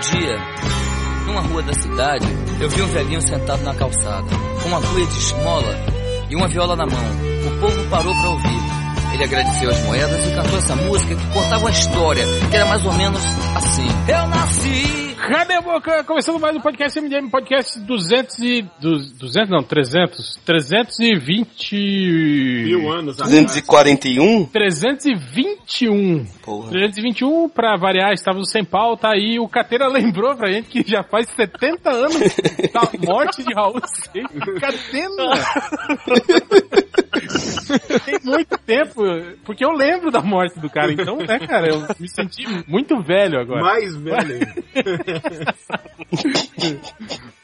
dia, numa rua da cidade, eu vi um velhinho sentado na calçada, com uma cuia de esmola e uma viola na mão. O povo parou para ouvir. Ele agradeceu as moedas e cantou essa música que contava uma história, que era mais ou menos assim. Eu nasci Cadê a boca? Começando mais um podcast MDM, podcast 200 e... 200 não, 300. 320... Mil anos 241? 321. Porra. 321, pra variar, estávamos sem pauta aí o Cateira lembrou pra gente que já faz 70 anos da morte de Raul Seixas. Catena! Tem muito tempo, porque eu lembro da morte do cara, então, né, cara, eu me senti muito velho agora. Mais velho ainda.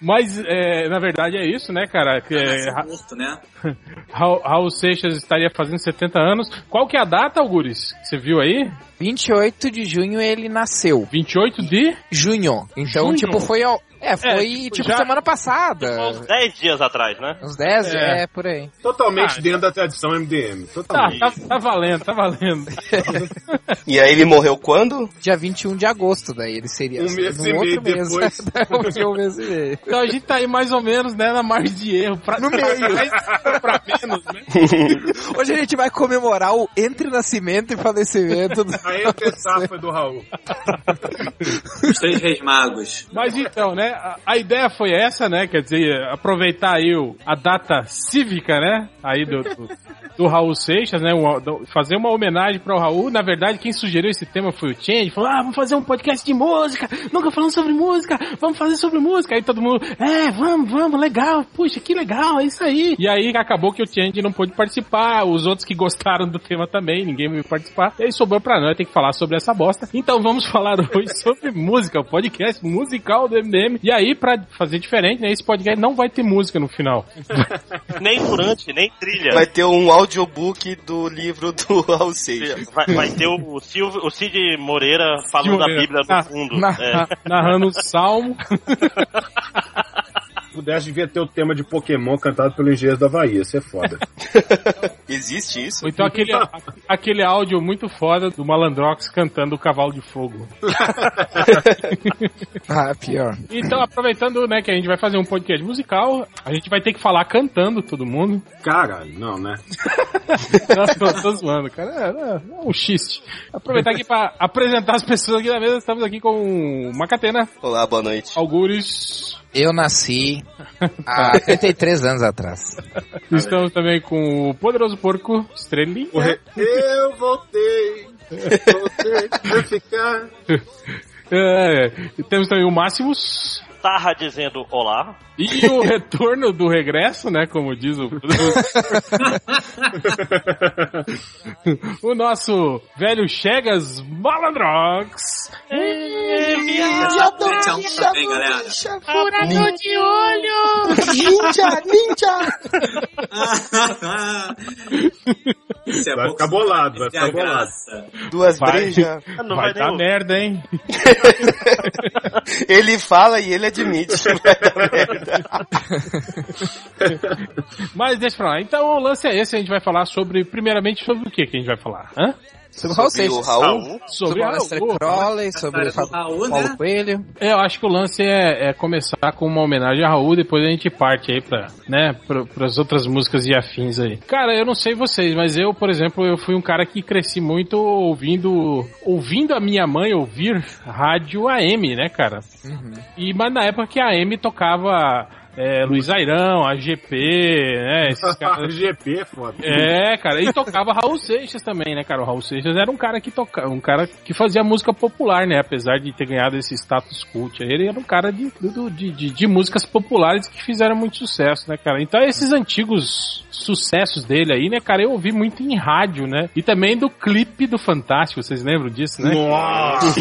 Mas, é, na verdade, é isso, né, cara? Que, é, Ra- morto, né? Raul, Raul Seixas estaria fazendo 70 anos. Qual que é a data, Algures? Que você viu aí? 28 de junho ele nasceu. 28 de... Junho. Então, Junho? tipo, foi ao. É, foi tipo, tipo já- semana passada. Uns 10 dias atrás, né? Uns 10, É. é, por aí. Totalmente Ah, dentro da tradição MDM. Tá, Totalmente. tá, tá valendo, tá valendo. E aí ele morreu quando? Dia 21 de agosto, daí ele seria. Um mês e meio depois. um mês e meio. Então a gente tá aí mais ou menos, né, na margem de erro. Pra, no meio. pra menos, né? Hoje a gente vai comemorar o entre nascimento e falecimento do... A entre safra do Raul. Os três reis magos. Mas então, né, a, ideia foi essa, né, quer dizer, aproveitar aí o, a data cívica, né, aí do, do, do Raul Seixas, né, do- fazer uma homenagem para o Raul. Na verdade, quem sugeriu esse tema foi o Change, falou, ah, vamos fazer um podcast de música, nunca falamos sobre música, vamos fazer sobre música. Aí todo mundo, é, vamos, vamos, legal, puxa, que legal, é isso aí. E aí acabou que o Change não pôde participar, os outros que gostaram do tema também, ninguém veio participar. E aí sobrou pra nós, tem que falar sobre essa bosta. Então vamos falar hoje sobre música, o podcast musical do MDM. E aí, pra fazer diferente, né, esse podcast não vai ter música no final. Nem durante, nem trilha. Vai ter um audiobook do livro do Raul Seixas. Vai, vai ter o, Silvio, o Cid Moreira falando da. Bíblia no Na- fundo. na- É. na- narrando o salmo. Se pudesse, devia ter o tema de Pokémon cantado pelo Engenheiro da Bahia. Isso é foda. Existe isso? Ou então aquele, aquele áudio muito foda do Malandrox cantando o Cavalo de Fogo. Ah, pior. Então, aproveitando, né, que a gente vai fazer um podcast musical, a gente vai ter que falar cantando todo mundo. Caralho, não, né? Não, tô, tô zoando, cara. É, é, é um xiste. Aproveitar aqui pra apresentar as pessoas aqui na mesa. Estamos aqui com Macatena, Olá, boa noite. Algures. Eu nasci há 33 anos atrás. Estamos também com o Poderoso Porco, Estrelinha. Eu voltei. Voltei pra ficar. É, temos também o Máximos. Tarra dizendo olá. E o retorno do regresso, né? Como diz o. o nosso velho Chegas Malandrox. Tchau também, galera. Furador de olho! Ninja, ninja! Isso é Vai ficar bolado, vai é ficar bolado. Duas Vai. brejas. Não vai vai, dar merda, hein? Ele fala e ele admite. que vai dar merda. Mas deixa pra lá. Então o lance é esse, a gente vai falar sobre, primeiramente, sobre o que que a gente vai falar? Hã? Sobre Raul Sobre o. Raul. Raul. Sobre, Sobre o Lester Crowley, sobre o Raul, Paulo né? Coelho. É, eu acho que o lance é, é começar com uma homenagem a Raul, depois a gente parte aí pra, né, pra, pras outras músicas e afins aí. Cara, eu não sei vocês, mas eu, por exemplo, eu fui um cara que cresci muito ouvindo, ouvindo a minha mãe ouvir rádio AM, né, cara? E, mas na época que a AM tocava é, Luiz Airão, AGP, né, esses caras... GP é foda. É, cara, e tocava Raul Seixas também, né, cara? O Raul Seixas era um cara que tocava, um cara que fazia música popular, né? Apesar de ter ganhado esse status cult, aí, ele era um cara de, de, de, de músicas populares que fizeram muito sucesso, né, cara? Então esses antigos sucessos dele aí, né, cara, eu ouvi muito em rádio, né? E também do clipe do Fantástico, vocês lembram disso, né? Nossa!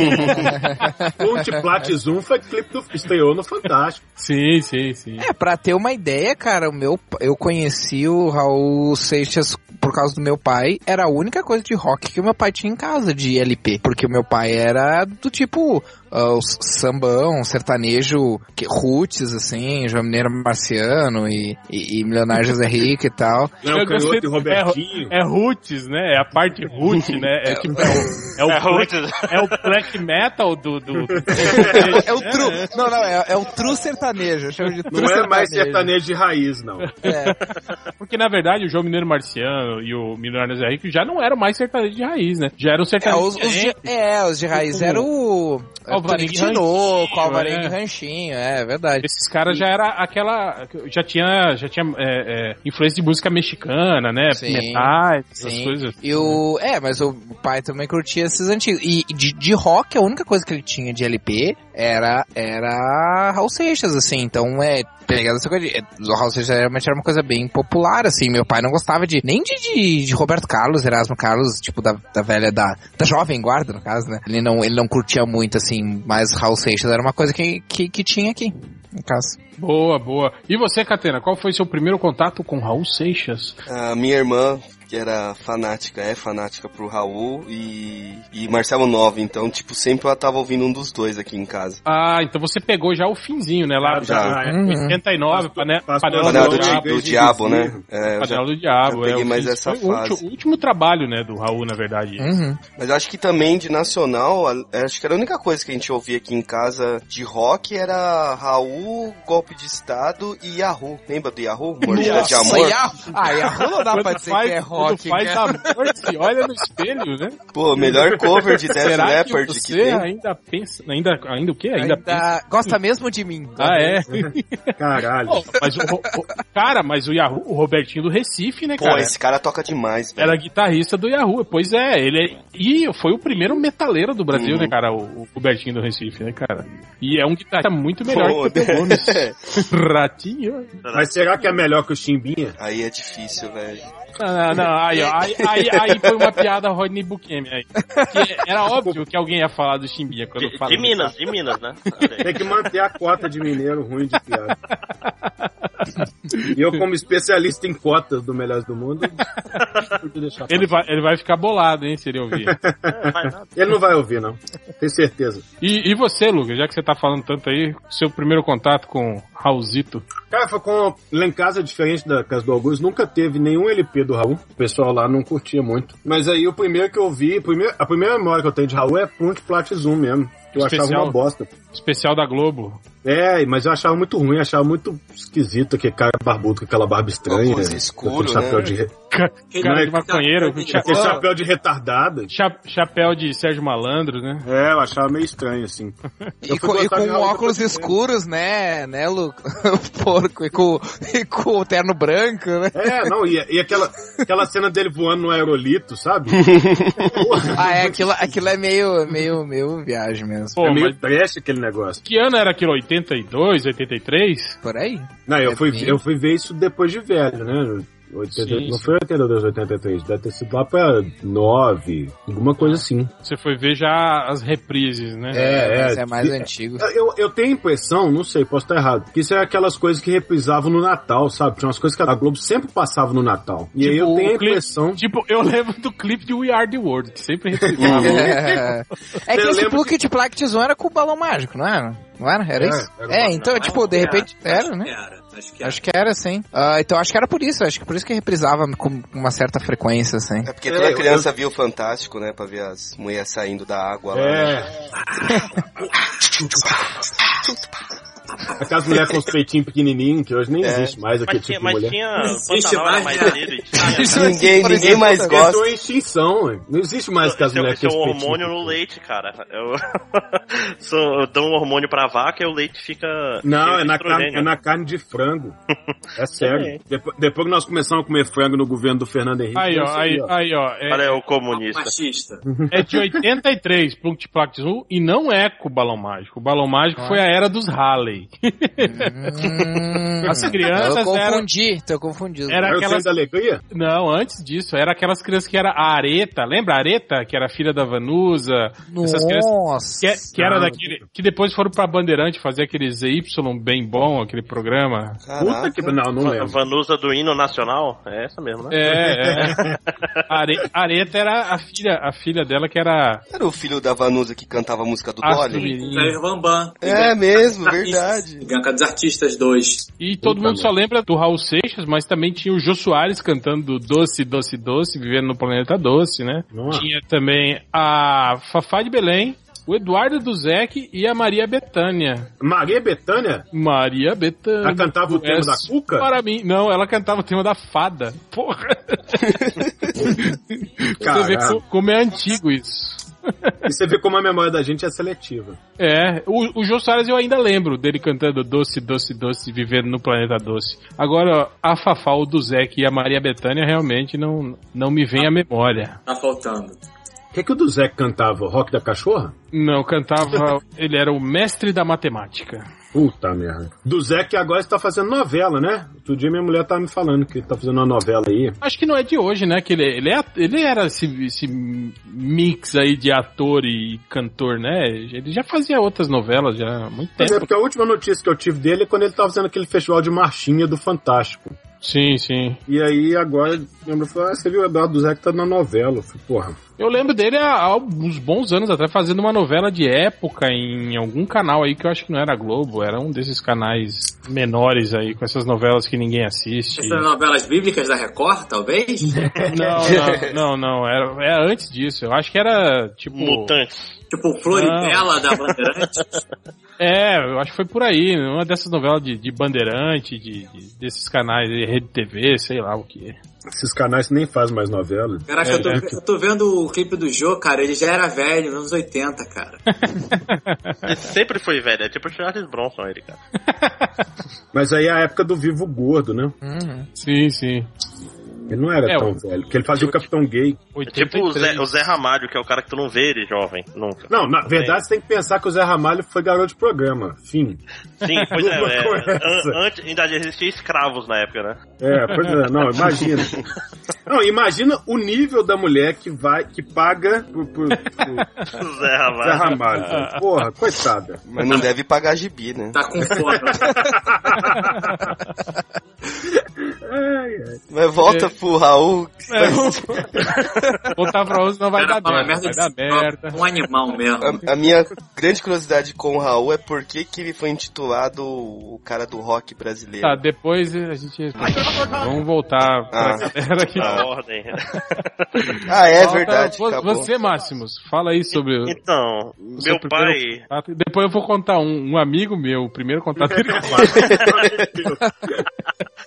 Multiplat Zoom foi clipe do estreou no Fantástico. Sim, sim, sim. É, pra ter uma ideia, cara, o meu, eu conheci o Raul Seixas por causa do meu pai. Era a única coisa de rock que o meu pai tinha em casa, de LP. Porque o meu pai era do tipo ah, o sambão, sertanejo, que, roots, assim, João Mineiro Marciano e, e, e Milionário José Rico e tal. Não, Eu gostei- e Robertinho. É roots, né? É a parte root, né? É, tipo, é o, é o É black, Roots. é o black metal do... do, É o true, não, não, é, é o true sertanejo, eu chamo de true Não é mais sertanejo. sertanejo de raiz, não. É, Porque, na verdade, o João Mineiro Marciano e o Milionário Zé Rico já não eram mais sertanejo de raiz, né? Já eram é, sertanejo os, os de, é, os de raiz Como era o Tonico Tinoco, Ranchinho, Alvarengue é. Ranchinho, é verdade. Esses caras já era aquela. Já tinha, já tinha é, é, influência de música mexicana, né? Sim, Metais, essas Sim. coisas. E o. É, mas o pai também curtia esses antigos. E de, de rock, a única coisa que ele tinha de LP era, era Raul Seixas, assim. Então é. Pegando essa coisa de. O Raul Seixas realmente era uma coisa bem popular, assim. Meu pai não gostava de. Nem de, de, de Roberto Carlos, Erasmo Carlos, tipo, da, da velha. Da, da jovem guarda, no caso, né? Ele não, ele não curtia muito, assim. Mas Raul Seixas era uma coisa que, que, que tinha aqui, no caso. Boa, boa. E você, Catena, qual foi seu primeiro contato com Raul Seixas? A minha irmã, que era fanática, é fanática pro Raul e, e Marcelo Nova, então, tipo, sempre ela tava ouvindo um dos dois aqui em casa. Ah, então você pegou já o finzinho, né? Lá Ah, já, já, é. Uhum. 89, pane, Panela Panela do do, do Diabo, de né? É, já- Panela do Diabo. eu peguei é, o mais essa foi o fase. último, o último trabalho, né, do Raul, na verdade. Uhum. Mas acho que também de nacional, a- acho que era a única coisa que a gente ouvia aqui em casa de rock era Raul, Golpe de Estado e Yahoo. Lembra do Yahoo? Mordida de Amor? Yahoo! Ah, Yahoo não dá pra dizer que é rock. Quando faz cara. amor, se olha no espelho, né? Pô, melhor cover de Def Será que Leppard que, você ainda pensa... Ainda, ainda o quê? Ainda, pensa... Ainda gosta mesmo de mim. Ah, é? Caralho. Pô, mas o, o- cara, mas o Yahoo, o Robertinho do Recife, né, Pô, cara? esse cara toca demais, velho. Era guitarrista do Yahoo. Pois é, ele é... E foi o primeiro metaleiro do Brasil, Uhum. né, cara? O, o Robertinho do Recife, né, cara? E é um guitarrista muito melhor Pô, que o Pedro Gomes. Ratinho. Mas será que é melhor que o Chimbinha? Aí é difícil, velho. Não, não, não, aí, ó, aí, aí, aí foi uma piada Rodney Bukemi aí. Que era óbvio que alguém ia falar do Chimbinha quando De, fala. de Minas, de Minas, né? Tem que manter a cota de mineiro ruim de piada. E eu, como especialista em cotas do Melhores do Mundo, Ele vai, ele vai ficar bolado, hein, se ele ouvir. É. Ele não vai ouvir, não. Tenho certeza. E, e você, Lucas, já que você tá falando tanto aí, seu primeiro contato com Raulzito. Cara, foi com. Lá em casa, diferente da casa do Augusto, nunca teve nenhum LP do Raul. O pessoal lá não curtia muito. Mas aí o primeiro que eu vi, a primeira memória que eu tenho de Raul é Punch Plat Zoom mesmo. Que eu achava Especial. uma bosta. Especial da Globo. É, mas eu achava muito ruim, achava muito esquisito aquele cara barbudo com aquela barba estranha. Óculos com escuro, aquele chapéu né? de, re- Ca- Cara de maconheiro, com cha- aquele chapéu de retardado. cha- chapéu de Sérgio Malandro, né? É, eu achava meio estranho, assim. E com, e com óculos escuros, né, né, Lu? Porco. E com, e com o terno branco, né? É, não, e, e aquela, aquela cena dele voando no aerolito, sabe? Ah, é, aquilo, aquilo é meio, meio, meio viagem mesmo. Pô, é meio mas trash aquele negócio. que ano era aquilo? 82, 83? Por aí. Não, eu É fui, bem- eu fui ver isso depois de velho, né? 80, Sim, não sim. foi 82, 83, deve ter sido lá pra 9, alguma coisa assim. Você foi ver já as reprises, né? É, mas é. é mais antigo. Eu, eu tenho a impressão, não sei, posso estar errado, que isso é aquelas coisas que reprisavam no Natal, sabe? Tinha umas coisas que a Globo sempre passava no Natal. E aí Tipo, eu tenho a o clipe- impressão. Tipo, eu lembro do clipe de We Are The World, que sempre reprisava. É, é que Eu esse lembro Plucket Placket Zoom era com o balão mágico, não era? Não era? Era É, isso? era É, então, Não, tipo, de era, repente. acho Era, que né? Era, acho que era. Acho que era, sim. Ah, então acho que era por isso, acho que por isso que reprisava com uma certa frequência, assim. É porque É, toda eu- criança viu o Fantástico, né? Pra ver as mulheres saindo da água lá. né? É. Aquelas mulheres com os peitinhos pequenininhos, que hoje nem É. existe mais aquele Mas tipo tinha, de mas mulher. tinha Pantanal era mais. Ninguém, ninguém exemplo, mais eu gosta. Entrou em extinção, não existe mais aquelas Seu, mulheres com os peitinhos hormônio no leite, cara. Eu, sou, eu dou um hormônio pra vaca e o leite fica. Não, é na, carne, é na carne de frango. É sério. Sim. Depois, que nós começamos a comer frango no governo do Fernando Henrique. Aí, eu ó, aí, sabia, aí, ó. É, Olha o comunista. Machista. é de 83, Plunk Zoom, e não é com o Balão Mágico. O Balão Mágico foi a era dos Halley. Hum, As crianças Eu eram- confundi, tô confundido. Era aquelas da Alegria? Não, antes disso, era aquelas crianças que era a Areta, lembra a Areta, que era filha da Vanusa? Essas crianças Nossa. que, que era daquele. Que depois foram pra Bandeirante fazer aquele ZY bem bom, aquele programa. Puta que... Não, não A lembro. Vanusa do hino nacional? É essa mesmo, né? É, é. Are- Areta era a filha, a filha dela que era Era o filho da Vanusa que cantava a música do. Jair Bambam. É mesmo, verdade. Bianca dos Artistas 2. E todo Puta mundo só lembra do Raul Seixas, mas também tinha o Jô Soares cantando Doce, Doce, Doce, vivendo no planeta Doce, né? Nossa. Tinha também a Fafá de Belém, o Eduardo Duzek e a Maria Bethânia. Maria Bethânia? Maria Bethânia. Ela cantava o tema da Cuca? Para mim, não, ela cantava o tema da fada. Porra. Você vê como é antigo isso. E você vê como a memória da gente é seletiva. É, o, o Jô Soares eu ainda lembro dele cantando Doce, Doce, Doce, vivendo no planeta doce. Agora, a Fafá, o Duzek e a Maria Bethânia realmente não, não me vem à memória. Tá faltando. O que, que o do Zé cantava? O rock da cachorra? Não, cantava. ele era o mestre da matemática. Puta merda. Do Zé que agora está fazendo novela, né? Outro dia minha mulher tava me falando que ele tá fazendo uma novela aí. Acho que não é de hoje, né? Que ele, ele, é, ele era esse, esse mix aí de ator e cantor, né? Ele já fazia outras novelas já há muito é tempo. porque a última notícia que eu tive dele é quando ele tava fazendo aquele festival de marchinha do Fantástico. Sim, sim. E aí agora, lembra, falou, ah, você viu o Eduardo do Zé que tá na novela. Eu falei, porra. Eu lembro dele há, há uns bons anos atrás fazendo uma novela de época em algum canal aí que eu acho que não era Globo, era um desses canais menores aí, com essas novelas que ninguém assiste. Essas novelas bíblicas da Record, talvez? Não, não, não, não, era, era antes disso. Eu acho que era tipo. Mutantes. Tipo Floribela da Bandeirante? É, eu acho que foi por aí, uma dessas novelas de, de Bandeirante, de, de- desses canais de Rede TV, sei lá o que. Esses canais nem fazem mais novela. Caraca, eu, tô, É, eu tô vendo o clipe do Jô, cara, ele já era velho, nos anos 80, cara. Ele sempre foi velho, é tipo o Charles Bronson ele, cara. Mas aí é a época do Vivo Gordo, né? Uhum. Sim, sim. Ele não era É, tão o- velho, porque ele fazia o Capitão Gay. É tipo o Zé, o Zé Ramalho, que é o cara que tu não vê ele jovem, nunca. Não, na verdade você tem que pensar que o Zé Ramalho foi garoto de programa. Fim. Sim, pois é. É antes, ainda existia escravos na época, né? É, pois é, não, imagina. Não, imagina o nível da mulher que vai, que paga pro, pro, pro O Zé Ramalho. Zé Ramalho. velho. Porra, coitada. Mas não deve pagar gibi, né? Tá com fome. Mas volta pro Raul. Botar pra onde não vai Era dar merda. merda Vai dar merda. um animal mesmo. A, a minha grande curiosidade com o Raul é por que, que ele foi intitulado o cara do rock brasileiro. Tá, depois a gente. Vamos voltar pra Ah. galera aqui. Na ordem. Ah, é Falta verdade. vo- acabou. Você, Máximos, fala aí sobre o. Então, o meu pai. contato. Depois eu vou contar um, um amigo meu, o primeiro contato dele.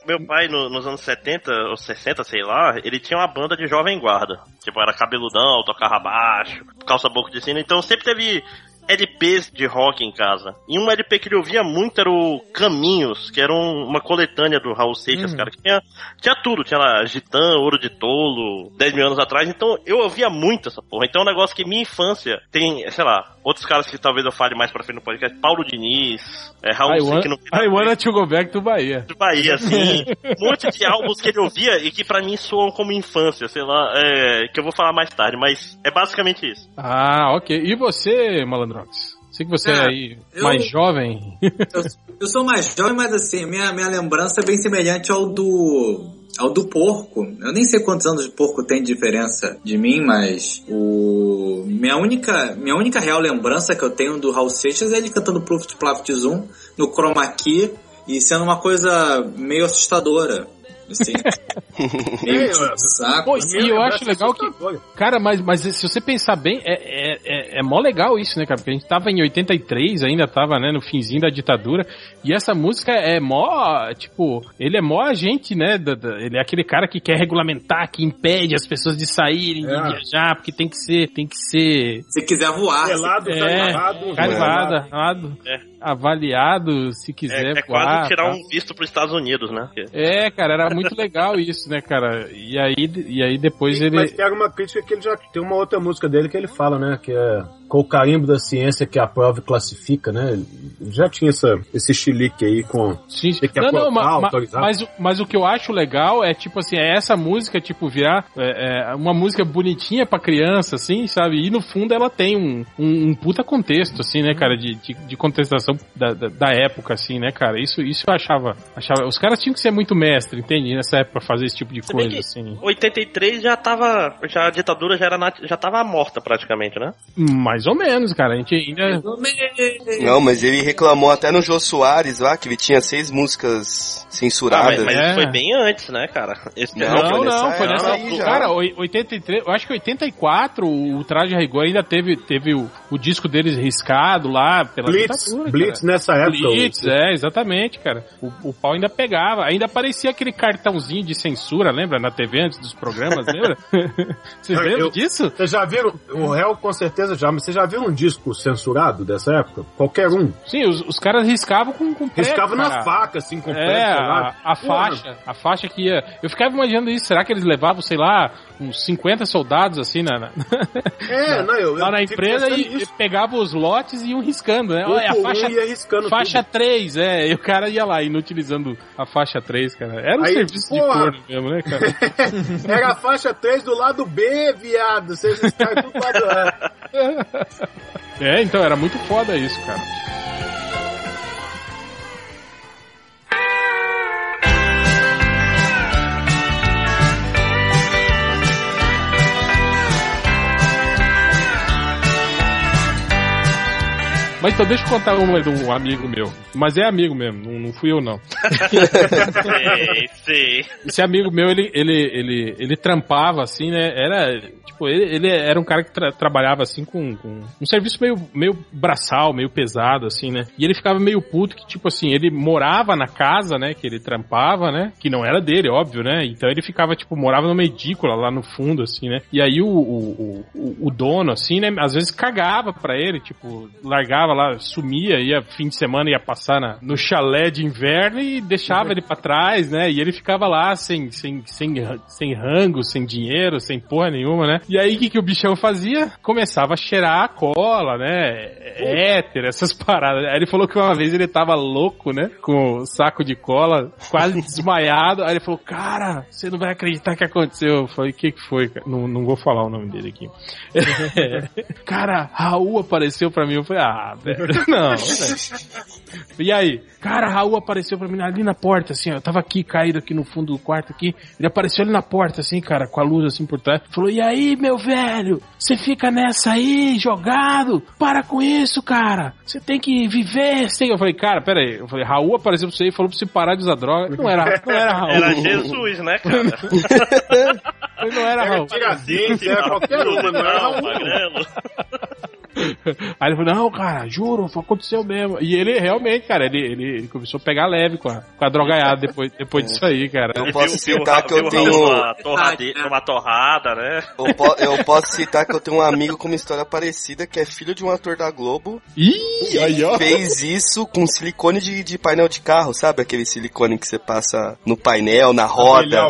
Meu pai, no- nos anos 70 ou 60, sei lá, ele tinha uma banda de jovem guarda. Tipo, era cabeludão, tocava baixo, calça boca de sino. Então sempre teve LPs de rock em casa. E um LP que ele ouvia muito era o Caminhos, que era um- uma coletânea do Raul Seixas, Uhum. cara, que tinha, tinha tudo. Tinha lá Gitã, Ouro de Tolo, 10 mil anos atrás. Então eu ouvia muito essa porra. Então é um negócio que minha infância tem, sei lá, outros caras que talvez eu fale mais pra frente no podcast. Paulo Diniz, é, Raul I, want, que não I wanna to go back to Bahia. de Bahia, assim, um monte de álbuns que ele ouvia e que pra mim soam como infância, sei lá, é, que eu vou falar mais tarde, mas é basicamente isso. Ah, ok. E você, Malandrox? Sei que você é Ah, aí eu- mais jovem. Eu, eu sou mais jovem, mas assim, minha, minha lembrança é bem semelhante ao do. Ao do porco. Eu nem sei quantos anos o porco tem de diferença de mim, mas o. Minha única, minha única real lembrança que eu tenho do Raul Seixas é ele cantando Pluft Plaft Zoom no Chroma Key e sendo uma coisa meio assustadora. Assim, meio É, saco. Pô, e eu acho legal que. Cara, mas, mas se você pensar bem, é, é, é, é mó legal isso, né, cara? Porque a gente tava em 83, ainda tava, né, no finzinho da ditadura. E essa música é mó. Tipo, ele é mó agente, né? da- da- ele é aquele cara que quer regulamentar, que impede as pessoas de saírem, de É. viajar, porque tem que ser. Tem que ser. Se quiser voar, Pelado, É, carimbado, Carimbado, velado. avaliado, É. avaliado, se É, quiser é voar, quase tirar tá? um visto pros Estados Unidos, né? Porque- É, cara, era muito legal isso, né, cara? E aí, e aí depois ele. Mas pega uma crítica que ele já tem uma outra música dele que ele fala, né? Que é com o carimbo da ciência que aprova e classifica, né? Já tinha essa, esse chilique aí com. Sim, Tem que não, não, aprovar, ma- ma- mas, o- mas o que eu acho legal é, tipo assim, é essa música, tipo, virar é, é, uma música bonitinha pra criança, assim, sabe? E no fundo ela tem um, um, um puta contexto, assim, né, cara, de, de, de contestação da, da, da época, assim, né, cara? Isso, isso eu achava, achava. Os caras tinham que ser muito mestre, entende? Nessa época, pra fazer esse tipo de Se bem coisa, que assim. 83 já tava. Já a ditadura já, era nat- já tava morta praticamente, né? Mais ou menos, cara. A gente ainda. Não, mas ele reclamou até no Jô Soares lá, que ele tinha seis músicas Ah, censuradas. mas mas É. isso foi bem antes, né, cara? Esse Não, Não, foi não, nessa foi época nessa. aí já. Cara, oi- 83, eu acho que 84 o Traje a Rigor ainda teve, teve o, o disco deles riscado lá pela Blitz, ditadura, Blitz nessa época. Blitz, é, exatamente, cara. O, o pau ainda pegava. Ainda aparecia aquele cartãozinho de censura, lembra? Na TV antes dos programas, lembra? Vocês lembram disso? Vocês já viram, o réu com certeza já, mas vocês já viram um disco censurado dessa época? Qualquer um. Sim, os, os caras riscavam com, com prego, Riscava cara. na faca, assim, com É, prego, a, a faixa, a faixa que ia. Eu ficava imaginando isso, será que eles levavam, sei lá, uns 50 soldados assim na, na- É, não, eu, lá eu na empresa e, e pegavam os lotes e iam riscando, né? Olha, a faixa, ia riscando faixa tudo. 3, é, e o cara ia lá inutilizando a faixa 3, cara. Era um Aí, serviço de porra. corno mesmo, né, cara? Era a faixa 3 do lado B, viado. Vocês estão tudo lá do A. É, então era muito foda isso, cara. Mas então deixa eu contar uma de um amigo meu. Mas é amigo mesmo, não, não fui eu não. sei, sei. Esse amigo meu, ele, ele, ele, ele trampava assim, né? Era. Tipo, ele, ele era um cara que tra- trabalhava assim com, com um serviço meio, meio braçal, meio pesado, assim, né? E ele ficava meio puto que, tipo assim, ele morava na casa, né? Que ele trampava, né? Que não era dele, óbvio, né? Então ele ficava, tipo, morava numa edícula lá no fundo, assim, né? E aí o, o, o, o dono, assim, né? Às vezes cagava pra ele, tipo, largava lá, sumia, ia fim de semana, ia passar na, no chalé de inverno e deixava ele pra trás, né? E ele ficava lá sem, sem, sem, sem rango, sem dinheiro, sem porra nenhuma, né? E aí o que, que o bichão fazia? Começava a cheirar a cola, né? Éter, essas paradas. Aí ele falou que uma vez ele tava louco, né? Com o saco de cola, quase desmaiado. Aí ele falou, cara, você não vai acreditar que aconteceu. Eu falei, o que que foi? cara?" Não, não vou falar o nome dele aqui. cara, Raul apareceu pra mim. Eu falei, ah, velho, não. E aí? Cara, Raul apareceu pra mim ali na porta, assim, ó. Eu tava aqui, caído aqui no fundo do quarto aqui. Ele apareceu ali na porta, assim, cara, com a luz assim por trás. Falou, e aí, meu velho? Você fica nessa aí, jogado? Para com isso, cara. Você tem que viver. Você tem... Eu falei, cara, pera aí. Eu falei, Raul apareceu pra você e falou pra você parar de usar droga. Não era, não era Raul. Era Jesus, né, cara? Não era Era Raul. Tiradentes, era qualquer uma, não era Raul. Magrelo. Aí ele falou, não, cara, juro, aconteceu mesmo. E ele realmente, cara, ele, ele, ele começou a pegar leve com a, com a drogaiada depois, depois disso aí, cara. Eu posso viu- viu citar o que eu tenho- torrade- numa torrada, né? Eu, po- eu posso citar que eu tenho um amigo com uma história parecida, que é filho de um ator da Globo. Ih, aí, ó. Fez isso com silicone de, de painel de carro, sabe? Aquele silicone que você passa no painel, na roda.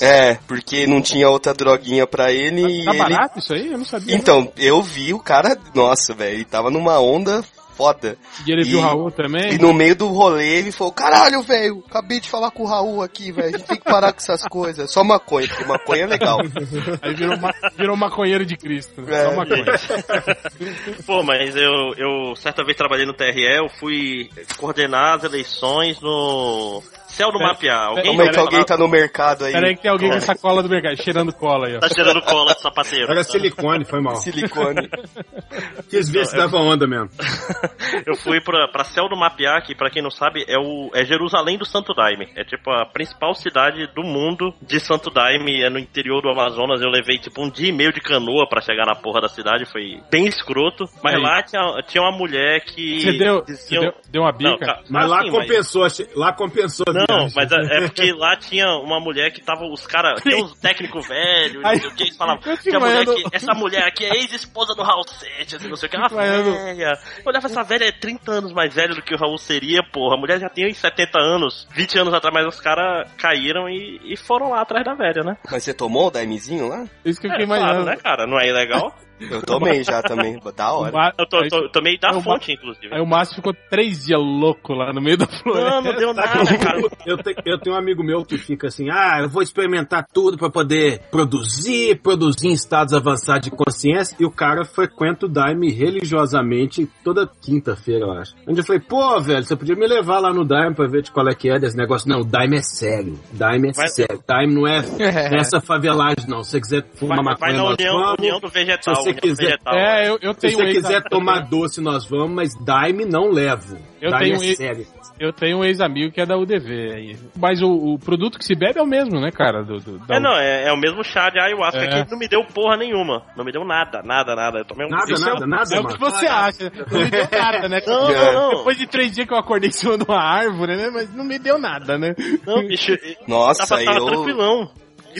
É, porque não tinha outra droguinha pra ele e Tá ele... barato isso aí? Eu não sabia. Então, eu vi o cara, nossa, velho, ele tava numa onda foda. E ele viu o e- Raul também? E no meio do rolê ele falou, caralho, velho, acabei de falar com o Raul aqui, velho, a gente tem que parar com essas coisas. Só maconha, porque maconha é legal. Aí virou, ma virou maconheiro de Cristo. né? É. Só maconha. Pô, mas eu, eu certa vez trabalhei no TRE, eu fui coordenar as eleições no Céu do Pera- Mapear. Alguém Como é que alguém tá no mercado aí? Pera aí que tem alguém com essa cola do mercado, cheirando cola aí, ó. tá tirando cola de sapateiro. Era silicone, foi mal. Silicone. Quis ver se dava onda mesmo. Eu fui pra, pra Céu do Mapear, que pra quem não sabe é, o, é Jerusalém do Santo Daime. É tipo a principal cidade do mundo de Santo Daime, é no interior do Amazonas. Eu levei tipo um dia e meio de canoa pra chegar na porra da cidade, foi bem escroto. Mas lá tinha, tinha uma mulher que. Você deu, você diziam- deu, deu uma Não, bica? ca- Mas lá assim, compensou, achei- lá compensou. Não, Não, viagem. mas é, é porque lá tinha uma mulher que tava. Os caras. Tinha uns técnicos velhos, não sei o que, eles falavam. Que a mulher que, essa mulher aqui é ex-esposa do Raul Seixas, e não sei o que, é uma velha. Eu olhava essa velha é 30 anos mais velha do que o Raul seria, porra. A mulher já tem uns 70 anos, 20 anos atrás, mas os caras caíram e, e foram lá atrás da velha, né? Mas você tomou o Daimezinho lá? Isso que eu É, fiquei claro, imaginando. né, cara? Não é ilegal? Eu tomei já também. Da hora. Ma- Eu, aí, tô- tomei da É o fonte, inclusive. aí o Márcio ficou três dias louco lá no meio da floresta. Não, não deu nada, cara. Eu, te- eu tenho um amigo meu que fica assim, ah, eu vou experimentar tudo pra poder produzir, produzir em estados avançados de consciência, e o cara frequenta o Daime religiosamente toda quinta-feira, eu acho. Onde eu falei, pô, velho, você podia me levar lá no Daime pra ver de qual é que é desse negócio. Não, o Daime é sério. Daime é Vai- sério. Daime não é nessa favelagem, não. Se você quiser fumar Vai, vai maconha, na união, vamos. união do vegetal. Se você quiser- vegetal. É, eu, eu Se tenho você um ex- quiser tomar doce, nós vamos, mas Daime não levo. Eu Daime tenho é um ex- sério. Eu tenho um ex-amigo que é da UDV aí. Mas o, o produto que se bebe é o mesmo, né, cara? Do, do- da É, não, é, é o mesmo chá de ayahuasca É. que não me deu porra nenhuma. Não me deu nada, nada, nada. Eu tomei um Nada, Isso é o- nada, nada, É o que você acha. Não me deu nada, né? Não, não, não. Depois de três dias que eu acordei em cima de uma árvore, né? Mas não me deu nada, né? Não, bicho. Nossa, tava, tava eu- tranquilão.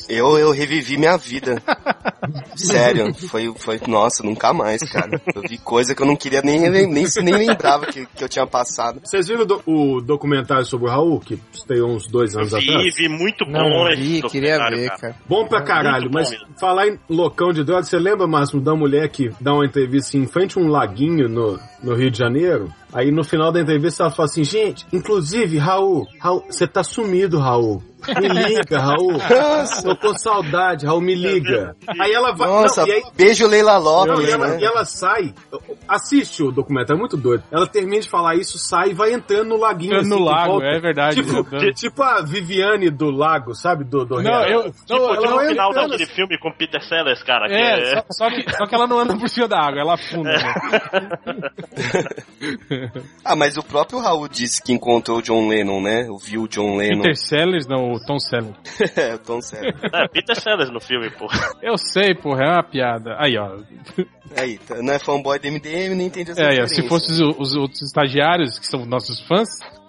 Eu, eu revivi minha vida. Sério, foi, foi, nossa, nunca mais, cara. Eu vi coisa que eu não queria nem, nem, nem, nem lembrava que, que eu tinha passado. Vocês viram o, do- o documentário sobre o Raul, que estreou uns dois anos Vi, atrás? vi muito bom Não vi, queria ver, cara. cara. Bom pra caralho, muito mas mesmo. falar em loucão de droga, você lembra, Máximo, da mulher que dá uma entrevista em frente a um laguinho no, no Rio de Janeiro? Aí no final da entrevista ela fala assim, gente, inclusive, Raul, Raul, você tá sumido, Raul. Me liga, Raul. Tô com saudade, Raul, me liga. Aí ela vai. Nossa, não, e aí, beijo Leila não, Lopes, e, ela, né? e ela sai, assiste o documentário, é muito doido. Ela termina de falar isso, sai e vai entrando no laguinho. Entrando no assim, de lago, volta. é verdade. Tipo, Andando. tipo a Viviane do lago, sabe? Do, do Não, Real. eu. Tipo, não, tipo não no final entrando daquele filme com Peter Sellers, cara. que É, é- só, só que, só que ela não anda por cima da água, ela afunda. Né? Ah, mas o próprio Raul disse que encontrou o John Lennon, né? Viu o John Lennon. Peter Sellers, não, o Tom Sellers. é, tão sério. É, Peter Sellers no filme, pô. Eu sei, porra, é uma piada. Aí, ó. Aí, tá- não é fanboy do MDM, nem entende as É, aí, ó, se fossem os, os outros estagiários, que são nossos fãs,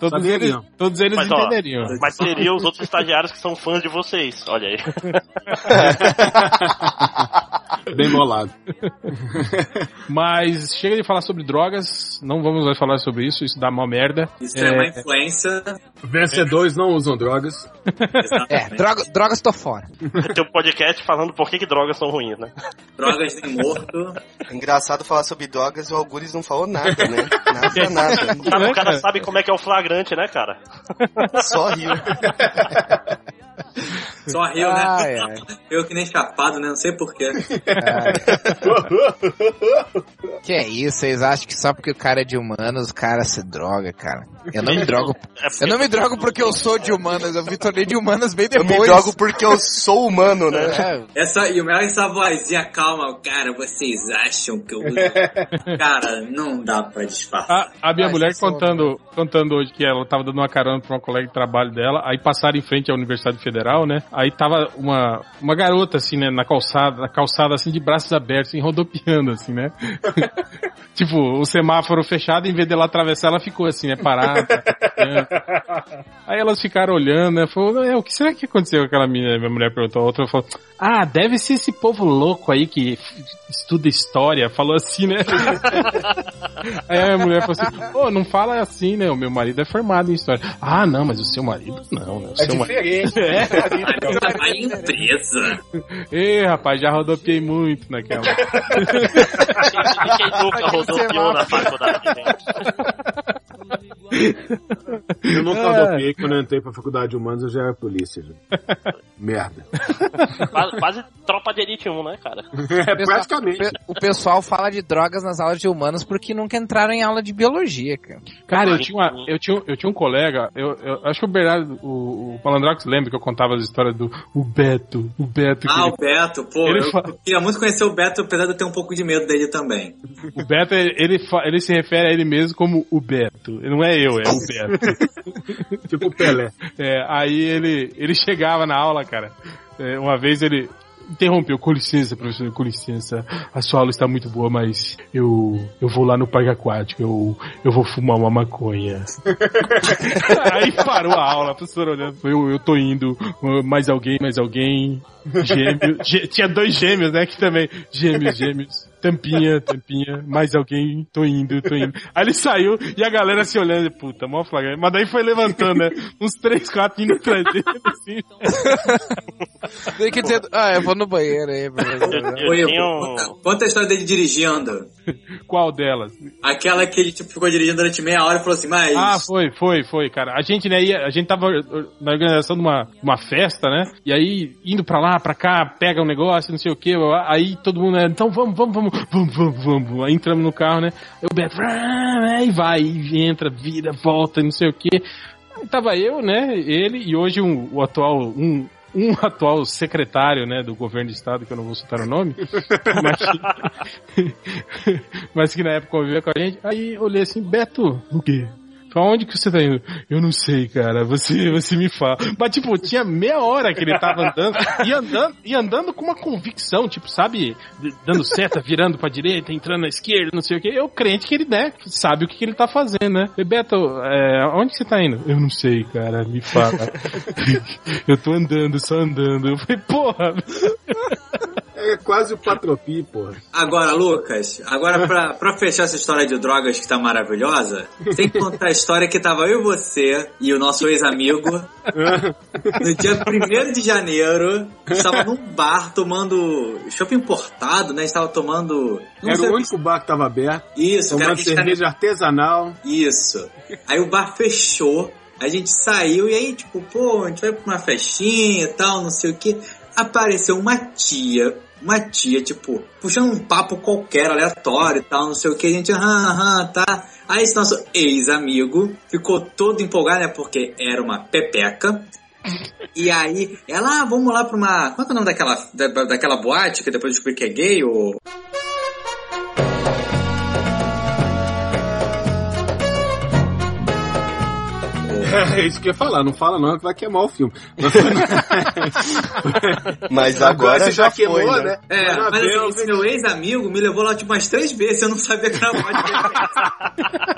todos eles, Saberiam. todos eles Mas, ó, entenderiam. Mas seriam os outros estagiários que são fãs de vocês. Olha aí. Bem bolado. Mas chega de falar sobre drogas, não vamos mais falar sobre isso, isso dá uma merda. Isso é, uma influência. Vencedores não usam drogas. É, droga, drogas tô fora. Tem um podcast falando por que, que drogas são ruins, né? Drogas nem morto. É engraçado falar sobre drogas e o Algures não falou nada, né? Nada, nada. O cara? sabe como é que é o flagrante, né, cara? Só riu. Só riu, né? Ai, ai. Eu que nem chapado, né? Não sei porquê. Que é isso? Vocês acham que só porque o cara é de humanos, o cara se droga, cara? Eu não me drogo. É porque- Eu não me drogo porque eu sou de humanas, eu me tornei de humanas bem Eu depois. me drogo porque eu sou humano, né? É, Essa, e o melhor é essa vozinha calma, cara, vocês acham que eu. Cara, não dá pra disfarçar. A, a minha Ah, mulher é contando, contando hoje que ela tava dando uma carona pra uma colega de trabalho dela, aí passaram em frente à Universidade Federal, né? Aí tava uma, uma garota, assim, né, na calçada, na calçada, assim, de braços abertos, assim, rodopiando, assim, né? tipo, o semáforo fechado, em vez dela atravessar, ela ficou assim, né, parada. rodopiando. aí elas ficaram olhando, né? Falou, "É, o que será que aconteceu com aquela menina? Minha mulher perguntou, a outra falou, ah, deve ser esse povo louco aí que estuda história, falou assim, né? Aí a mulher falou assim: Ô, não fala assim, né? O meu marido é formado em história. Ah, não, mas o seu marido não, né? O É seu marido. É. A empresa. Ei, rapaz, já rodopiei muito naquela. E quem nunca rodopiou na faculdade, né? Eu nunca É. rodopiei quando eu entrei pra faculdade de humanos, eu já era polícia. Já. Merda. Quase, quase tropa de elite 1, né, cara? É, praticamente. Pe- O pessoal fala de drogas nas aulas de humanos porque nunca entraram em aula de biologia, cara. Cara, eu tinha, uma- eu tinha, eu tinha um colega, eu, eu acho que o Bernardo, o, o Malandrox lembra que eu contava as histórias do o Beto, o Beto. que Ah, ele- o Beto, pô, Ele eu fala- queria muito conhecer o Beto, apesar de eu ter um pouco de medo dele também. o Beto, ele, fa- ele se refere a ele mesmo como o Beto. Não é eu, é o Beto. Tipo Pelé. É, aí ele, ele chegava na aula, cara. É, uma vez ele. Interrompeu. Com licença, professor, com licença. A sua aula está muito boa, mas eu, eu vou lá no parque aquático, eu, eu vou fumar uma maconha. Aí parou a aula, a professora olhando. Eu, eu tô indo. Mais alguém, mais alguém. Gêmeos. Gê- tinha dois gêmeos, né? Que também. Gêmeos, gêmeos. Tampinha, tampinha, mais alguém, tô indo, tô indo. Aí ele saiu e a galera se olhando, puta, mó flagrante. Mas daí foi levantando, né? Uns três, quatro indo atrás dele, assim. Daí que dizer, ah, eu vou no banheiro aí. Eu, Oi, eu um... conta, conta a história dele dirigindo. Qual delas? Aquela que ele tipo, ficou dirigindo durante meia hora e falou assim, mas. Ah, foi, foi, foi, cara. A gente, né, ia, a gente tava na organização de uma, uma festa, né? E aí, indo pra lá, pra cá, pega um negócio, não sei o que, aí todo mundo, né, então vamos, vamos, vamos, vamos, vamos, vamos. Aí entramos no carro, né? Aí o Beto, aí vai, e entra, vira, volta, não sei o que. Tava eu, né, ele, e hoje um, o atual, um, um atual secretário, né, do governo do estado, que eu não vou citar o nome, mas, mas que na época convivia com a gente. Aí eu olhei assim, Beto, o quê? Pra onde que você tá indo? Eu não sei, cara. Você, você me fala. Mas, tipo, tinha meia hora que ele tava andando e andando, e andando com uma convicção, tipo, sabe? Dando seta, virando pra direita, entrando na esquerda, não sei o que. Eu crente que ele, né, sabe o que, que ele tá fazendo, né? E, Beto, é, onde você tá indo? Eu não sei, cara. Me fala. eu tô andando, só andando. Eu falei, porra. É quase o Patropi, porra. Agora, Lucas, agora pra, pra fechar essa história de drogas que tá maravilhosa, tem que contar a história que tava eu e você e o nosso ex-amigo no dia 1 de janeiro. Estava num bar tomando chopp importado, né? Estava tomando. Era sei o único bar que tava aberto. Isso, cara, Tomando a gente tá- cerveja artesanal. Isso. Aí o bar fechou, a gente saiu e aí, tipo, pô, a gente vai pra uma festinha e tal, não sei o que. Apareceu uma tia, uma tia, tipo, puxando um papo qualquer, aleatório e tal, não sei o que. A gente, aham, aham, tá. Aí esse nosso ex-amigo ficou todo empolgado, né, porque era uma pepeca. E aí, ela, ah, vamos lá pra uma. Qual é o nome daquela, da, daquela boate que depois descobri que é gay? Ou... É isso que eu ia falar. Não fala não, que vai queimar o filme. Mas agora, você já, queimou, foi, né? né? É, na mas assim, esse meu ex-amigo me levou lá tipo umas três vezes, eu não sabia que era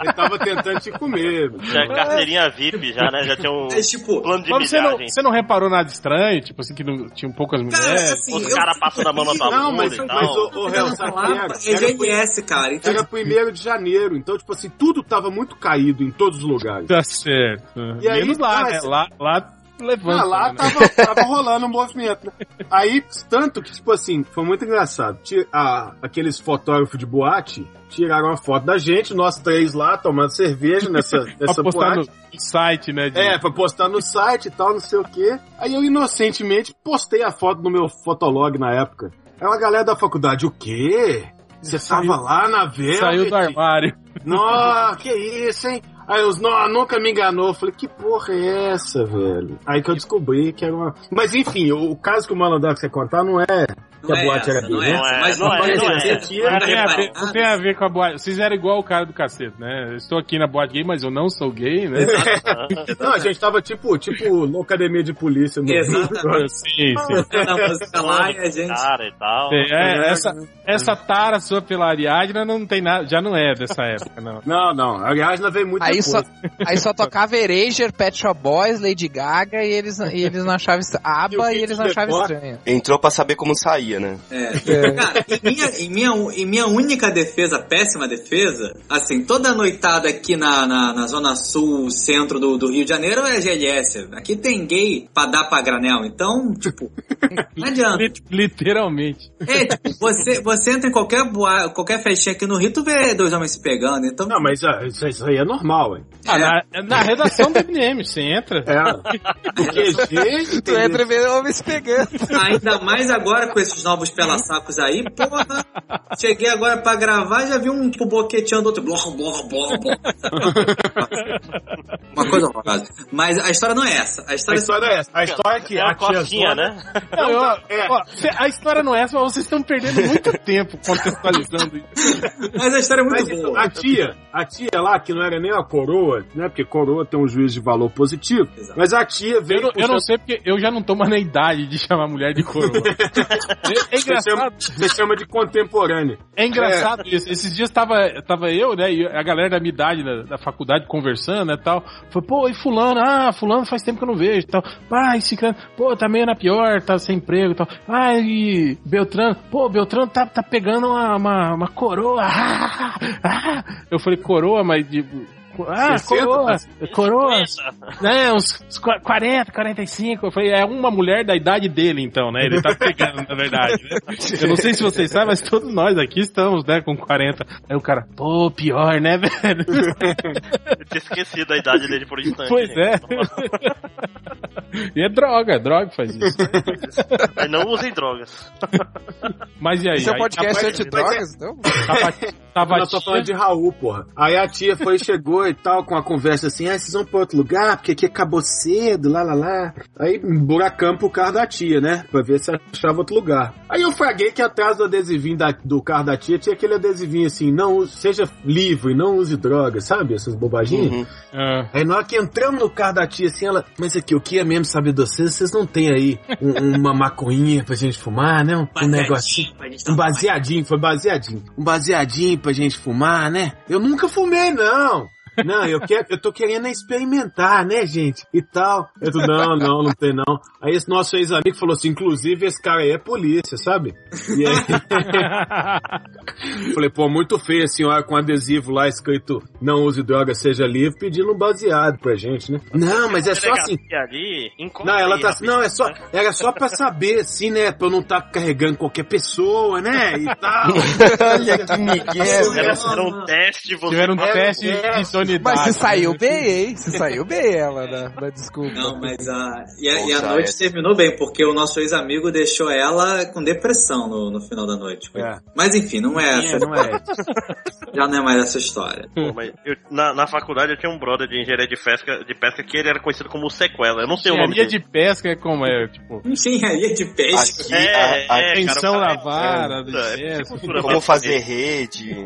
Ele tava tentando te comer. Já carteirinha VIP já, né? Já tinha um É tipo, plano de Mas você não, você não reparou nada estranho? Tipo assim, que não, tinham poucas cara, mulheres? assim, Os eu- caras passando a mão na tua Não, mas, e mas tal. o, o o que era? é GLS, cara. Então, era primeiro de janeiro, então, tipo assim, tudo tava muito caído em todos os lugares. Tá certo. E aí, Menos lá, ah, né? Lá, lá levanta. Ah, lá né? tava, tava rolando um movimento. né? Aí, tanto que, tipo assim, foi muito engraçado. A- aqueles fotógrafos de boate tiraram uma foto da gente, nós três lá, tomando cerveja nessa, nessa postar boate. no site, né? de- É, pra postar no site e tal, não sei o quê. Aí eu inocentemente postei a foto no meu fotolog na época. Aí uma galera da faculdade, o quê? Você tava lá na Velvet? Saiu do armário. Nossa, que isso, hein? Aí os não, nunca me enganou. Eu falei, que porra é essa, velho? Aí que eu descobri que era uma. Mas enfim, o, o caso que o Malandax quer contar não é que a é boate era gay, é né? essa. Mas Não é, não tem, a ver, a com a boate. Vocês eram igual o cara do cacete, né? Eu estou aqui na boate gay, mas eu não sou gay, né? Não, a gente tava tipo, tipo, na academia de polícia. No... Exatamente. sim, sim. Na música lá e a gente. Cara e tal. É, essa, essa tara sua pela Ariadna não tem nada, já não é dessa época, não. Não, não. Aliás, não veio muito Aí depois. só, aí só tocava Erasure, Pet Shop Boys, Lady Gaga e eles, e eles não achavam estranho. ABBA e eles não achavam estranho. Entrou pra saber como saía, né? É. Cara, em minha, em, minha, em minha única defesa, péssima defesa, assim, toda noitada aqui na, na, na zona sul, centro do, do Rio de Janeiro é GLS. Aqui tem gay pra dar pra granel. Então, tipo, não adianta. Lit- Literalmente. É, tipo, você, você entra em qualquer, boa, qualquer festinha aqui no Rio, tu vê dois homens se pegando. Então, Não, mas ah, isso, isso aí é normal, hein? Ah, na, na redação do MDM, você entra. É. Porque, gente. Tu entra e vê homens pegando. Ainda mais agora com esses novos pela-sacos aí, porra. Cheguei agora pra gravar e já vi um tipo boqueteando outro. Blá, blá, blá, blá. Uma coisa horrorosa. Mas a história não é essa. A A história, história é essa. A história é que É a Zona- né? Não, eu- é. ó, a história não é essa, mas vocês estão perdendo muito tempo contextualizando isso. mas a história é muito Mas então, boa. a tia, a tia lá, que não era nem a coroa, né? Porque coroa tem um juízo de valor positivo. Exato. Mas a tia Eu veio. não, eu não sei porque eu já não tô mais na idade de chamar mulher de coroa. É, é Você chama, engraçado. você chama de contemporâneo. É engraçado isso. Esses dias tava, tava eu, né, e a galera da minha idade da, da faculdade conversando, né, tal. Foi, pô, e fulano? Ah, fulano faz tempo que eu não vejo, tal. Ah, esse cara, pô, tá meio na pior, tá sem emprego e tal. Ah, e Beltrano, pô, Beltrano tá, tá pegando uma, uma, uma coroa. Ah, ah. Eu falei, coroa, mas de... Ah, 60, coroa, coroa, né, uns, uns 40, 45. Eu falei, é uma mulher da idade dele, então, né? Ele tá pegando, na verdade. né? Eu não sei se vocês sabem, mas todos nós aqui estamos, né, com 40. Aí o cara, pô, pior, né, velho? Eu tinha esquecido a idade dele por um instante. Pois é. E é droga, droga que faz isso. Mas não usem drogas. Mas e aí? Esse é podcast rapaz, antidrogas, então? Tava, falando de Raul, porra. Aí a tia foi, chegou e tal, com a conversa assim, ah, vocês vão pra outro lugar, porque aqui acabou cedo, lá, lá, lá. Aí, buracão pro carro da tia, né? Pra ver se achava outro lugar. Aí eu fraguei que atrás do adesivinho da- do carro da tia tinha aquele adesivinho assim, não, seja livre, não use drogas, sabe? Essas bobaginhas. Uhum. Ah, Aí na hora que entramos no carro da tia, assim, ela, mas aqui, o que é mesmo saber de vocês? Vocês não tem aí um- uma maconhinha pra gente fumar, né? Um, um negocinho. Um baseadinho, foi baseadinho. Um baseadinho pra gente fumar, né? Eu nunca fumei, não. Não, eu, quero, eu tô querendo experimentar, né, gente? E tal. Eu tô, não, não, não tem não. Aí esse nosso ex-amigo falou assim, inclusive esse cara aí é polícia, sabe? E aí... Falei, pô, muito feio a senhora com adesivo lá escrito não use droga, seja livre, pedindo um baseado pra gente, né? Não, mas é só assim. Ali, Não, ela tá assim, não, é só, né? era só pra saber, assim, né, pra eu não estar carregando qualquer pessoa, né, e tal. Olha que migué, velho. era um teste, você Tiveram um teste é. de Mas você saiu bem, hein? Você saiu bem, ela, da, da desculpa. Não, mas a. E a, e a noite essa. terminou bem, porque o nosso ex-amigo deixou ela com depressão no, no final da noite. É. Mas enfim, não é essa. É, não é. Já não é mais essa história. Pô, mas eu- na, na faculdade eu tinha um brother de engenharia de pesca, de pesca que ele era conhecido como Sequela. Eu não sei o nome Engenharia de pesca é como é, tipo, Engenharia de peixe. Aqui, É, a- a- é, tensão cara, o na é- vara, de é, é pesca. como fazer rede.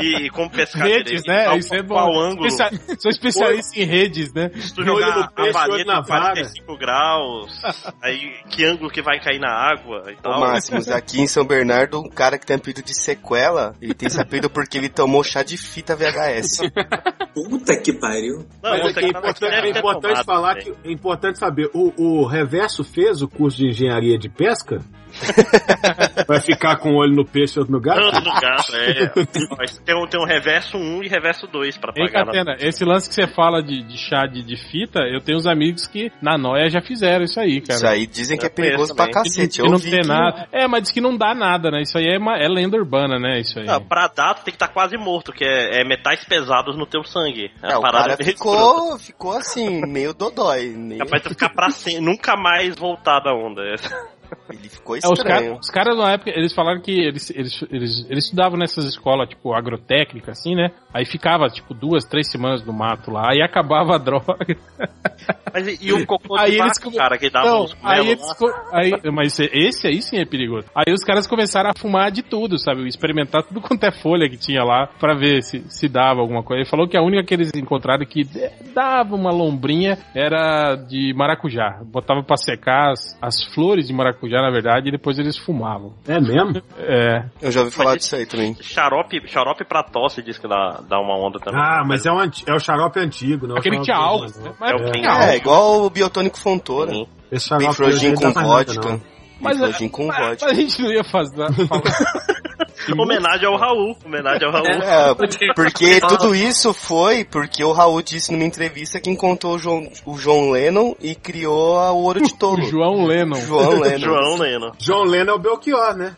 E como pescar redes, direito, né? qual- Isso é bom. Qual ângulo? Especia- Sou especialista em redes, né? Se tu jogar no peixe, a olho na de 45 graus, aí que ângulo que vai cair na água e Ô, tal. Máximos, aqui em São Bernardo, um cara que tem apelido de sequela, ele tem esse apelido porque ele tomou chá de fita VHS. Puta que pariu. Não, Mas é, que é importante, é importante tomado falar também. que é importante saber, o, o Reverso fez o curso de engenharia de pesca? Vai ficar com o olho no peixe e outro no gato? Tanto no gato, é. Tem, um, tem um reverso 1 e reverso 2 pra Ei, pagar. na- Catena, esse lance que você fala de, de chá de, de fita, eu tenho uns amigos que na noia já fizeram isso aí, cara. Isso aí dizem que é Eu conheço perigoso pra também. cacete. Que Eu não tem que- nada. É, mas diz que não dá nada, né? Isso aí é, uma, é lenda urbana, né? Isso aí. Não, pra dar, tu tem que estar quase morto, que é, é metais pesados no teu sangue. É É, uma o parada cara ficou, ficou assim, meio dodói. meio- Capaz de tu ficar pra sempre, nunca mais voltar da onda. Ele ficou É, os estranho. caras os caras na época, eles falaram que eles, eles, eles, eles estudavam nessas escolas, tipo, agrotécnica, assim, né? Aí ficava, tipo, duas, três semanas no mato lá, aí acabava a droga. Mas e, e o cocô Aí de eles vaca, cara, que dava Não, uns aí eles. Aí, mas esse aí sim é perigoso. Aí os caras começaram a fumar de tudo, sabe? Experimentar tudo quanto é folha que tinha lá pra ver se, se dava alguma coisa. Ele falou que a única que eles encontraram que dava uma lombrinha era de maracujá. Botava pra secar as, as flores de maracujá, na verdade, e depois eles fumavam. É mesmo? É. Eu já ouvi falar disso aí também. Xarope, xarope pra tosse diz que dá, dá uma onda também. Ah, mas é, um, é o xarope antigo, não é o Aquele que tinha álcool, né? Mas É é, álcool. É, igual o biotônico Fontoura. Sim. Esse Bem xarope hoje com nada, vodka. Bem Mas, com mas- vodka. mas a gente não ia fazer. Homenagem ao Raul. Homenagem ao Raul. É, porque tudo isso foi porque o Raul disse numa entrevista que encontrou o João, o João Lennon e criou a- o Ouro de o Tolo. João Lennon. João Lennon. João Leno. John Lennon é o Belchior, né?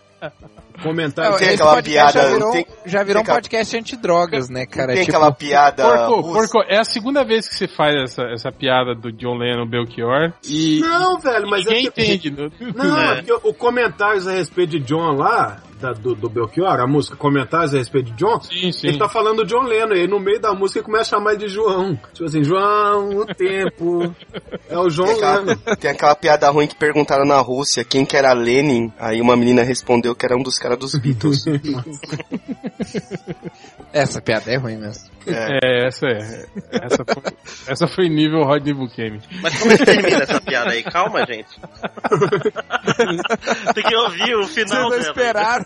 Comentário. Não, tem aquela piada- já virou, tem- já virou um tem aquela- podcast antidrogas, né, cara? Tem Tipo, aquela piada. Porco, russa. porco, é a segunda vez que você faz essa, essa piada do John Lennon Belchior e Não, velho, mas ninguém é que... entende. né? Não, É. é o comentários a respeito de John lá, da- do, do Belchior, a música Comentários a respeito de John, Sim, sim. ele tá falando do John Lennon, e aí no meio da música ele começa a chamar ele de João. Tipo assim, João, o tempo. É o João Tem aquela, Lennon. tem aquela piada ruim que perguntaram na Rússia quem que era Lenin. Aí uma menina respondeu que era um dos caras dos Beatles. Essa piada é ruim mesmo. É, essa é. Essa foi, essa foi nível Rodney Bukemi. Mas como é que termina essa piada aí? Calma, gente. Tem que ouvir o final Vocês não dela. esperaram.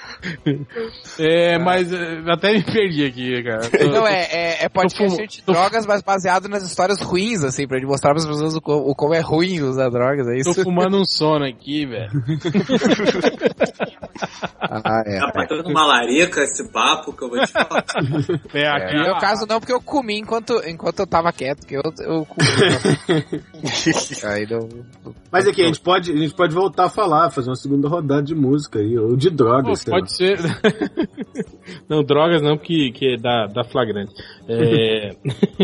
É, mas é, até me perdi aqui, cara. Tô- Não, é, é, é podcast fumo- de tô- drogas, mas baseado nas histórias ruins, assim, pra mostrar pras pessoas o, o como é ruim usar drogas, é Tô isso? fumando um sono aqui, velho. Ah, é. Tá batendo uma larica esse papo que eu vou te falar. É, aqui, No meu caso não, porque eu comi enquanto, enquanto eu tava quieto, que eu, eu comi. Aí não... Mas aqui, a gente, pode, a gente pode voltar a falar, fazer uma segunda rodada de música aí, ou de Pô, drogas. sei lá. pode ser. não, drogas não, que, que da, da flagrante. É...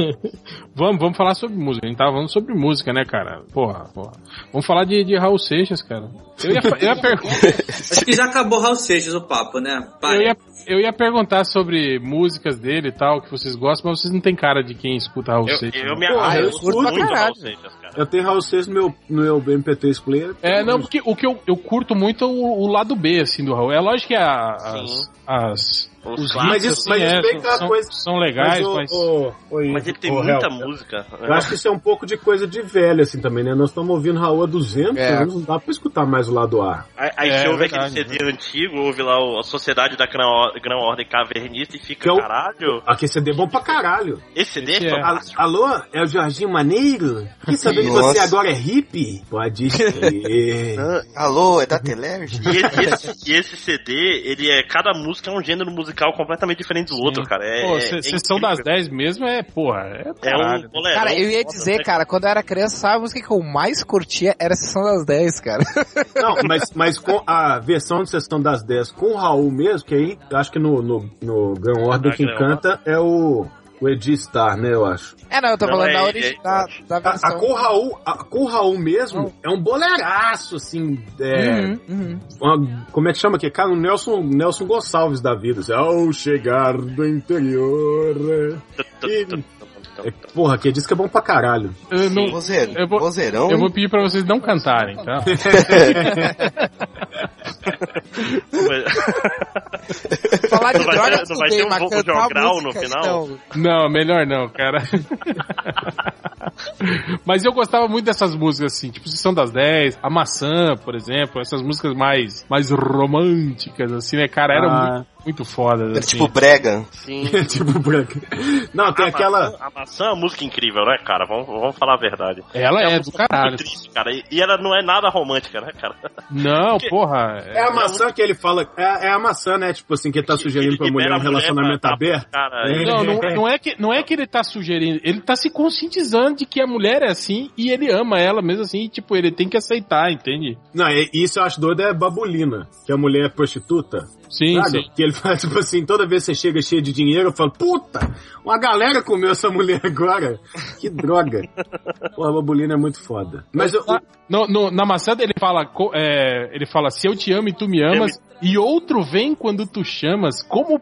vamos, vamos falar sobre música. A gente tava falando sobre música, né, cara? Porra, porra. Vamos falar de, de Raul Seixas, cara. Eu ia, eu ia, per- Acho que já acabou Raul Seixas o papo, né? eu, ia, eu ia perguntar sobre músicas dele e tal, que vocês gostam, mas vocês não têm cara de quem escuta Raul Eu, Seixas. eu né? me eu muito curto pra do caralho. Raul Seixas, cara. Eu tenho Raul Seixas no meu, no meu MP3 player. É, não, porque o que eu, eu curto muito é o, o lado B, assim, do Raul. É lógico que a- as, as, Os Mas isso- mas assim, isso é, é são, coisa- são legais, mas... Mas ele tem muita Hel, música. Eu acho que isso é um pouco de coisa de velho, assim, também, né? Nós estamos ouvindo Raul há 200 É. anos, não dá pra escutar mais o lado A. Aí, aí É, você ouve verdade, aquele CD antigo, ouve lá o- a Sociedade da Gran, Or- Gran Ordem Cavernista e fica, é caralho, Aqui CD é bom pra caralho. esse CD Esse é é. Al- Alô, é o Jorginho Maneiro? Fiquei sabendo que você agora é hippie? Pode. Ah, alô, é da Telerge? E esse, e esse CD, ele é. Cada música é um gênero musical completamente diferente do outro, cara. É, Pô, é- se- é sessão incrível. das 10 mesmo é, porra, é É caralho. um boleirão. Cara, eu ia dizer, né? cara, quando eu era criança, sabe a música que eu mais curtia era Sessão das 10, cara. Não, mas, mas com a versão de Sessão das 10 com o Raul mesmo, que aí acho que no, no, no Grand Order Ah, quem canta é o, o Edi Star, né, eu acho. É, não, eu tô Não, falando é- da é- origem, da, da A, versão. a com o Raul, a, com o Raul mesmo é um boleiraço, assim, é, Uhum, uhum. uma- como é que chama aqui? Cara, o Nelson, Nelson Gonçalves da vida. Assim, Ao chegar do interior. É, porra, que diz que é bom pra caralho. Eu, não- Vozeiro, eu vou- vozeirão. eu vou pedir pra vocês não cantarem, tá? Falar de Não vai droga, ter- tudo não vai ter um pouco cantar jogral no final? então, Não, melhor não, cara. Mas eu gostava muito dessas músicas assim, tipo Sessão das 10, A Maçã, por exemplo, essas músicas mais, mais românticas, assim, né, cara? Eram Ah. muito, muito fodas, Era assim. tipo brega. Sim. tipo branco. Não, tem a aquela. Maçã, a maçã é uma música incrível, né, cara? Vamos, vamos falar a verdade. Ela uma é do caralho. triste, cara. E, e ela não é nada romântica, né, cara? Não, porra. É a maçã que ele fala. É, é a maçã, né? Tipo assim, que ele tá sugerindo Ele pra mulher um mulher relacionamento pra- aberto. Cara, É. Não, não, não é que, não é que ele tá sugerindo, ele tá se conscientizando de que a mulher é assim e ele ama ela mesmo assim, e, tipo, ele tem que aceitar, entende? Não, é- isso eu acho doido é babulina, que a mulher é prostituta. Sim, sabe? sim. Que ele fala, tipo assim, toda vez que você chega cheio de dinheiro, eu falo, puta, uma galera comeu essa mulher agora. Que droga. Pô, a babulina é muito foda. Mas eu, Na, no- no- na maçã dele fala, é, ele fala, se eu te amo e tu me amas, e outro vem quando tu chamas, como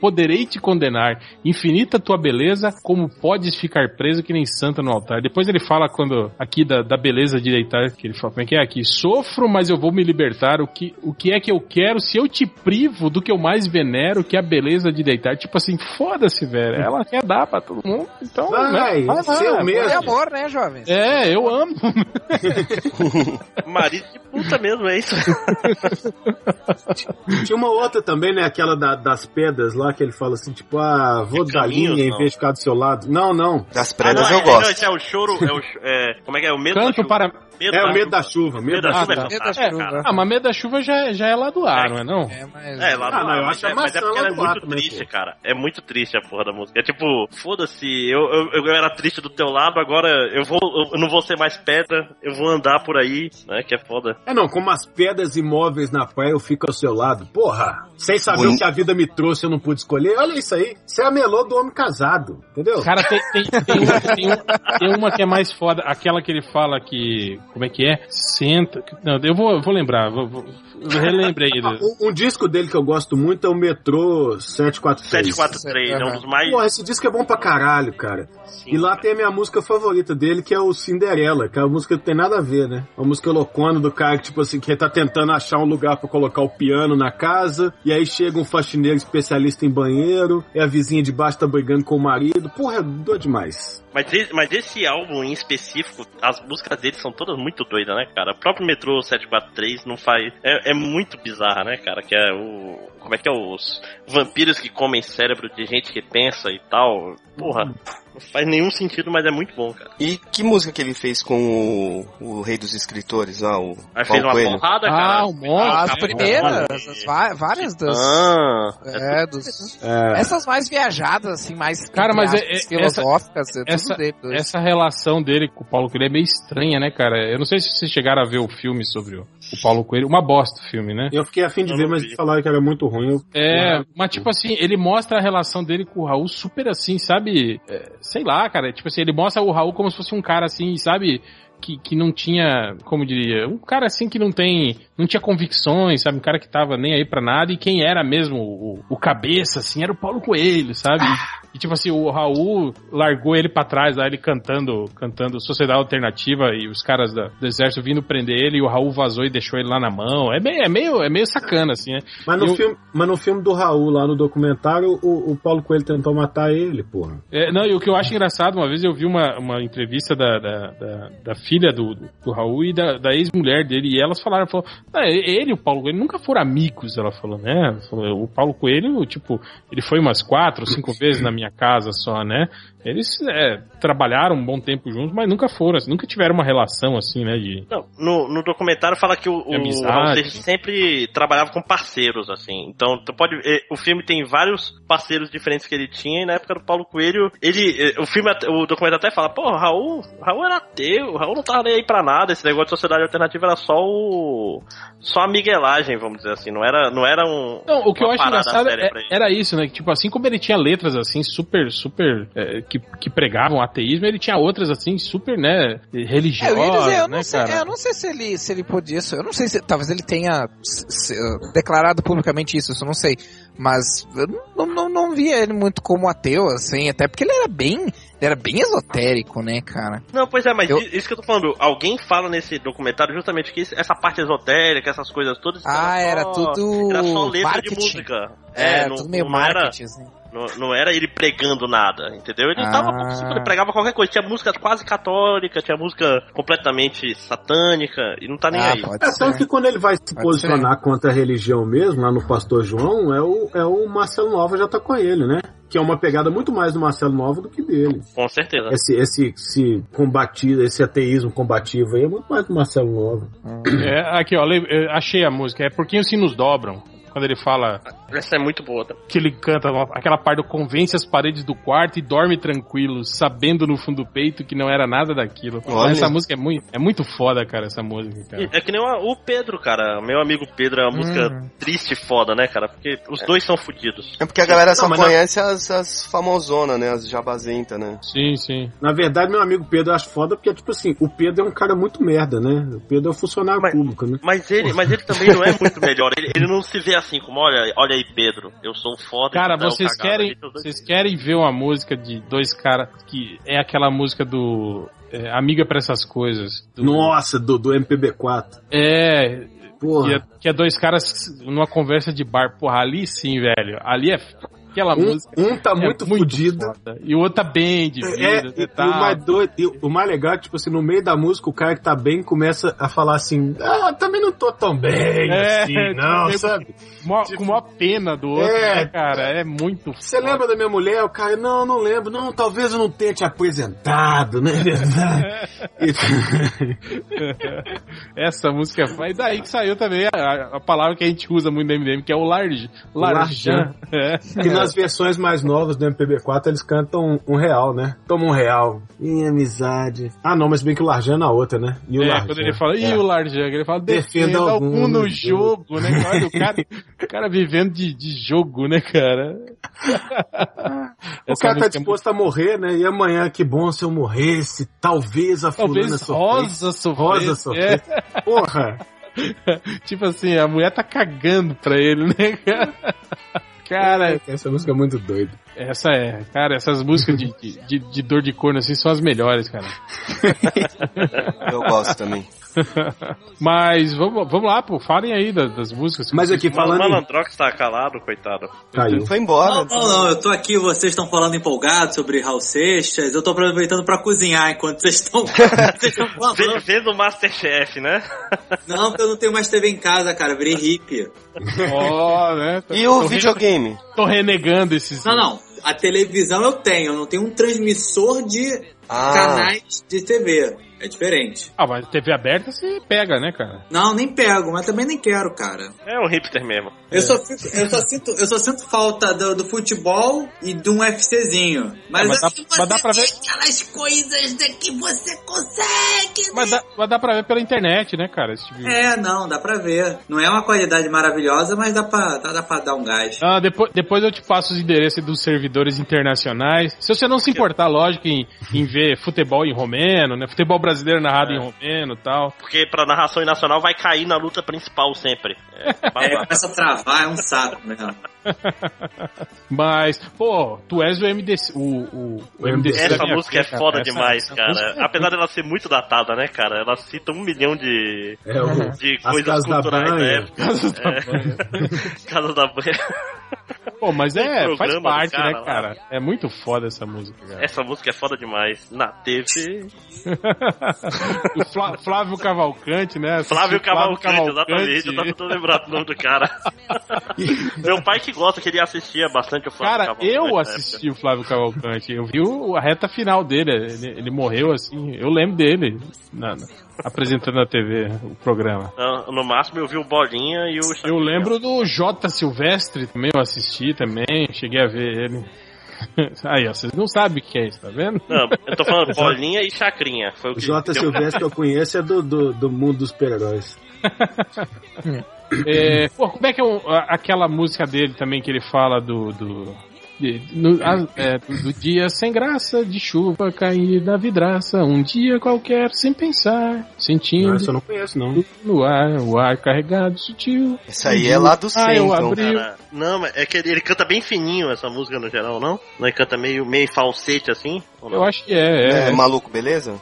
poderei te condenar? Infinita tua beleza, como podes ficar preso que nem santa no altar? Depois ele fala quando, aqui da, da beleza de deitar, que ele fala, como é que é aqui? Sofro, mas eu vou me libertar, o que, o que é que eu quero se eu te privo do que eu mais venero, que é a beleza de deitar? Tipo assim, foda-se, velho, ela quer dar pra todo mundo, então, Vai, né, vai mesmo. É amor, né, jovens? É, eu amo. marido de puta mesmo, é isso. tinha uma outra também, né? Aquela da- das pedras lá, que ele fala assim, tipo, ah, vou É dar caminhos, linha em não? vez de ficar do seu lado. Não, não. Das Ah, pregas não, eu é, Não, gosto. esse é o choro, é o, é, como é que é? O medo da Canto chuva. para... É o medo da chuva, medo Medo da da chuva. chuva é Ah, Medo da chuva. Ah, mas medo da chuva já, já é lá do ar, não é não? É, mas... É, lá do Ah, não, ar, eu mas acho é, a mas é porque ela é muito triste, cara. É muito triste a porra da música. É tipo, foda-se, eu, eu, eu era triste do teu lado, agora eu vou eu não vou ser mais pedra, eu vou andar por aí, né? Que é foda. É não, como as pedras imóveis na praia eu fico ao seu lado. Porra, sem saber Bonito. o que a vida me trouxe eu não pude escolher. Olha isso aí. Isso é a melô do homem casado, entendeu? Cara, tem, tem, tem, uma, tem, um- tem uma que é mais foda, aquela que ele fala que. Como é que é? Senta. Não, eu vou, eu vou lembrar, vou, vou, eu relembrei. Ah, um, um disco dele que eu gosto muito é o Metrô 743. 743, é um dos mais. Pô, esse disco é bom pra caralho, cara. E lá tem a minha música favorita dele, que é o Cinderela, que é uma música que não tem nada a ver, né? Uma música loucona do cara que, tipo assim, que tá tentando achar um lugar pra colocar o piano na casa, e aí chega um faxineiro especialista em banheiro, e a vizinha de baixo tá brigando com o marido. Porra, é doido demais. Mas, mas esse álbum em específico, as músicas dele são todas muito doidas, né, cara? O próprio Metrô 743 não faz. É, é muito bizarra, né, cara? Que é o. Como é que é os vampiros que comem cérebro de gente que pensa e tal. Porra, não faz nenhum sentido, mas é muito bom, cara. E que música que ele fez com o, o Rei dos Escritores lá, o Aí Paulo fez uma Coelho? porrada, cara. Ah, um monte. As Ah, primeiras, as várias das. Ah, É, dos. É. Essas mais viajadas, assim, mais Cara, mas é- é- essa- filosóficas, é tudo essa- dele. dois. Essa relação dele com o Paulo Coelho é meio estranha, né, cara? Eu não sei se vocês chegaram a ver o filme sobre o, o Paulo Coelho. Uma bosta o filme, né? Eu fiquei afim de Eu ver, mas falaram que era muito ruim. Eu... É, mas tipo assim, ele mostra a relação dele com o Raul super assim, sabe? É, sei lá, cara. Tipo assim, ele mostra o Raul como se fosse um cara assim, sabe? Que, que não tinha, como diria, um cara assim que não tem, não tinha convicções, sabe? Um cara que tava nem aí pra nada e quem era mesmo o, o cabeça, assim, era o Paulo Coelho, sabe? E tipo assim, o Raul largou ele pra trás, lá ele cantando, cantando Sociedade Alternativa e os caras da- do exército vindo prender ele e o Raul vazou e deixou ele lá na mão. É meio, é meio, é meio sacana, assim, né? Mas, no Eu- filme, mas no filme do Raul, lá no documentário, o, o Paulo Coelho tentou matar ele, porra. É, não, e o que eu acho engraçado, uma vez eu vi uma, uma entrevista da, da, da, da filha do, do Raul e da, da ex-mulher dele, e elas falaram, falou, "Ah, ele e o Paulo Coelho nunca foram amigos, ela falou, né? Falou, o Paulo Coelho, tipo, ele foi umas quatro, cinco vezes na minha casa só, né? Eles é, trabalharam um bom tempo juntos, mas nunca foram, assim, nunca tiveram uma relação assim, né? De, Não, no, no documentário fala que o, o. Raul sempre trabalhava com parceiros, assim. Então, tu pode ver, o filme tem vários parceiros diferentes que ele tinha, e na época do Paulo Coelho, ele, eh, o filme, o documentário até fala, pô, Raul, Raul era ateu, o Raul não tava nem aí pra nada, esse negócio de sociedade alternativa era só o, só a miguelagem, vamos dizer assim, não era, não era um... Não, o que eu acho engraçado é- era isso, né? Tipo, assim como ele tinha letras assim, super, super. é, que, que pregavam ateísmo, ele tinha outras assim, super, né? É, Religiosas. eu ia dizer, eu não, né, sei, cara? é, eu não sei se ele, se ele podia isso. Eu não sei se. Talvez ele tenha se- se- declarado publicamente isso, isso eu não sei. Mas eu não, não, não via ele muito como ateu, assim, até porque ele era bem. Ele era bem esotérico, né, cara? Não, pois é, mas Eu- isso que eu tô falando, alguém fala nesse documentário justamente que essa parte esotérica, essas coisas todas... Ah, era só- tudo Era só letra marketing. de música. É, não, tudo meio não era, marketing, assim. Não, não era ele pregando nada, entendeu? Ele Ah. tava ele pregava qualquer coisa. Tinha música quase católica, tinha música completamente satânica, e não tá nem Ah, aí. É, ser. tanto que quando ele vai se Pode posicionar contra a religião mesmo, lá no Pastor João, é o, é o Marcelo Nova já tá com ele, né? Que é uma pegada muito mais do Marcelo Nova do que dele. Com certeza. Esse, esse, esse combatido, esse ateísmo combativo aí é muito mais do Marcelo Nova. É, aqui, ó, eu achei a música. É Porque os Sinos Dobram. Quando ele fala Essa é muito boa. tá? que ele canta aquela parte do convence as paredes do quarto e dorme tranquilo, sabendo no fundo do peito que não era nada daquilo. Olha. Essa música é muito, é muito foda, cara, essa música, cara. É que nem o Pedro, cara. Meu amigo Pedro é uma música Uhum. triste e foda, né, cara? Porque os dois são fodidos. É porque a galera só Não, mas não- conhece as, as famosonas, né? As jabazentas, né? Sim, sim. Na verdade, meu amigo Pedro eu acho foda porque, tipo assim, o Pedro é um cara muito merda, né? O Pedro é um funcionário Mas- público, né? Mas ele, mas ele também não é muito melhor. Ele, ele não se vê assim como, olha, olha aí, Pedro, eu sou um foda. Cara, então, vocês querem, vocês querem ver uma música de dois caras que é aquela música do é, Amiga pra essas coisas. Do- Nossa, do, do MPB4. É, Porra. que é, que é dois caras numa conversa de bar. Porra, ali sim, velho. Ali é aquela Um, música. um tá é muito, fudido. foda. E o outro tá bem de vida. É, e tal. o mais doido, o mais legal é que, tipo assim, no meio da música, o cara que tá bem começa a falar assim, ah, também não tô tão bem É, assim, tipo, não, eu- sabe? Mó- com maior pena do outro, É. né, cara? É muito Você lembra da minha mulher? O cara, não, não lembro. Não, talvez eu não tenha te apresentado, né? Essa música é foda. E daí que saiu também a, a palavra que a gente usa muito no MDM, que é o large. Larjan. É. E nas versões mais novas do MPB4 eles cantam um real, né? Toma um real. Ih, amizade. Ah, não, mas bem que o Larjan é na outra, né? E o É, Larjan. quando ele fala, e É. o Larjan? Ele fala, Defenda defenda algum algum no no jogo, né? Olha, o cara, o cara vivendo de, de jogo, né, cara? O cara tá é disposto a morrer, né? E amanhã, que bom se eu morresse. Talvez a fulana Talvez sofresse. Rosa sofresse. Rosa sofresse. Porra. tipo assim, a mulher tá cagando pra ele, né, cara? Cara, Essa música é muito doida. essa é, cara, essas músicas de, de, de- de dor de corno assim são as melhores, cara. Eu gosto também. Mas vamos, vamos lá, pô, falem aí das, das músicas. Mas aqui, O falando em... Malandrox tá calado, coitado. Caiu. Foi embora. Não, não, não, eu tô aqui, vocês estão falando empolgado sobre Raul Seixas, eu tô aproveitando pra cozinhar enquanto vocês estão vocês estão falando. Vendo- Vendo o Masterchef, né? Não, porque eu não tenho mais TV em casa, cara, virei hippie. Ó, né? Tô, E o tô re- videogame? tô renegando esses. Não, não, a televisão eu tenho, eu não tenho um transmissor de Ah. canais de TV. É diferente. Ah, mas TV aberta você pega, né, cara? Não, nem pego, mas também nem quero, cara. É um hipster mesmo. Eu, só, fico- eu, só sinto, eu só sinto falta do, do futebol e de um UFCzinho. Mas, É, mas dá- mas dá pra ver- aquelas coisas de que você consegue, Mas dá, mas dá pra ver pela internet, né, cara? Esse tipo de- É, não, dá pra ver. Não é uma qualidade maravilhosa, mas dá pra, dá, dá pra dar um gás. Ah, depois, depois eu te passo os endereços dos servidores internacionais. Se você não se importar, lógico, em, em ver futebol em romeno, né? Futebol brasileiro narrado em romeno e tal. Porque pra narração em nacional vai cair na luta principal sempre. É, É, começa a travar, é um saco mesmo. Mas, pô, tu és o MDC. O, o, o MDC da Essa minha música é foda cara. Demais, essa cara. música é Apesar dela ser muito datada, né, cara? Ela cita um milhão de, É o... de As coisas casas da culturais da banha. época. Casa da É. Banha. Casa da banha. Pô, mas é, faz do parte, cara né, lá. cara? É muito foda essa música, cara. Essa música é foda demais. Na TV. o Flá- Flávio Cavalcante, né? Assistiu Flávio Cavalcante, exatamente. Eu tava tentando lembrar o nome do cara. Meu pai que gosta, que ele assistia bastante o Flávio Cara, Cavalcante. eu na época. assisti o Flávio Cavalcante. Eu vi o- a reta final dele. Ele, ele morreu assim. Eu lembro dele na- na- apresentando na TV o programa. No, no máximo eu vi o Bolinha e o Eu Chacrinha. lembro do J. Silvestre também, eu assisti também. Cheguei a ver ele. Aí, ó, vocês não sabem o que é isso, tá vendo? Não, eu tô falando Bolinha e Chacrinha. Foi o O que J. deu- Silvestre que eu conheço é do, do, do mundo dos super-heróis. É, pô, como é que é a- aquela música dele também que ele fala do. do de- no- a- é, do, dia sem graça, de chuva cair da vidraça, um dia qualquer, sem pensar, sentindo Não, essa eu não conheço, não. no ar, o ar carregado, sutil. Essa aí é lá do Ah, 100, eu então. abri. Cara, não, mas é que ele, ele canta bem fininho essa música no geral, não? Não, ele canta meio, meio falsete assim? Ou não? Eu acho que é, é. É, maluco, beleza?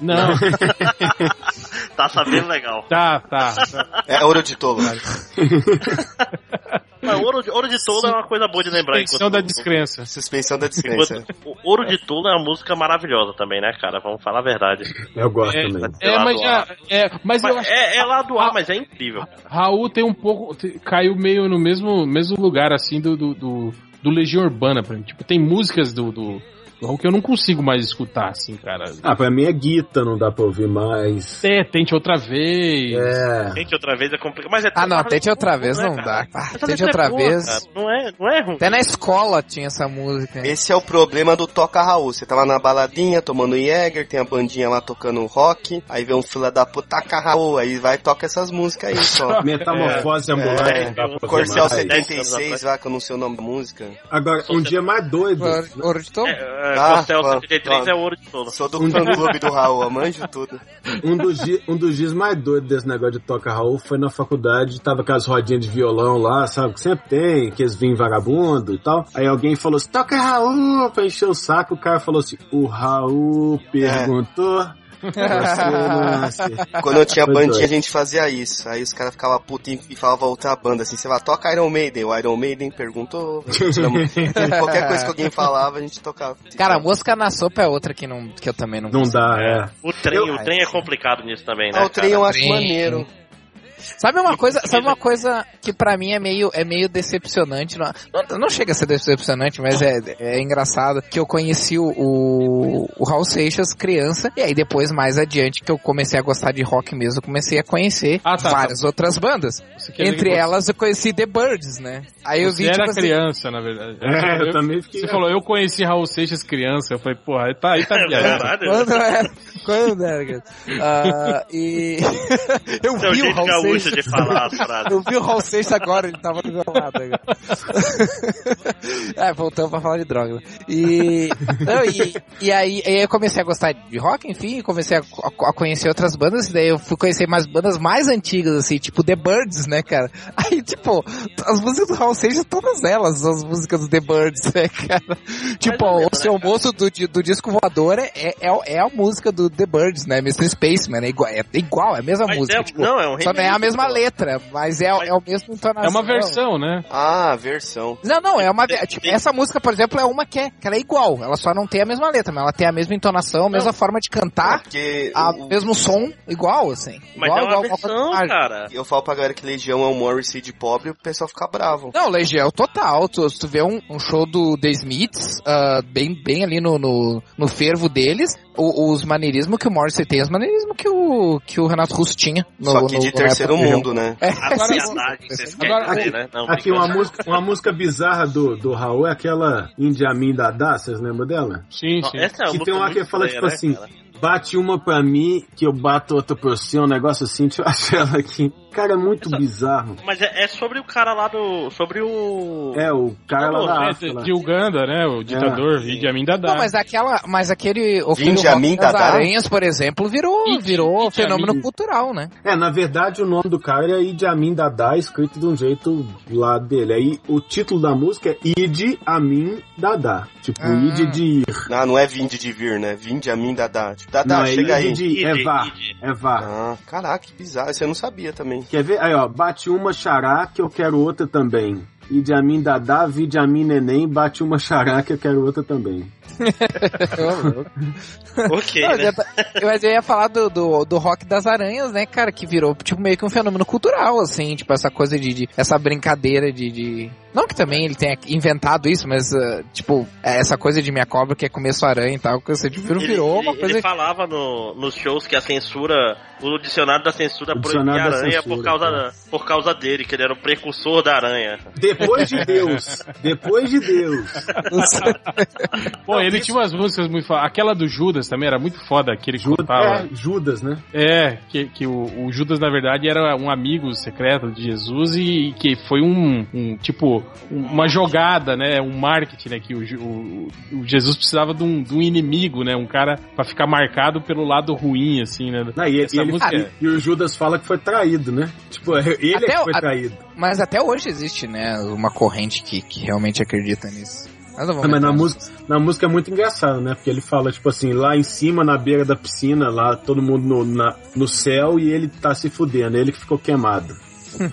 Não, Tá sabendo legal. tá, tá. tá. É ouro de tolo. Mas ouro, de- ouro de tolo é uma coisa boa de lembrar. Suspensão da descrença. Suspensão da descrença. enquanto- o Ouro de Tolo é uma música maravilhosa também, né, cara? Vamos falar a verdade. Eu gosto É, também. é, mas já. É, mas eu Mas acho é, é lá do ar, mas é incrível. cara. Raul tem um pouco. caiu meio no mesmo, mesmo lugar, assim, do, do, do, do Legião Urbana, pra mim. Tipo, tem músicas do, do, que eu não consigo mais escutar, assim, cara. Ah, pra mim é guita, não dá pra ouvir mais. É, tente outra vez. É. Gente, outra vez é complicado. Mas é Ah, não, tente outra vez né, não cara? dá. Ah, tente é outra boa, vez. cara. Não é, não é ruim. Até na escola tinha essa música. Esse é o problema do Toca Raul. Você tá lá na baladinha, tomando Jäger, tem a bandinha lá tocando rock, aí vem um fila da puta, Toca Raul, aí vai e toca essas músicas aí só. Metamorfose ambulante, dá pra ouvir Corcel mais. 76, lá que eu não sei o nome da música. Agora, um dia mais doido. De tolo? É, é, Ah, Costel claro, 73 claro. é ouro de tolo. Sou do fã clube do Raul, eu manjo tudo. Um dos, di- um dos dias mais doidos desse negócio de toca Raul foi na faculdade, tava com as rodinhas de violão lá, sabe? Que sempre tem, que eles vinham vagabundo e tal. Aí alguém falou assim, toca Raul, pra encher o saco. O cara falou assim, o Raul perguntou. Você não sei. Quando eu tinha bandinha, a gente fazia isso. Aí os caras ficavam putos e falavam outra banda assim. Você vai, toca Iron Maiden. O Iron Maiden perguntou. Qualquer coisa que alguém falava, a gente tocava. Cara, a música na sopa é outra que, não, que eu também não Não consigo. dá, é. O trem, Eu- o trem é complicado nisso também, né? Ah, o trem eu cara? acho Trem. maneiro. Sabe uma coisa, sabe uma coisa que pra mim é meio, é meio decepcionante, não, não, não chega a ser decepcionante, mas é, é engraçado, que eu conheci o, o, o Raul Seixas criança, e aí depois mais adiante que eu comecei a gostar de rock mesmo, eu comecei a conhecer Ah, tá, várias outras bandas. Entre que elas eu conheci The Birds, né? Aí eu Você vi, era tipo assim, criança, na verdade. É, eu Eu- também fiquei. Você falou, eu conheci Raul Seixas criança. Eu falei, porra, aí tá, aí tá É viajando. verdade. Quando era? Quando era? cara? Ah, e eu vi o Raul gaúcho de falar as frases. Eu vi o Raul Seixas agora, ele tava do meu é, voltamos pra falar de droga. E, não, e, e aí, aí eu comecei a gostar de rock, enfim, comecei a, a, conhecer outras bandas, e daí eu fui conhecer mais bandas mais antigas, assim, tipo The Birds, né, cara? Aí, tipo, as músicas do Raul Seixas, todas elas são as músicas do The Birds, né, cara? Tipo, ó, o seu moço do, do disco voador é, é, é a música do The Birds, né? Mr. Spaceman, é igual, é igual, é a mesma Mas música. é- tipo, não, é um Só não é a mesma letra, mas é, é o mesmo entonação. É uma versão, né? Ah, versão. Não, não, é uma. Tipo, essa música, por exemplo, é uma que, é, que ela é igual. Ela só não tem a mesma letra, mas ela tem a mesma entonação, a mesma forma de cantar, Porque a o- mesmo som, igual, assim. Mas igual, é uma igual, versão, igual- cara. eu falo pra galera que Legião é um Morrissey de pobre, o pessoal fica bravo. Não, Legião total. Tu, se tu vê um, um show do The Smiths, ah, bem, bem ali no, no, no fervo deles, o- os maneirismos que o Morrissey tem, os maneirismos que o, que o Renato Russo tinha. No, Só que no- de no terceiro Renato mundo, né? É, A sim, sociedade, sim. vocês querem Agora, aqui- né? Não, Aqui uma música, uma música bizarra do, do Raul é aquela Indiamin Dadá, vocês lembram dela? Sim, sim. Essa é uma que tem uma que fala tipo né, assim, cara? bate uma pra mim, que eu bato outra por você, um negócio assim, deixa eu achar ela aqui. Cara, é muito Essa- bizarro. Mas é, é sobre o cara lá do. Sobre o. É, o cara lá da É, África. lá. de Uganda, né? O ditador Idi Amin Dada. Não, mas aquela, mas aquele, mim, Rock das? Aranhas, por exemplo, virou, Idi- virou Idi fenômeno Amin. cultural, né? É, na verdade o nome do cara é Idi Amin Dada, escrito de um jeito lá dele. Aí o título da música é Idi Amin Dada. Tipo, Ah. Idi de ir. Ah, não é vinde de vir, né? Vinde a mim, Dadá. Tipo, Dadá, Não, é chega aí. Idi de... É Idi, vá. Idi. É vá. Ah, caraca, que bizarro. Isso eu não sabia também. Quer ver? Aí, ó, bate uma xará que eu quero outra também. Idi Amin Dada, vide Amin Neném, bate uma xará que eu quero outra também. Ok, Não, eu né? ia- mas eu ia falar do, do, do rock das aranhas, né, cara, que virou, tipo, meio que um fenômeno cultural, assim, tipo, essa coisa de, de- essa brincadeira de, de- Não que também ele tenha inventado isso, mas, ah, tipo, é essa coisa de minha cobra que é comer sua aranha e tal, que você virou, Ele, virou uma ele- coisa... ele falava no, nos shows que a censura, o dicionário da censura proibia da aranha censura, por, causa, cara. por causa dele, que ele era o precursor da aranha. Depois de Deus. Depois de Deus. Pô, ele tinha umas músicas muito foda. Aquela do Judas também era muito foda, que ele contava. É, Judas, né? É, que, que o, o Judas, na verdade, era um amigo secreto de Jesus e, e que foi um, um, tipo, um- uma jogada, né? Um marketing, né? Que o, o- o Jesus precisava de um, de um inimigo, né? Um cara pra ficar marcado pelo lado ruim, assim, né? Não, e, Essa e ele- música- e o Judas fala que foi traído, né? Tipo, ele Até é que foi a- traído. Mas até hoje existe, né, uma corrente que, que realmente acredita nisso. Mas mas na música, na música é muito engraçado, né? Porque ele fala, tipo assim, lá em cima, na beira da piscina, lá todo mundo no, na- no céu e ele tá se fudendo, ele que ficou queimado.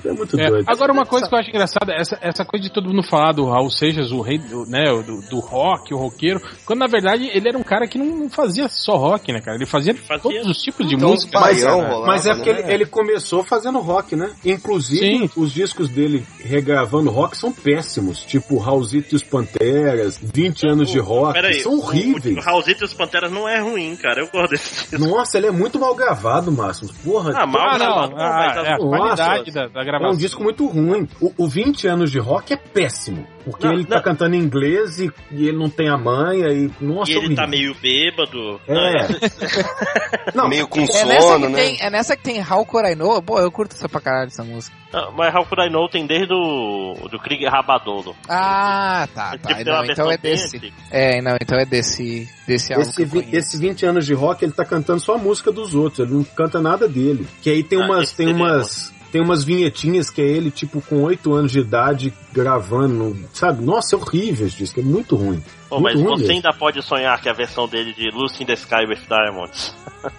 É muito É, doido. agora uma coisa que eu acho engraçada, essa, essa coisa de todo mundo falar do Raul Seixas, o rei do, né, o do, do rock, o roqueiro, quando na verdade ele era um cara que não, não fazia só rock, né, cara? Ele fazia, Fazia todos os tipos de Então, música. Mas, é- rolava, mas é porque né? ele, ele começou fazendo rock, né? Inclusive, Sim. os discos dele regravando rock são péssimos. Tipo, Raulzito e os Panteras, 20 anos de rock. Peraí, são o, horríveis. o Raulzito e os Panteras não é ruim, cara. Eu gosto desse disco. Nossa, ele é muito mal gravado, Máximo. Porra, Ah, mal Ah, gravado, não, não, mas ah, é a Nossa. qualidade da, da é gravação. um disco muito ruim. O, o 20 anos de rock é péssimo. Porque Não, ele tá não. cantando em inglês e, e ele não tem a manha e. Nossa, E ele tá horrível. meio bêbado. É. Não, Meio com É nessa, sono, que né? tem, é nessa que tem How Could I Know? Pô, eu curto essa pra caralho essa música. Não, Mas How Could I Know tem desde o do Krieg Rabadolo. Ah, tá, tá. tem Não, então é desse. antiga. É, não, então é desse, desse álbum que Esse, vi- esse 20 anos de rock, ele tá cantando só a música dos outros, ele não canta nada dele. Que aí tem Ah, umas, tem seria umas, tem umas vinhetinhas que é ele, tipo, com 8 anos de idade, gravando, sabe? Nossa, é horrível esse disco, é muito ruim. Pô, muito mas ruim você mesmo. ainda pode sonhar que a versão dele de Lucy in the Sky with Diamonds.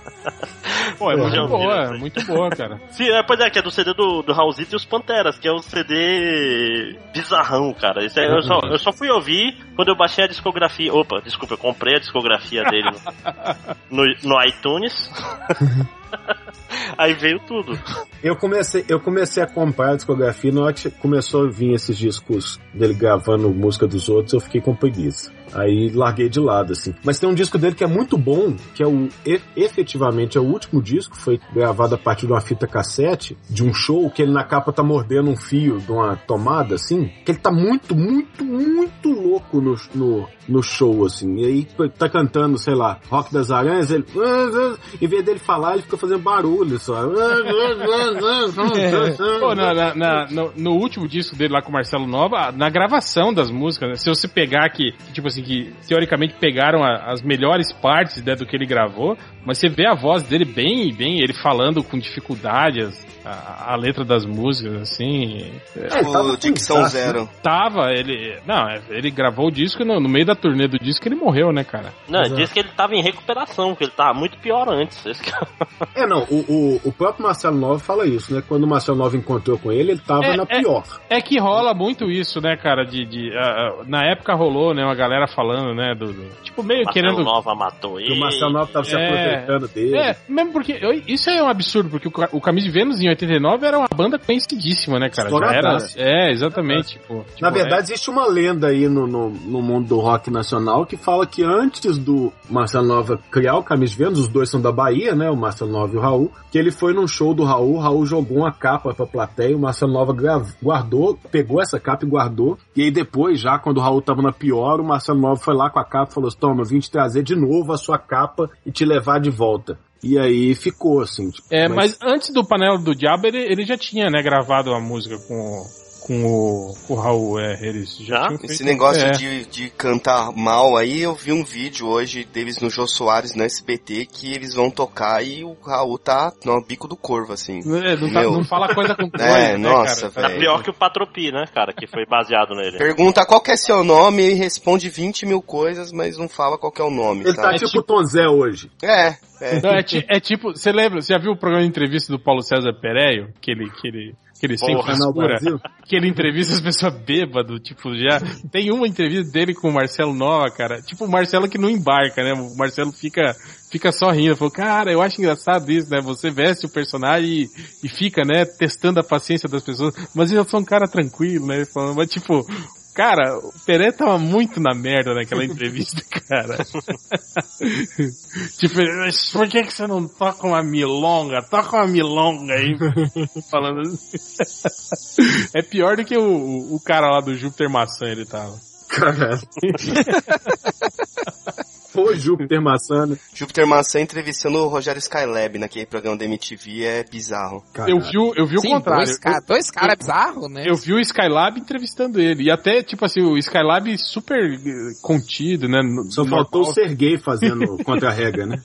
Pô, é Já muito boa, isso aí? muito boa, cara. Sim, é, pois é, que é do CD do, do Raulzito e os Panteras, que é um CD bizarrão, cara. Esse é- eu, só, eu só fui ouvir quando eu baixei a discografia. Opa, desculpa, eu comprei a discografia dele no, no iTunes. Aí veio tudo. Eu comecei, eu comecei a comprar a discografia, na hora que começou a vir esses discos dele gravando música dos outros, eu fiquei com preguiça. Aí larguei de lado, assim. Mas tem um disco dele que é muito bom, que é o efetivamente é o último disco, foi gravado a partir de uma fita cassete, de um show, que ele na capa tá mordendo um fio de uma tomada, assim, que ele tá muito, muito, muito louco no, no, no show, assim. E aí tá cantando, sei lá, Rock das Aranhas, ele. Em vez dele falar, ele fica fazendo barulho só. Pô, na- na- no, no último disco dele lá com o Marcelo Nova, na gravação das músicas, né, se você pegar que, tipo assim, que teoricamente pegaram a- as melhores partes né, do que ele gravou, mas você vê a voz dele bem, bem, ele falando com dificuldade as- a, a letra das músicas, assim. é, ele tava o Dicção. Zero. Tava, ele. Não, é, ele gravou o disco no, no meio da turnê do disco ele morreu, né, cara? Não, Exato. disse que ele tava em recuperação, que ele tava muito pior antes. Esse cara- É, não, o, o, o próprio Marcelo Nova fala isso, né? Quando o Marcelo Nova encontrou com ele, ele tava É, na é. pior. É que rola muito isso, né, cara? De, de ah, na época rolou, né, uma galera falando, né, do, do- tipo meio Marcelo querendo Nova matou E ele. o Marcelo Nova tava se É. aproveitando dele. É, mesmo porque. eu- Isso é um absurdo, porque o, o Camis de Vênus em 89 era uma banda conhecidíssima, né, cara? Já era. Estouradaça. É, exatamente. Tipo, Na tipo, verdade, existe uma lenda aí no, no, no mundo do rock nacional que fala que antes do Marcelo Nova criar o Camis de Vênus, os dois são da Bahia, né? O Marcelo Nova e o Raul, que ele foi num show do Raul, o Raul jogou uma capa pra plateia, o Marcelo Nova guardou, pegou essa capa e guardou, e aí depois, já quando o Raul tava na pior, o Marcelo Nova foi lá com a capa e falou, toma, eu vim te trazer de novo a sua capa e te levar de volta. E aí ficou assim, tipo, É, mas antes do Panela do Diabo, ele, ele já tinha, né, gravado a música com, com o, com o Raul, é, eles já, Já? tinham feito- Esse negócio é. de, de cantar mal aí, eu vi um vídeo hoje deles no Jô Soares no SBT que eles vão tocar e o Raul tá no bico do corvo, assim. É, não, tá- não fala coisa com coisa, É, né, nossa, cara? Tá velho. pior que o Patropi, né, cara? Que foi baseado nele. Pergunta qual que é seu nome e responde 20 mil coisas, mas não fala qual que é o nome, ele tá sabe? tipo o Tom Zé hoje. É, é. Não, é, é tipo, você lembra, você já viu o programa de entrevista do Paulo César Pereio? Que ele, que ele, que ele sem. Canal frescura, que ele entrevista as pessoas bêbado, tipo, já tem uma entrevista dele com o Marcelo Nova, cara, tipo o Marcelo que não embarca, né, o Marcelo fica, fica só rindo, falou, cara, eu acho engraçado isso, né, você veste o personagem e, e fica, né, testando a paciência das pessoas, mas eu sou um cara tranquilo, né, ele falando, mas tipo, Cara, o Pelé tava muito na merda naquela entrevista, cara. tipo, "Mas por que, que você não toca uma milonga? Toca uma milonga aí. Falando assim. É pior do que o, o- o cara lá do Júpiter Maçã ele tava. Caralho. Pô, Júpiter Maçã, né? Júpiter Maçã entrevistando o Rogério Skylab naquele programa da MTV é bizarro. Caralho. Eu vi, o- eu vi o Sim, contrário. dois, ca- dois caras bizarros, né? Eu vi o Skylab entrevistando ele. E até, tipo assim, o Skylab super eh, contido, né? no- Só faltou o Serguei fazendo contra-rega, né?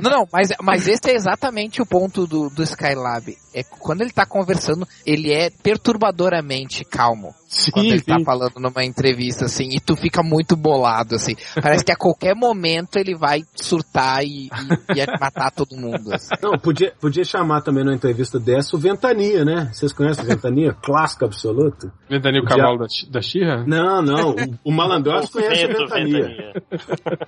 Não, não, mas, mas esse é exatamente o ponto do, do Skylab. É que quando ele tá conversando, ele é perturbadoramente calmo. Sim, Quando ele tá sim. falando numa entrevista, assim, e tu fica muito bolado, assim. Parece que a qualquer momento ele vai surtar e, e, e matar todo mundo. assim. Não, podia, podia chamar também numa entrevista dessa o Ventania, né? Vocês conhecem o Ventania? Clássico absoluto? Ventania o O cavalo da, da Xirra? Não, não. O, o Malandrox conhece o Vento, Ventania. ventania.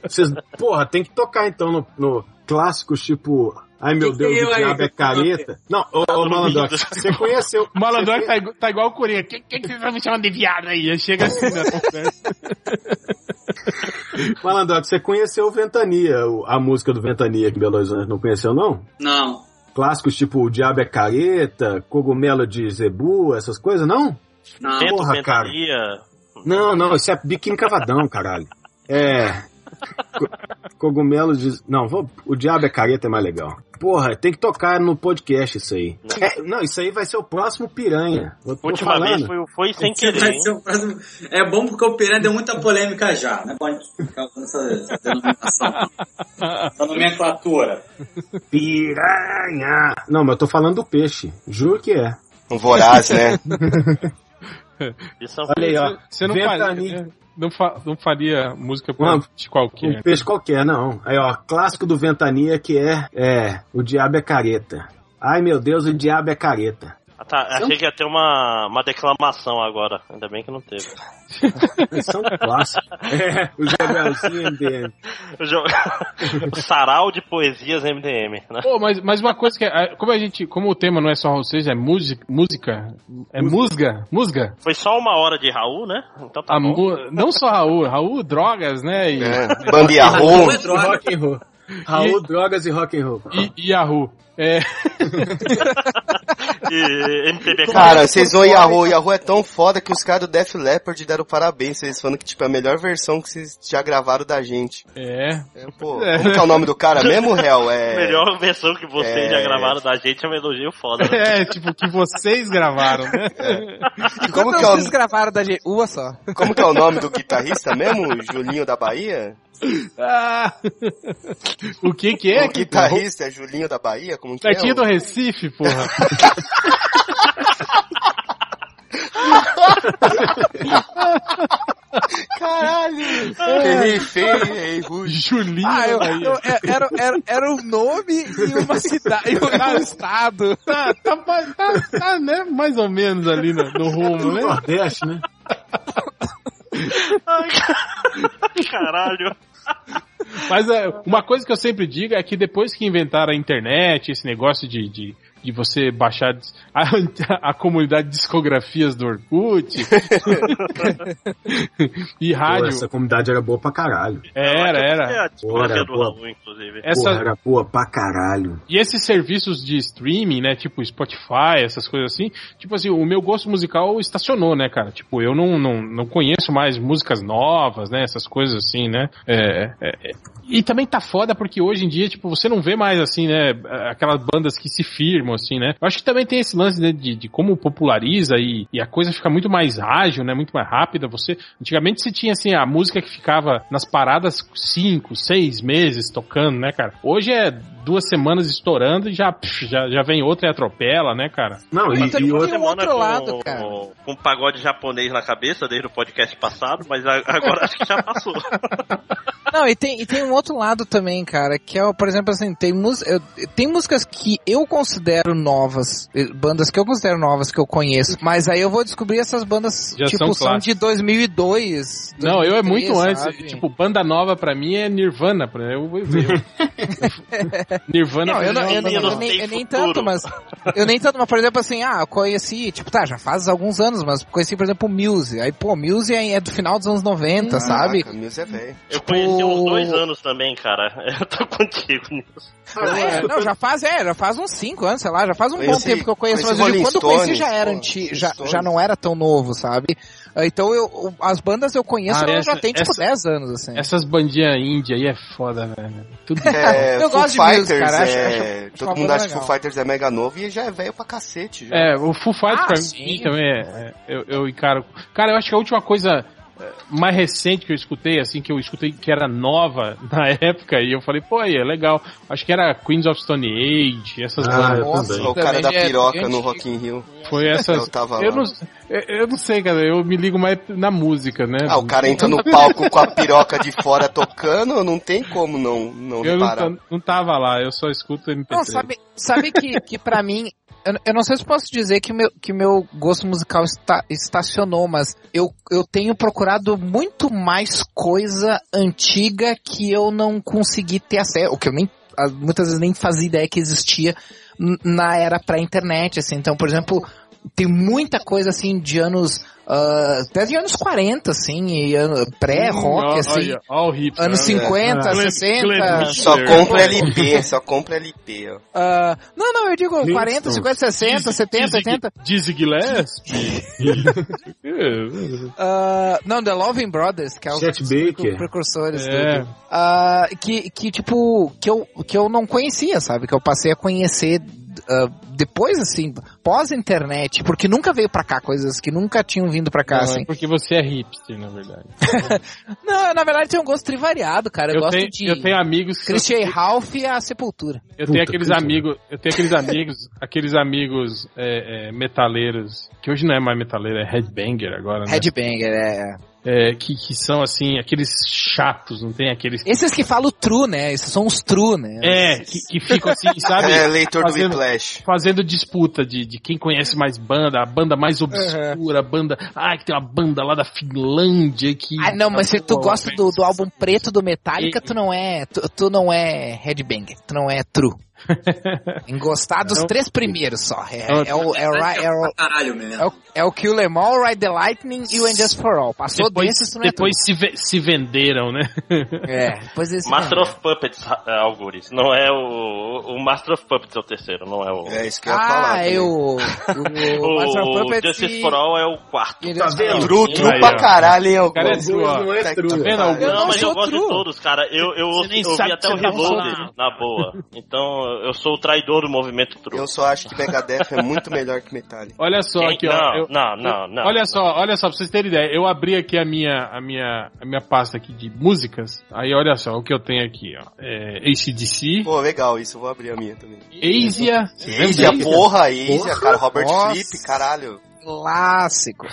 Vocês, porra, tem que tocar então no, no clássicos tipo. Ai meu Que Deus, que o aí? diabo é careta. Não, ô, ô Malandrox, você conheceu. O malandro tá, tá igual o Coringa. Quem que, que vocês estão me chamando de viado aí? Chega assim na conversa. Malandrox, você conheceu o Ventania, a música do Ventania aqui em Belo Horizonte, não conheceu não? Não. Clássicos tipo O Diabo é Careta, Cogumelo de Zebu, essas coisas, não? Não. Porra, cara. ventania. Não, não, isso é biquíni cavadão, caralho. É. Co- Cogumelo de. Não, vou... o Diabo é Careta é mais legal. Porra, tem que tocar no podcast isso aí. É, não, isso aí vai ser o próximo piranha. Eu tô Última falando. vez foi, foi sem Esse querer, vai hein? ser o próximo- É bom porque o Piranha deu muita polêmica já, né? Pode ficar com essa essa denominação. Essa nomenclatura. Piranha! Não, mas eu tô falando do peixe. Juro que é. Um voraz, né? Isso é um Olha aí, ó. Você não Ventania. Não, fa- não faria música Não. de qualquer. Um peixe qualquer, não. Aí, ó, clássico do Ventania que é, é, o diabo é careta. Ai, meu Deus, o diabo é careta. Ah, tá, achei que ia ter uma, uma declamação agora. Ainda bem que não teve. São clássicos. É, o Gabrielzinho MDM. O, jo- o sarau de poesias MDM, né? Pô, mas, mas uma coisa que é, como a gente, como o tema não é só vocês, é música, música, é musga, musga. Foi só uma hora de Raul, né? Então tá A bom. mu- não só Raul, Raul drogas, né? E, É, é E droga. rock and roll. Raul, drogas e rock and roll. e, e Yahoo. É, E MPB Cara, vocês vão Yahoo. Yahoo é tão foda que os caras do Def Leppard deram parabéns. Vocês falando que, tipo, é a melhor versão que vocês já gravaram da gente. é. É, pô, como que é o nome do cara mesmo? A É... melhor versão que vocês É. já gravaram da gente é um elogio foda. né? É, tipo, que vocês gravaram, né? E como que, é vocês o, gravaram da gente? Uma só. como que é o nome do guitarrista mesmo? Julinho da Bahia? Ah, o que que é? o guitarrista é Julinho da Bahia? Como que Daqui é? do Recife, porra. Caralho! Errei feio, errei. Julinho Ah, eu, Bahia. eu- é- era, era, era um nome e uma cidade, e um estado. Tá, tá, tá, tá, né? Mais ou menos ali no, no rumo, né? Nordeste, né? Caralho. Mas é, uma coisa que eu sempre digo é que depois que inventaram a internet, esse negócio de, de, de você baixar a, a comunidade de discografias do Orkut e Pô, rádio, essa comunidade era boa pra caralho. era, É era. a discografia Ora, do boa. Raul, inclusive. Essa, Porra, era boa pra caralho. E esses serviços de streaming, né, tipo Spotify, essas coisas assim, tipo assim, o meu gosto musical estacionou, né, cara? Tipo, eu não, não, não conheço mais músicas novas, né, essas coisas assim, né? É, é, é. E também tá foda porque hoje em dia, tipo, você não vê mais assim, né, aquelas bandas que se firmam, assim, né? Eu acho que também tem esse lance né, de, de como populariza e, e a coisa fica muito mais ágil, né, muito mais rápida. Você, antigamente você tinha, assim, a música que ficava nas paradas cinco, seis meses tocando, né, cara? Hoje é duas semanas estourando e já, pff, já, já vem outra e atropela, né, cara? Não, e, e um outro com, lado, cara. com um pagode japonês na cabeça desde o podcast passado, mas agora acho que já passou. Não, e tem, e tem um outro lado também, cara, que é, por exemplo, assim, tem, mus- eu- tem músicas que eu considero novas, bandas que eu considero novas que eu conheço, mas aí eu vou descobrir essas bandas, Já tipo, são são, de clássicos. 2002. Não, eu é muito 2003, antes. sabe? Tipo, banda nova pra mim é Nirvana. Pra eu, eu, eu- Nirvana Não, eu, não, eu, Meninos eu nem, eu nem tanto, mas. Eu nem tanto, mas por exemplo assim, ah, eu conheci, tipo, tá, já faz alguns anos, mas conheci, por exemplo, o Muse. Aí, pô, Muse é, é do final dos anos 90, sabe? Caraca, Mills é velho. Eu Tipo- conheci uns dois anos também, cara. Eu tô contigo nisso. Ah, é, não, já faz, é, já faz uns 5 anos, sei lá, já faz um bom tempo que eu conheço, mas eu quando eu conheci já era antigo, já, já não era tão novo, sabe? Então eu, as bandas eu conheço, Ah, eu essa- já tem tipo essa- 10 anos, assim. Essas bandinhas índia aí é foda, velho. Tudo É, Eu Foo gosto de Mills, Fighters cara, acho- é... acho- Todo mundo acha que Foo legal. Fighters é mega novo e já é velho pra cacete. Já. É, o Full Fighters Ah, pra sim. mim também é, é, eu, eu encaro. Cara, eu acho que a última coisa é, mais recente que eu escutei, assim, que eu escutei que era nova na época, e eu falei, pô, aí, é legal. Acho que era Queens of Stone Age, essas Ah, bandas. eu Nossa, também. o cara também da é piroca bem no. Rock in Rio. Foi essas. Eu tava eu, lá. não, eu, eu não sei, cara, eu me ligo mais na música, né? Ah, o cara entra no palco com a piroca de fora tocando, não tem como não, não Eu não, reparar. ta- não tava lá, eu só escuto MP3. Não, sabe, sabe que, que pra mim, eu, eu não sei se posso dizer que meu, que meu gosto musical está, estacionou, mas eu, eu tenho procurado muito mais coisa antiga que eu não consegui ter acesso, o que eu nem, muitas vezes nem fazia ideia que existia na era pré-internet, assim. Então, por exemplo, tem muita coisa assim de anos, ah, até de anos 40, assim, e ano- pré-rock, Hum, assim. Olha, ó o hipster, Anos né? 50, Ah. 60. Glenn Só compra LP, só compra LP, ó. Ah, não, não, eu digo 40, Flintstones. 50, 60, 70, Dizzy- 80. Dizzy Gillespie. É, Ah, não, The Loving Brothers, que é os precursores É. do. ah, que, que, tipo, que eu, que eu não conhecia, sabe? Que eu passei a conhecer ah, depois, assim, pós-internet, porque nunca veio pra cá coisas que nunca tinham vindo pra cá, Não, assim. é porque você é hipster, na verdade. Não, na verdade tem um gosto trivariado, cara. Eu, Eu gosto tenho, de eu tenho amigos que Christian Ralph e a Sepultura. Eu tenho Puta, aqueles puta. amigos, eu tenho aqueles amigos, aqueles amigos é, é, metaleiros, que hoje não é mais metaleiro, é headbanger agora, né? Headbanger, é. É, que, que são assim, aqueles chatos, não tem aqueles. Esses que falam true, né? Esses são os true, né? É, que, que ficam assim, sabe? É, leitor do fazendo, Whiplash. fazendo disputa de, de quem conhece mais banda, a banda mais obscura, a banda. Ah, que tem uma banda lá da Finlândia que. Ah, não, mas se tu gosta do, do álbum preto do Metallica, E- tu não é. Tu, tu não é headbanger, tu não é true. Em gostar dos Não. três primeiros só. É, é o, é, o, é, o, é, o, é o Kill Em All, Ride the Lightning e o And Just For All. Passou Depois, desses, não é depois se, ve- se venderam, né? É, depois esse Master não. of Puppets, é, Algures. Não é o. O Master of Puppets é o terceiro, não é o. É isso que eu ia falar. Ah, também. eu. O, o Master of O, Puppets Justice e- for All é o quarto. Tá vendo? True Aí, pra caralho, hein, é ó. Não é Tá true. que vendo, Não, mas eu gosto de todos, cara. Eu, eu, Você nem eu vi sabe até o tá Reloaded, falando. na boa. Então, eu sou o traidor do movimento true. Eu só acho que Megadeth é muito melhor que Metallica. Olha só Quem- aqui, ó. não, eu- não, não, não. Olha só, olha só, pra vocês terem ideia, eu abri aqui a minha, a minha, a minha pasta aqui de músicas, aí olha só o que eu tenho aqui, ó. É ACDC, Pô, legal isso, eu vou abrir a minha também. Asia, Asia, porra, Asia, Porra. cara, Robert Nossa. Fripp, caralho. Clássico.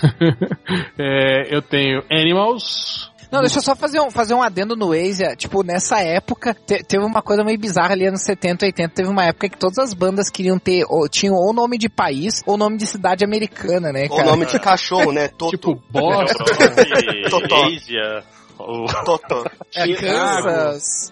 é, eu tenho Animals, Não, deixa eu só fazer um, fazer um adendo no Asia. Tipo, nessa época, te- teve uma coisa meio bizarra ali anos 70, 80. Teve uma época que todas as bandas queriam ter, ou, tinham ou nome de país, ou nome de cidade americana, né, Ou cara? nome de cachorro, né? Toto. tipo Boston, Totó. O... Totó. É, Kansas,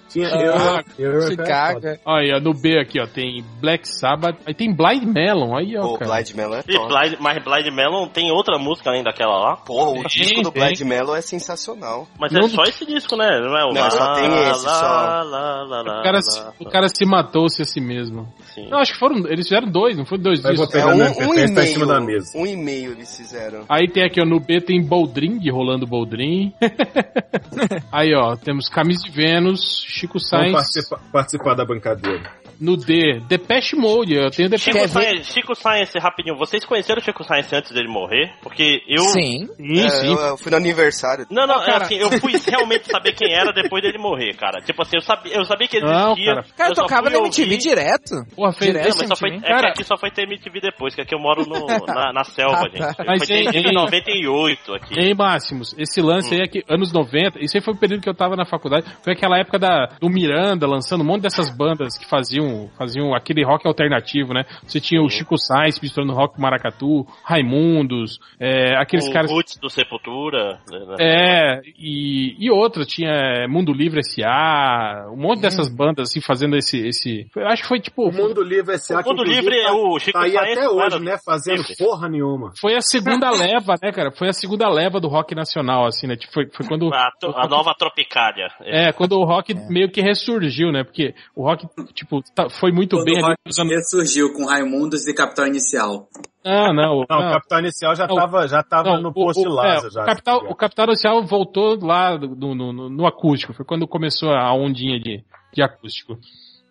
Chicago. aí ó, no B aqui ó, tem Black Sabbath, aí tem Blind Melon, aí ó, Pô, cara. Blind Melon é top. Blind, mas Blind Melon tem outra música além daquela lá. Porra, o Tem, disco do. Blind Melon é sensacional. Mas Não- é só esse disco, né? Não é o Não, só tem esse, lá, só. lá, lá, lá, O cara, lá, se- lá. o cara se matou-se a si mesmo. Sim. Não, acho que foram, eles fizeram dois, não foi dois Mas. É pegar um, um MP3, tá em cima da e-mail. mesa. Um e-mail eles fizeram. Aí tem aqui, ó, no B tem Boldrin, rolando Boldrin. Aí, ó, temos Camisa de Vênus, Chico Vamos Sainz. participa- participar da brincadeira. No D, Depeche Mode, eu tenho Depeche Chico? Science, Chico Science, rapidinho. Vocês conheceram o Chico Science antes dele morrer? Porque eu... Sim. Sim, É, sim. eu, eu fui no aniversário. Não, não, Não, cara. é assim, eu fui realmente saber quem era depois dele morrer, cara. Tipo assim, eu sabia, eu sabia que ele Não, existia. cara. Cara, eu tocava na MTV ouvir- direto. Porra, fez Direto. Mas só foi, é que Cara- aqui só foi ter MTV depois, que aqui eu moro no, na, na selva, Ah, tá. gente. Mas foi em- em em- 98 aqui. Ei, Máximos, esse lance aí é que anos 90, isso aí foi o período que eu tava na faculdade, foi aquela época da, do Miranda lançando um monte dessas bandas que faziam, faziam aquele rock alternativo, né? Você tinha o Chico Sainz misturando rock com maracatu, Raimundos, é, aqueles o caras... Roots do Sepultura. né? É, e, e outros, tinha Mundo Livre S.A., um monte dessas bandas assim fazendo esse. esse eu acho que foi tipo. O Mundo Livre S.A. O Mundo Livre é tá- o Chico tá aí até não hoje, né? Fazendo Livre. porra nenhuma. Foi a segunda leva, né, cara? Foi a segunda leva do rock nacional, assim, né? Tipo, foi, foi quando. A, to- a nova Tropicália. É, quando o rock meio que ressurgiu, né? Porque o rock, tipo, tá- foi muito Quando bem o ali rock nos anos. surgiu com Raimundos e Capital Inicial. Ah, não. Não, não. o Capitão Inicial já Não, tava, já tava Não, no posto o, de Lázaro. é, já, o, capital, o Capital Inicial voltou lá no, no, no- no acústico. Foi quando começou a ondinha de, de acústico.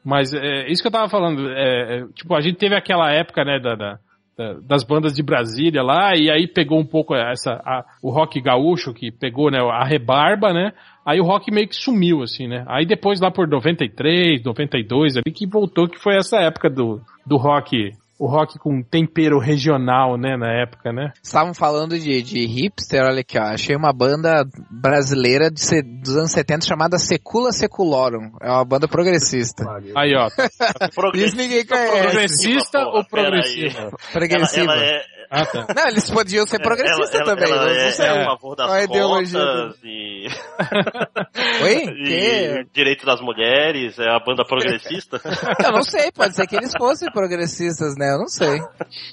Mas é isso que eu tava falando. é, é, tipo, a gente teve aquela época, né, da, da- da- das bandas de Brasília lá, e aí pegou um pouco essa, a- o rock gaúcho, que pegou, né, a rebarba, né? Aí o rock meio que sumiu, assim, né? Aí depois lá por 93, 92, ali que voltou, que foi essa época do, do rock, o rock com tempero regional, né, na época, né? Estavam falando de, de hipster, olha aqui, ó. Achei uma banda brasileira de dos anos 70 chamada Secula Seculorum. É uma banda progressista. Aí, ó, Isso ninguém conhece. Progressista ou progressiva? aí. Progressiva. Ela, ela é, Ah, tá. Não, eles podiam ser progressistas ela, também. Ela eu não é, sei. é a favor das ideologia cotas e, Oi? e direito das mulheres, é a banda progressista. Eu não sei, pode ser que eles fossem progressistas, né? Eu não sei.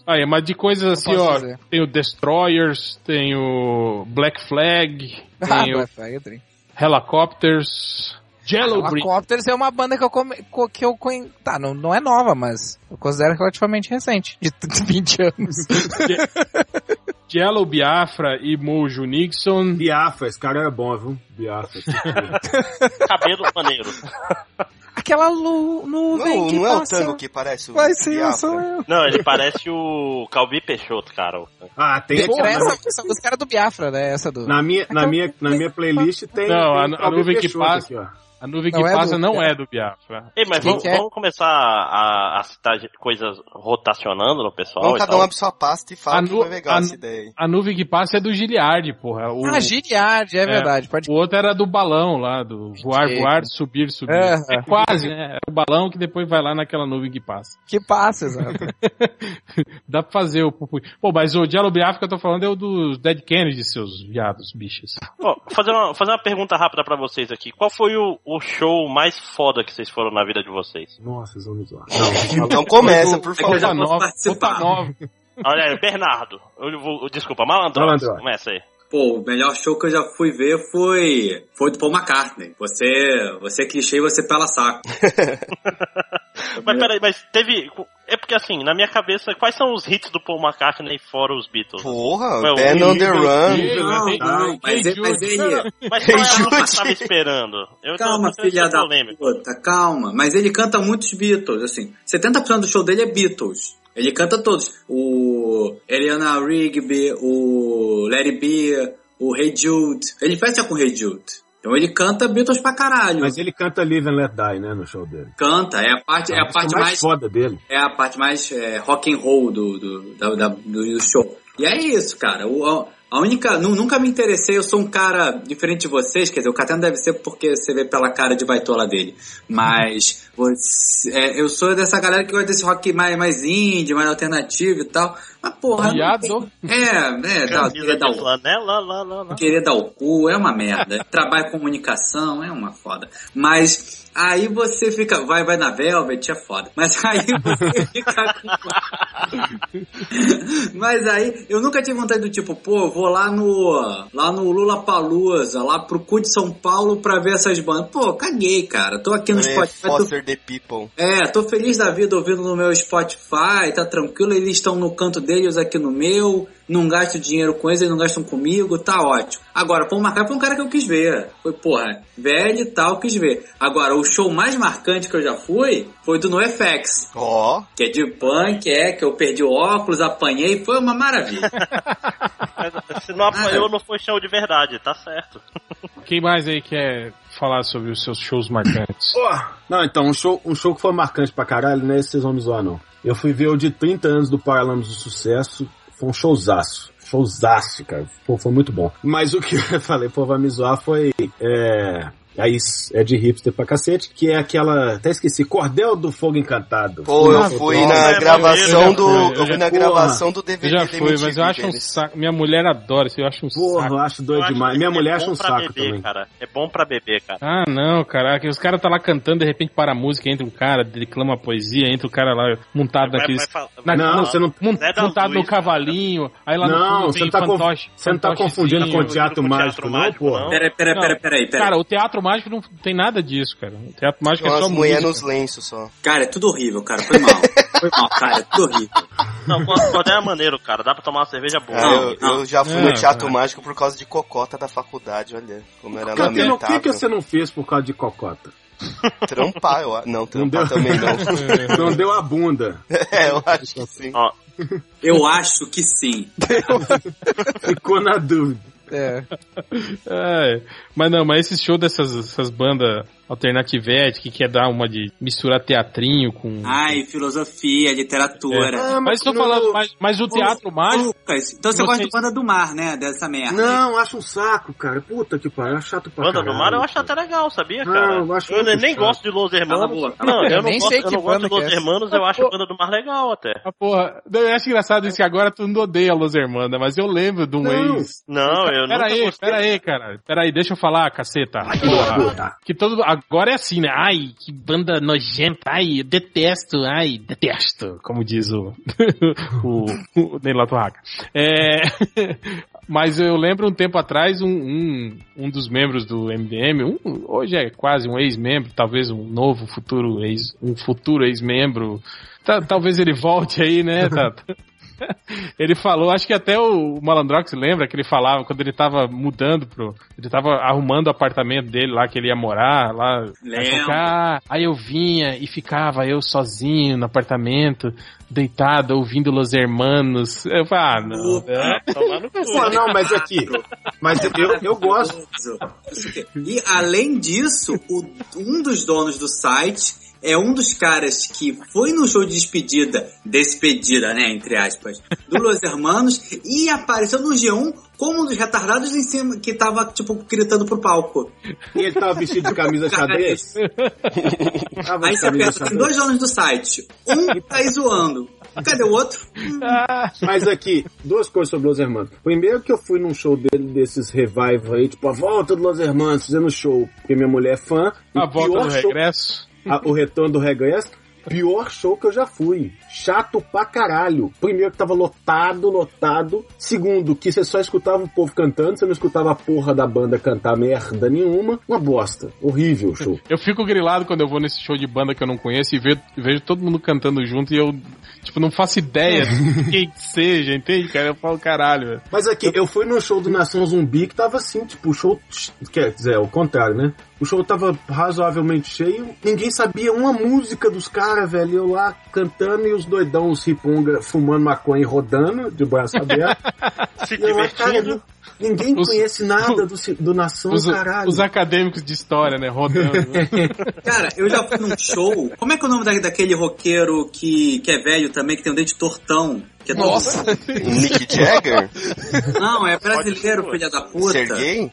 Aí, mas de coisas assim, ó, dizer. tem o Destroyers, tem o Black Flag, Ah, tem o Black Flag, eu tenho. Helicopters, Jello Brick. Helicopters é uma banda que eu, come, co- que eu conhe... Tá, não, não é nova, mas eu considero relativamente recente. De t- 20 anos. Jello Biafra e Mojo Nixon. Biafra, esse cara era bom, viu? Biafra. Cabelo maneiro. Aquela lu, nuvem Não, que não é o passa... tango que parece o Vai ser, eu sou eu. Não, ele parece o Calbi Peixoto, cara. Ah, tem Pô, essa, essa música era do Biafra, né? Essa do... Na minha, na minha, na minha playlist tem. Não, tem a- a nuvem que Peixoto passa. Aqui, ó. A nuvem que Não é passa do- não é do Biafra. Ei, mas vamos, que é? vamos começar a, a citar coisas rotacionando no pessoal Vamos cada um abre sua pasta e fala A que nu- foi legal a essa ideia aí. A nuvem que passa é do Giliard, porra. O, Ah, Giliard, é, verdade. Pode o outro era do balão lá, do voar, voar, subir, subir. É. É quase, né? É o balão que depois vai lá naquela nuvem que passa. que passa, exato. Dá pra fazer o pupu. Pô, mas o Jello Biafra que eu tô falando é o dos Dead Kennedy, seus viados, bichos. Ó, fazer, uma, fazer uma pergunta rápida pra vocês aqui. Qual foi o, o show mais foda que vocês foram na vida de vocês? Nossa, vocês vão me zoar. Então começa, por favor. posso nova, participar. puta nova. Olha aí, Bernardo. Eu vou, desculpa, Malandro. Malandro. Começa aí. Pô, o melhor show que eu já fui ver foi foi do Paul McCartney. Você, você é clichê e você pela saco. Mas peraí, mas teve. É porque assim, na minha cabeça, quais são os hits do Paul McCartney fora os Beatles? Porra, Well, Ben on the Run. Mas, ele, mas ele... Mas qual é a que Jude. você tava esperando? Eu Calma, filha da puta, calma. Mas ele canta muitos Beatles, assim. 70% do show dele é Beatles. Ele canta todos. O Eliana Rigby, o Larry B, o Hey Jude. Ele fecha com Hey Jude. Então ele canta Beatles pra caralho. Mas ele canta Live and Let Die, né, no show dele. Canta, é a parte, é a parte mais, mais, foda dele. é a parte mais é, rock and roll do, do, da- da- do, show. E é isso, cara. O, a, única. nu- nunca me interessei, eu sou um cara diferente de vocês, quer dizer, o Catano deve ser porque você vê pela cara de baitola dele. Mas você- é, eu sou dessa galera que gosta desse rock mais, mais indie, mais alternativo e tal. Mas porra. não Viado. tem- É, é, dá, querer, dar o, flanela, lá, lá, lá. querer dar o cu é uma merda. Trabalho comunicação é uma foda. Mas aí você fica. Vai, vai na Velvet, é foda. Mas aí você fica com. Mas aí eu nunca tive vontade do tipo, pô, vou lá no. lá no Lula Palusa, lá pro cu de São Paulo pra ver essas bandas. Pô, caguei, cara. Tô aqui no É, Spotify. tô- the People. é, tô feliz da vida ouvindo no meu Spotify, tá tranquilo, eles estão no canto deles aqui no meu, não gasto dinheiro com eles, eles não gastam comigo, tá ótimo. Agora, Paul McCartney foi um cara que eu quis ver. Foi, porra, velho e tal, quis ver. Agora, o show mais marcante que eu já fui foi do NoFX, Ó, que é de punk, é, que eu perdi o óculos, apanhei, foi uma maravilha. Mas, se não apanhou, não foi show de verdade, tá certo. Quem mais aí quer falar sobre os seus shows marcantes? Não, então, um show, um show que foi marcante pra caralho, é que vocês vão me zoar, não. Eu fui ver o de 30 anos do Paralamas do Sucesso, foi um showzaço. Showzaço, cara. Pô, foi muito bom. Mas o que eu falei, pô, vai me zoar foi. É. Aí é de hipster pra cacete, que é aquela. Até esqueci, Cordel do Fogo Encantado. pô, eu fui pô, na gravação do. já Eu fui, na porra. gravação do Eu DVD já da fui, mas eu acho um saco. Minha mulher adora isso, eu acho um Porra, saco. eu acho Eu doido demais. Minha é mulher acha um saco beber, também. Cara. É bom pra beber, cara. Ah, não, caraca. Os caras tá lá cantando, de repente para a música, entra um cara, declama poesia, entra o cara lá montado Vai- naqueles. vai falar- na- Não, no- você não- montado no cara. cavalinho, aí lá no Não, fundo você tem não tá você não tá confundindo com o teatro mágico, não, mágico, porra. não. Pera, pera, Não. pera, peraí, peraí. Cara, o teatro mágico não tem nada disso, cara. O teatro mágico é Umas só mulheres música. nos lenços só. Cara, é tudo horrível, cara. Foi mal. Foi mal, cara. É tudo horrível. Não, Cordel é maneiro, cara. Dá pra tomar uma cerveja boa. Não, eu, não. eu já fui É, no Teatro é. Mágico por causa de cocota da faculdade, olha. Como era Catena, o que, lamentável. que você não fez por causa de cocota? Trampar, eu acho. Não, trampar deu? também não. Não deu a bunda. é, eu acho que sim. Ó, Eu acho que sim. Ficou na dúvida. É. É, mas não, mas esse show dessas essas bandas alternativete que quer dar uma de misturar teatrinho com. Ai, filosofia, literatura. Ah, mas tô no- falando, mas, mas o teatro Ô, mágico. Lucas, então você Vocês- gosta de banda do mar, né? Dessa merda. Não, acho um saco, cara. Puta que pariu, é chato pra Banda caralho. do Mar eu acho até legal, sabia, Não, cara? eu acho eu nem chato. gosto de Los Hermanos. Cala a boca, cala a Não, eu Eu não nem gosto, sei eu que não gosto de Los é. Hermanos, eu acho a Banda do Mar legal até. Ah, porra, eu acho engraçado isso que agora tu não odeia Los Hermanas, mas eu lembro de um Não. ex. Não, eu Pera nunca aí, pera aí, cara. Pera aí, deixa eu falar, caceta. Porra. Que todo. Agora é assim, né? Ai, que banda nojenta. Ai, detesto. Ai, detesto. Como diz o. o. o Ney Latorraca. É. Mas eu lembro um tempo atrás, um, um, um dos membros do MDM, um, hoje é quase um ex-membro, talvez um novo futuro ex, um futuro ex-membro. Tá- talvez ele volte aí, né, Tata? Ele falou, acho que até o Malandrox lembra que ele falava quando ele tava mudando pro. Ele tava arrumando o apartamento dele lá que ele ia morar, lá. Falou, "Ah", aí eu vinha e ficava eu sozinho no apartamento, deitado, ouvindo Los Hermanos. Eu falei, ah, não. Pô, não, mas aqui. Mas eu, eu gosto. E além disso, o- um dos donos do site é um dos caras que foi no show de despedida, despedida, né, entre aspas, do Los Hermanos e apareceu no G1 como um dos retardados em cima que tava, tipo, gritando pro palco. E ele tava vestido de camisa xadrez. Tava Aí você pensa, tem dois donos do site. Um tá aí zoando. Cadê o outro? Mas aqui, duas coisas sobre Los Hermanos. Primeiro que eu fui num show dele, desses revival aí, tipo, a volta do Los Hermanos, fazendo show, porque minha mulher é fã. E A o volta do show- regresso. A- o retorno do regresso, pior show que eu já fui. Chato pra caralho. Primeiro que tava lotado, lotado. Segundo, que você só escutava o povo cantando, você não escutava a porra da banda cantar merda nenhuma. Uma bosta. Horrível o show. Eu fico grilado quando eu vou nesse show de banda que eu não conheço e vejo, vejo todo mundo cantando junto e eu, tipo, não faço ideia de quem que seja, entende, cara? Eu falo, caralho, velho. Mas aqui, eu fui no show do Nação Zumbi que tava assim, tipo, show. Quer dizer, o contrário, né? O show tava razoavelmente cheio, ninguém sabia uma música dos caras, velho. Eu lá cantando e os doidão, os riponga, fumando maconha e rodando, de braço aberto. Se E eu lá, cara, divertindo. ninguém Os- conhece nada do, do Nação, Os, caralho. os acadêmicos de história, né, rodando. Cara, eu já fui num show. Como é que é o nome da- daquele roqueiro que, que é velho também, que tem um dente tortão? Que é Nossa! Nick Jagger? Não, é brasileiro, filha da puta. Sergei?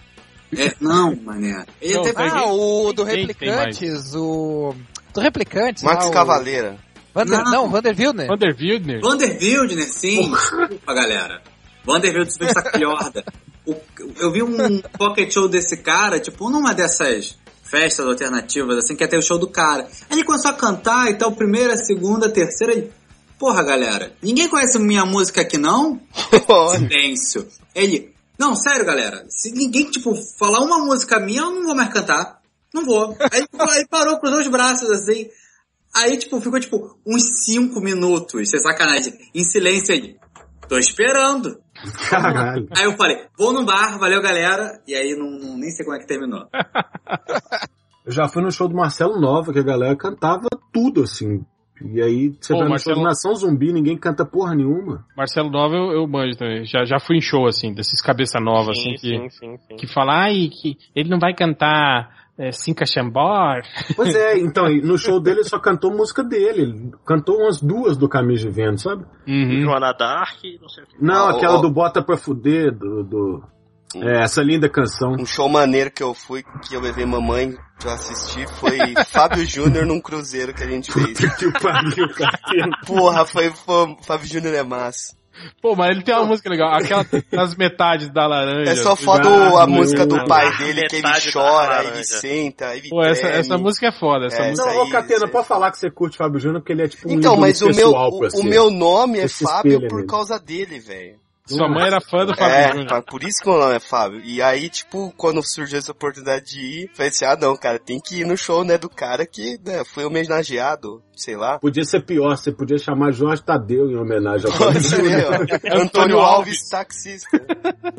É, não, mané. Ele Não, até vai- Ah, o do? Replicantes, o... Do Replicantes, Max lá, o- Cavaleira. Vander... Não. Não, Vander Wildner. Vander Wildner. Vander Wildner, sim. Desculpa, galera. Vander Wildner fez sacolhorda. O- Eu vi um pocket show desse cara, tipo, numa dessas festas alternativas, assim, que até o show do cara. Aí ele começou a cantar e tal, primeira, segunda, terceira. Ele, Porra, galera, ninguém conhece minha música aqui, não? Silêncio. Ele, não, sério, galera, se ninguém, tipo, falar uma música minha, eu não vou mais cantar. Não vou. Aí, aí parou, cruzou os braços, assim. Aí, tipo, ficou, tipo, uns cinco minutos, sem sacanagem, em silêncio aí. Tô esperando. Caralho. Aí eu falei, vou no bar, valeu, galera. E aí, não, não- nem sei como é que terminou. Eu já fui no show do Marcelo Nova, que a galera cantava tudo, assim. E aí, você Pô, no Marcelo- Nação Zumbi, ninguém canta porra nenhuma. Marcelo Nova eu, eu manjo também. Já, já fui em show, assim, desses cabeça nova, assim, que, sim, sim, sim. que fala, ai, que ele não vai cantar é, Cinca Chambor. Pois é, então, no show dele ele só cantou música dele. Ele cantou umas duas do Caminho de Vento, sabe? Uhum. Joana Dark, não sei o que. Não, Ah, aquela ó. do Bota Pra Fuder, do... do- É, essa linda canção. Um show maneiro que eu fui, que eu levei mamãe pra assistir, foi Fábio Júnior num cruzeiro que a gente fez. Que o pariu, cara. Porra, foi, foi Fábio Júnior é massa. Pô, mas ele tem uma música legal, aquela nas metades da laranja. É só foda Ah, a música do meu. pai dele, que ele chora, ele senta, ele Pô, essa, essa música é foda, essa É, música. Não, ô Catena, pode falar que você curte Fábio Júnior, porque ele é tipo um Então, mas o meu, pessoal o, pra o você. meu nome é Fábio por causa dele, velho. Sua mãe era fã do Fábio É, Júnior. pa- por isso que o meu nome é Fábio. E aí, tipo, quando surgiu essa oportunidade de ir, falei assim, ah não, cara, tem que ir no show, né, do cara que né, foi homenageado, sei lá. Podia ser pior, você podia chamar Jorge Tadeu em homenagem ao Fábio Pode ser, Júnior. ó. Antônio Alves, taxista.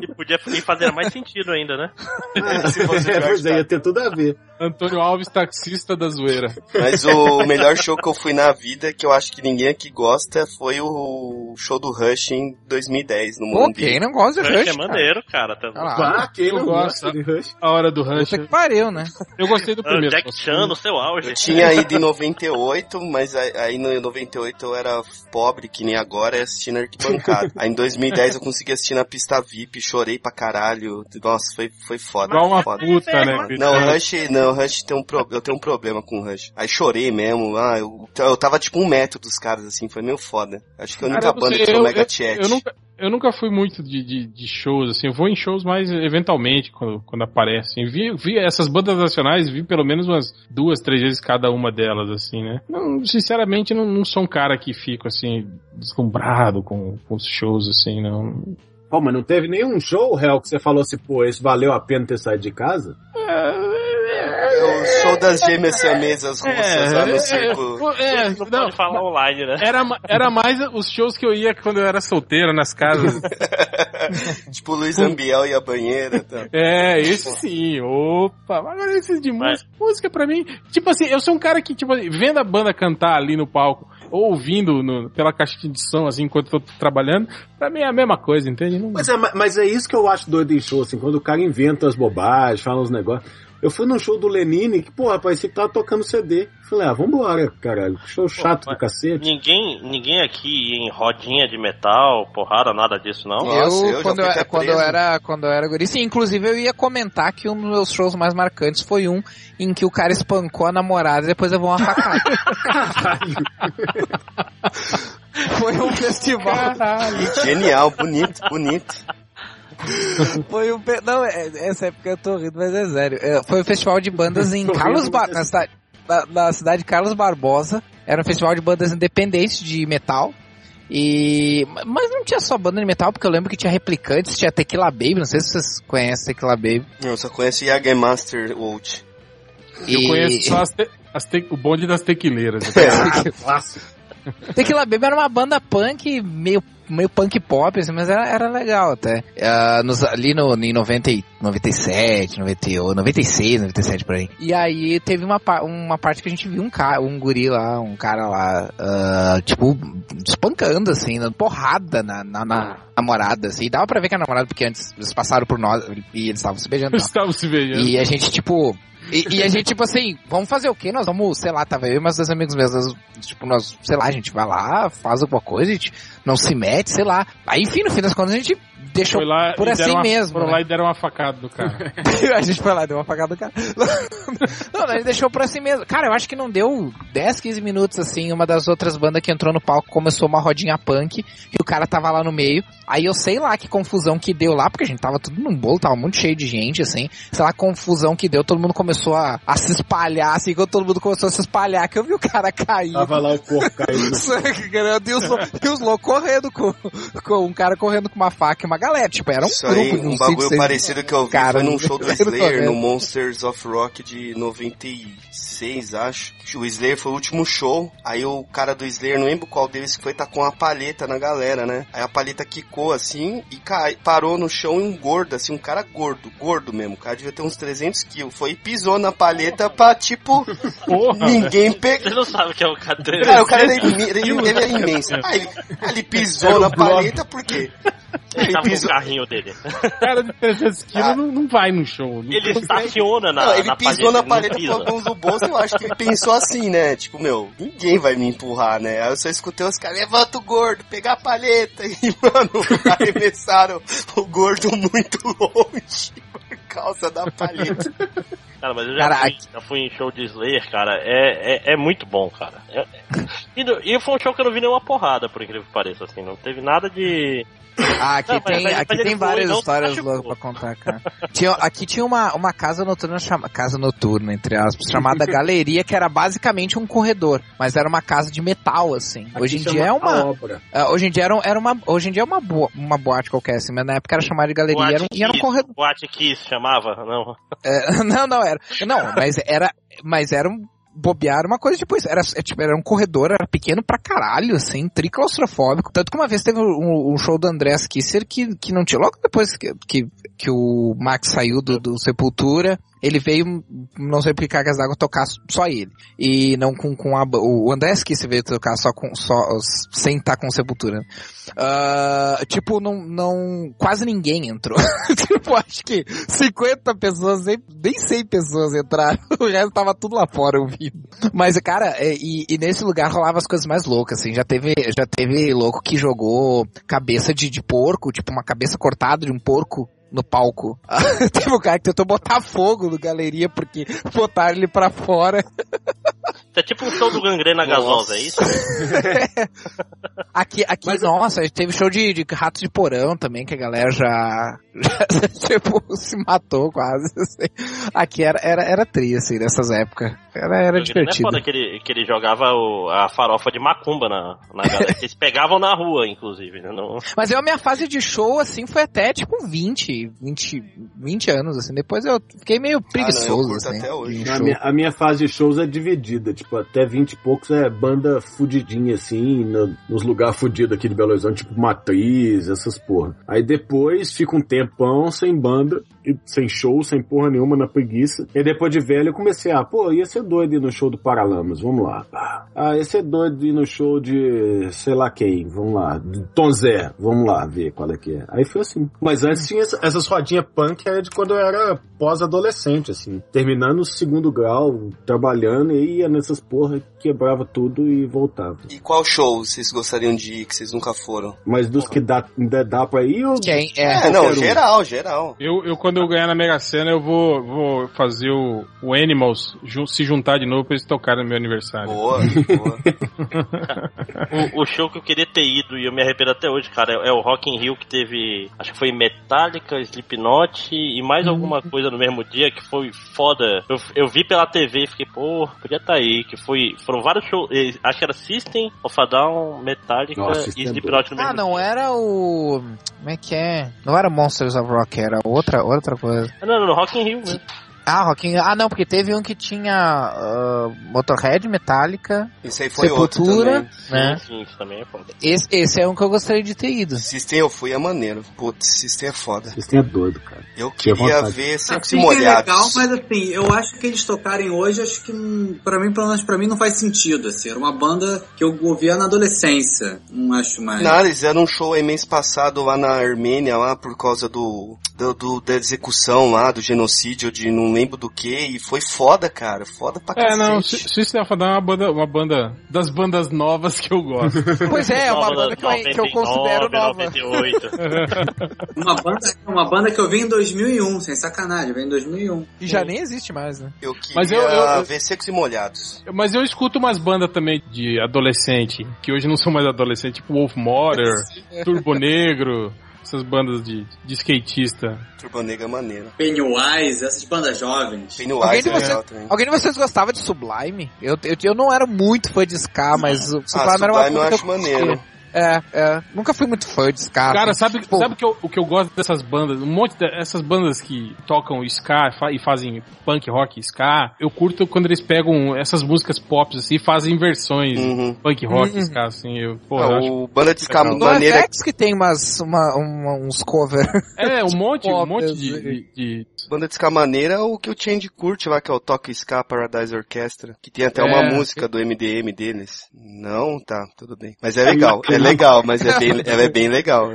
E podia fazer mais sentido ainda, né? Se fosse É, pois é, ia ter tudo a ver. Antônio Alves, taxista da zoeira. Mas o melhor show que eu fui na vida, que eu acho que ninguém aqui gosta, foi o show do Rush em 2010, no Pô, Morumbi. quem não gosta de Rush Rush, é maneiro, cara. Tá... Ah. Ah, quem eu não gosto. gosta de Rush? A hora do Rush. Puta que pariu, né? Eu gostei do Ah, primeiro. Jack Chan no seu auge. Eu tinha ido em 98, mas aí no 98 eu era pobre, que nem agora, e assisti na arquibancada. Aí em 2010 eu consegui assistir na pista VIP, chorei pra caralho. Nossa, foi, foi foda. Igual uma foda. puta, né? Não, o Rush, não, o Rush tem um pro, eu tenho um problema com o Rush. Aí chorei mesmo, ah, eu, eu tava tipo um metro dos caras, assim, foi meio foda. Acho que a única Cara, banda sei, que o eu- Mega eu- Chat. Eu nunca, eu nunca fui muito de, de, de shows, assim. Eu vou em shows mais eventualmente, quando, quando aparecem. Vi, vi essas bandas nacionais, vi pelo menos umas duas, três vezes cada uma delas, assim, né? Não, sinceramente, não, não sou um cara que fico, assim, deslumbrado com, com os shows, assim, não. Pô, mas não teve nenhum show, real, que você falou assim, pô, esse valeu a pena ter saído de casa? é o show das gêmeas siamesas russas lá no circo. é, Não, não, pode falar online, né? era, era mais os shows que eu ia quando eu era solteiro, nas casas. tipo Luiz Ambiel e a banheira. Tá. É, esse sim. Opa, agora esse de Mas- música. Música pra mim, tipo assim, eu sou um cara que, tipo, vendo a banda cantar ali no palco, ou ouvindo no- pela caixinha de som, assim, enquanto eu tô trabalhando, pra mim é a mesma coisa, entende? Não... Mas é, mas é isso que eu acho doido em show, assim, quando o cara inventa as bobagens, fala uns negócios. Eu fui num show do Lenine que, porra, parecia que tava tocando CD. Falei, ah, vambora, caralho. Show chato do mas- cacete. Ninguém, ninguém aqui em rodinha de metal, porrada, nada disso, não. Nossa, eu quando, eu, quando eu era quando eu era guri, sim, inclusive eu ia comentar que um dos meus shows mais marcantes foi um em que o cara espancou a namorada e depois levou uma facada. foi um festival. Genial, bonito, bonito. Foi um não, é- essa época eu tô rindo, mas é sério. É, Foi um festival de bandas em Carlos Bar na cidade na, na cidade de Carlos Barbosa. Era um festival de bandas independentes de metal. E mas não tinha só banda de metal, porque eu lembro que tinha replicantes, tinha Tequila Baby, não sei se vocês conhecem Tequila Baby. Eu só conheço Jagermaster Old. Eu E- conheço só as te- as te- o bonde das tequileiras. Tequila Baby era uma banda punk, meio, meio punk pop, assim, mas era, era legal até. Ah, nos- ali no, em 90, e- 97, 98, 96, 97 por aí. E aí teve uma, uma parte que a gente viu um cara, um guri lá, um cara lá, ah, tipo, espancando, assim, dando porrada na, na, na namorada, assim. E dava pra ver que a namorada, porque antes eles passaram por nós e eles estavam se beijando. Estavam se beijando. E a gente, tipo. E, e a gente, tipo assim, vamos fazer o quê? Nós vamos, sei lá, tava eu e meus dois amigos meus, nós, tipo, nós, sei lá, a gente vai lá, faz alguma coisa, a gente não se mete, sei lá. Aí, enfim, no fim das contas, a gente deixou lá por e assim uma, mesmo. Foram né? lá e deram uma facada do cara. a gente foi lá, deu uma apagada do cara. Não, a gente deixou por assim mesmo. Cara, eu acho que não deu 10, 15 minutos assim. Uma das outras bandas que entrou no palco começou uma rodinha punk e o cara tava lá no meio. Aí eu sei lá que confusão que deu lá, porque a gente tava tudo num bolo, tava muito cheio de gente, assim. Sei lá, confusão que deu, todo mundo começou a, a se espalhar, assim, quando todo mundo começou a se espalhar, que eu vi o cara cair. Tava lá o corpo caindo. E os, e os loucos correndo com, com um cara correndo com uma faca e uma galera. Tipo, era um Isso grupo aí, de um bagulho seis parecido que eu vi cara, foi num show do Slayer, no Monsters of Rock de 96, acho. O Slayer foi o último show, aí o cara do Slayer, não lembro qual deles que foi, tá com uma palheta na galera, né? Aí a palheta quicou assim e cai, parou no chão e um gordo, assim, um cara gordo, gordo mesmo. O cara devia ter uns 300 quilos. Foi e pisou na palheta pra, tipo, Porra, ninguém pegar. Você não sabe o que é o cadeira. Cara, o cara era, imen- ele, ele era imenso. Aí ele, ele pisou na palheta por quê? Ele tava no carrinho dele. cara de 300 quilos não, não vai no show. Não Ele consegue. estaciona na, Não, ele na pisou na palheta, paleta ele com a mão no bolso, eu acho que ele pensou assim, né? Tipo, meu, ninguém vai me empurrar, né? Aí eu só escutei os caras, levanta o gordo, pegar a paleta. E, mano, arremessaram o gordo muito longe por causa da paleta. Cara, mas eu já, fui, já fui em show de Slayer, cara. É, é, é muito bom, cara. É- e, no- e foi um show que eu não vi nenhuma porrada, por incrível que pareça, assim. Não teve nada de. Ah, aqui Não, tem, mas- aqui mas tem várias não histórias loucas pra contar, cara. Tinha, aqui tinha uma, uma casa noturna chama, casa noturna, entre aspas, chamada Galeria, que era basicamente um corredor, mas era uma casa de metal, assim. Hoje em Aqui dia é uma, obra. ah, hoje em dia era, era uma, hoje em dia é uma, boa, uma boate qualquer, assim, mas na época era chamada de Galeria, era um, e era um Kiss, corredor. Boate Kiss chamava? Não. É, não, não, era. Não, mas era. Mas era um. Bobear uma coisa tipo isso. Era, é, tipo, era um corredor, era pequeno pra caralho, assim, triclaustrofóbico. Tanto que uma vez teve um, um show do Andrés Kisser que, que não tinha. Logo depois que, que, que o Max saiu do, do Sepultura, ele veio, não sei por que cargas d'água, tocar só ele. E não com, com a. O Andrés Kisser veio tocar só com. Só, sem estar com Sepultura. Ah, tipo, não, não. Quase ninguém entrou. tipo, acho que 50 pessoas, nem, nem 100 pessoas entraram. O resto tava tudo lá fora ouvindo. Mas, cara, é, e, e nesse lugar rolava as coisas mais loucas, assim. Já teve, já teve louco que jogou cabeça de, de porco, tipo uma cabeça cortada de um porco no palco. teve um cara que tentou botar fogo no galeria porque botaram ele pra fora. Isso é tipo um show do gangrena gasosa, é isso? Aqui, aqui Mas- nossa, teve show de, de ratos de porão também, que a galera já, já tipo, se matou quase. assim. Aqui era, era, era tri, assim, nessas épocas. Era, era é divertido. foda que ele, que ele jogava o- a farofa de macumba na, na galera. Eles pegavam na rua, inclusive. Né? Não, Mas eu, a minha fase de show, assim, foi até, tipo, 20, 20, 20 anos, assim. Depois eu fiquei meio preguiçoso, assim. até hoje. A minha, a minha fase de shows é dividida, tipo, até 20 e poucos é banda fudidinha, assim, no- nos lugares fudidos aqui de Belo Horizonte, tipo Matriz, essas porra. Aí depois fica um tempão sem banda, sem show, sem porra nenhuma, na preguiça. E depois de velho eu comecei a, pô, ia ser doido ir no show do Paralamas, vamos lá. Ah, ia ser doido ir no show de sei lá quem, vamos lá. De Tom Zé, vamos lá ver qual é que é. Aí foi assim. Mas antes tinha essa- essas rodinhas punk, era de quando eu era pós-adolescente, assim. Terminando o segundo grau, trabalhando, e ia nessas porra, quebrava tudo e voltava. E qual show vocês gostariam de ir que vocês nunca foram? Mas dos que dá, ainda dá pra ir, eu... Quem é? É, não, um. geral, geral. Eu, eu, quando eu ganhar na Mega Sena, eu vou, vou fazer o, o Animals ju- se juntar de novo pra eles tocarem no meu aniversário. Boa, boa. o, o show que eu queria ter ido e eu me arrependo até hoje, cara, é, é o Rock in Rio que teve, acho que foi Metallica, Slipknot e mais alguma coisa no mesmo dia que foi foda. Eu, eu vi pela TV e fiquei, pô, podia estar aí, que foi, foram vários shows, acho que era System, of a Down, Metallica Nossa, e é Slipknot no mesmo Ah, não dia. era o... Como é que é? Não era Monsters of Rock, era outra, outra coisa. Não, não, no Rock in Rio mesmo. Ah, Rock in... Ah, não, porque teve um que tinha ah, Motorhead, Metallica, Esse aí foi outro Sepultura, também. né? Sim, sim, isso também é foda. Esse, esse é um que eu gostaria de ter ido. System eu fui, é maneiro. Putz, System é foda. Vocês têm doido, cara. Eu Tinha queria vontade. ver Secos e Assim que é Molhados. legal, mas assim, eu acho que eles tocarem hoje, acho que pra mim, pelo menos pra mim, não faz sentido, assim. Era uma banda que eu ouvia na adolescência. Não acho mais. Não, eles fizeram um show aí mês passado lá na Armênia, lá por causa do, do, do- da execução lá, do genocídio de não lembro do que, e foi foda, cara. Foda pra É, não. System of a Down é uma banda, uma banda das bandas novas que eu gosto. Pois é, é uma Nova, banda que eu, que eu 99, considero nova. 98. Uma banda, uma banda que eu vi em 2001, sem sacanagem, eu vi em 2001. E já nem existe mais, né? Eu queria Mas eu- eu- eu- ver Secos e Molhados. Mas eu escuto umas bandas também de adolescente, que hoje não são mais adolescente, tipo Wolf Mother, Turbo Negro, essas bandas de, de skatista. Turbo Negra é maneiro. Pennywise, essas bandas jovens. Alguém Pennywise de, é você- legal também. alguém de vocês gostava de Sublime? Eu, eu, eu não era muito fã de Ska, mas o Ah, Sublime era uma Sublime eu coisa acho maneiro. É, é. Nunca fui muito fã de Ska. Cara, assim, sabe, tipo, sabe que eu, o que eu gosto dessas bandas? Um monte dessas bandas que tocam ska fa- e fazem punk rock ska. Eu curto quando eles pegam essas músicas pop assim e fazem versões Uhum. punk rock Uhum. ska, assim. Eu, pô, Ah, eu o Banda de Ska legal. Maneira FX que tem umas, uma, uma- uns cover. É, um monte, um monte assim. de, de- de- Banda de Ska maneira é o que o Change curte lá, que é o Toque Ska Paradise Orchestra, que tem até É. uma música do MDM deles. Não, tá, tudo bem. Mas é legal, é legal, mas é bem, ela é bem legal.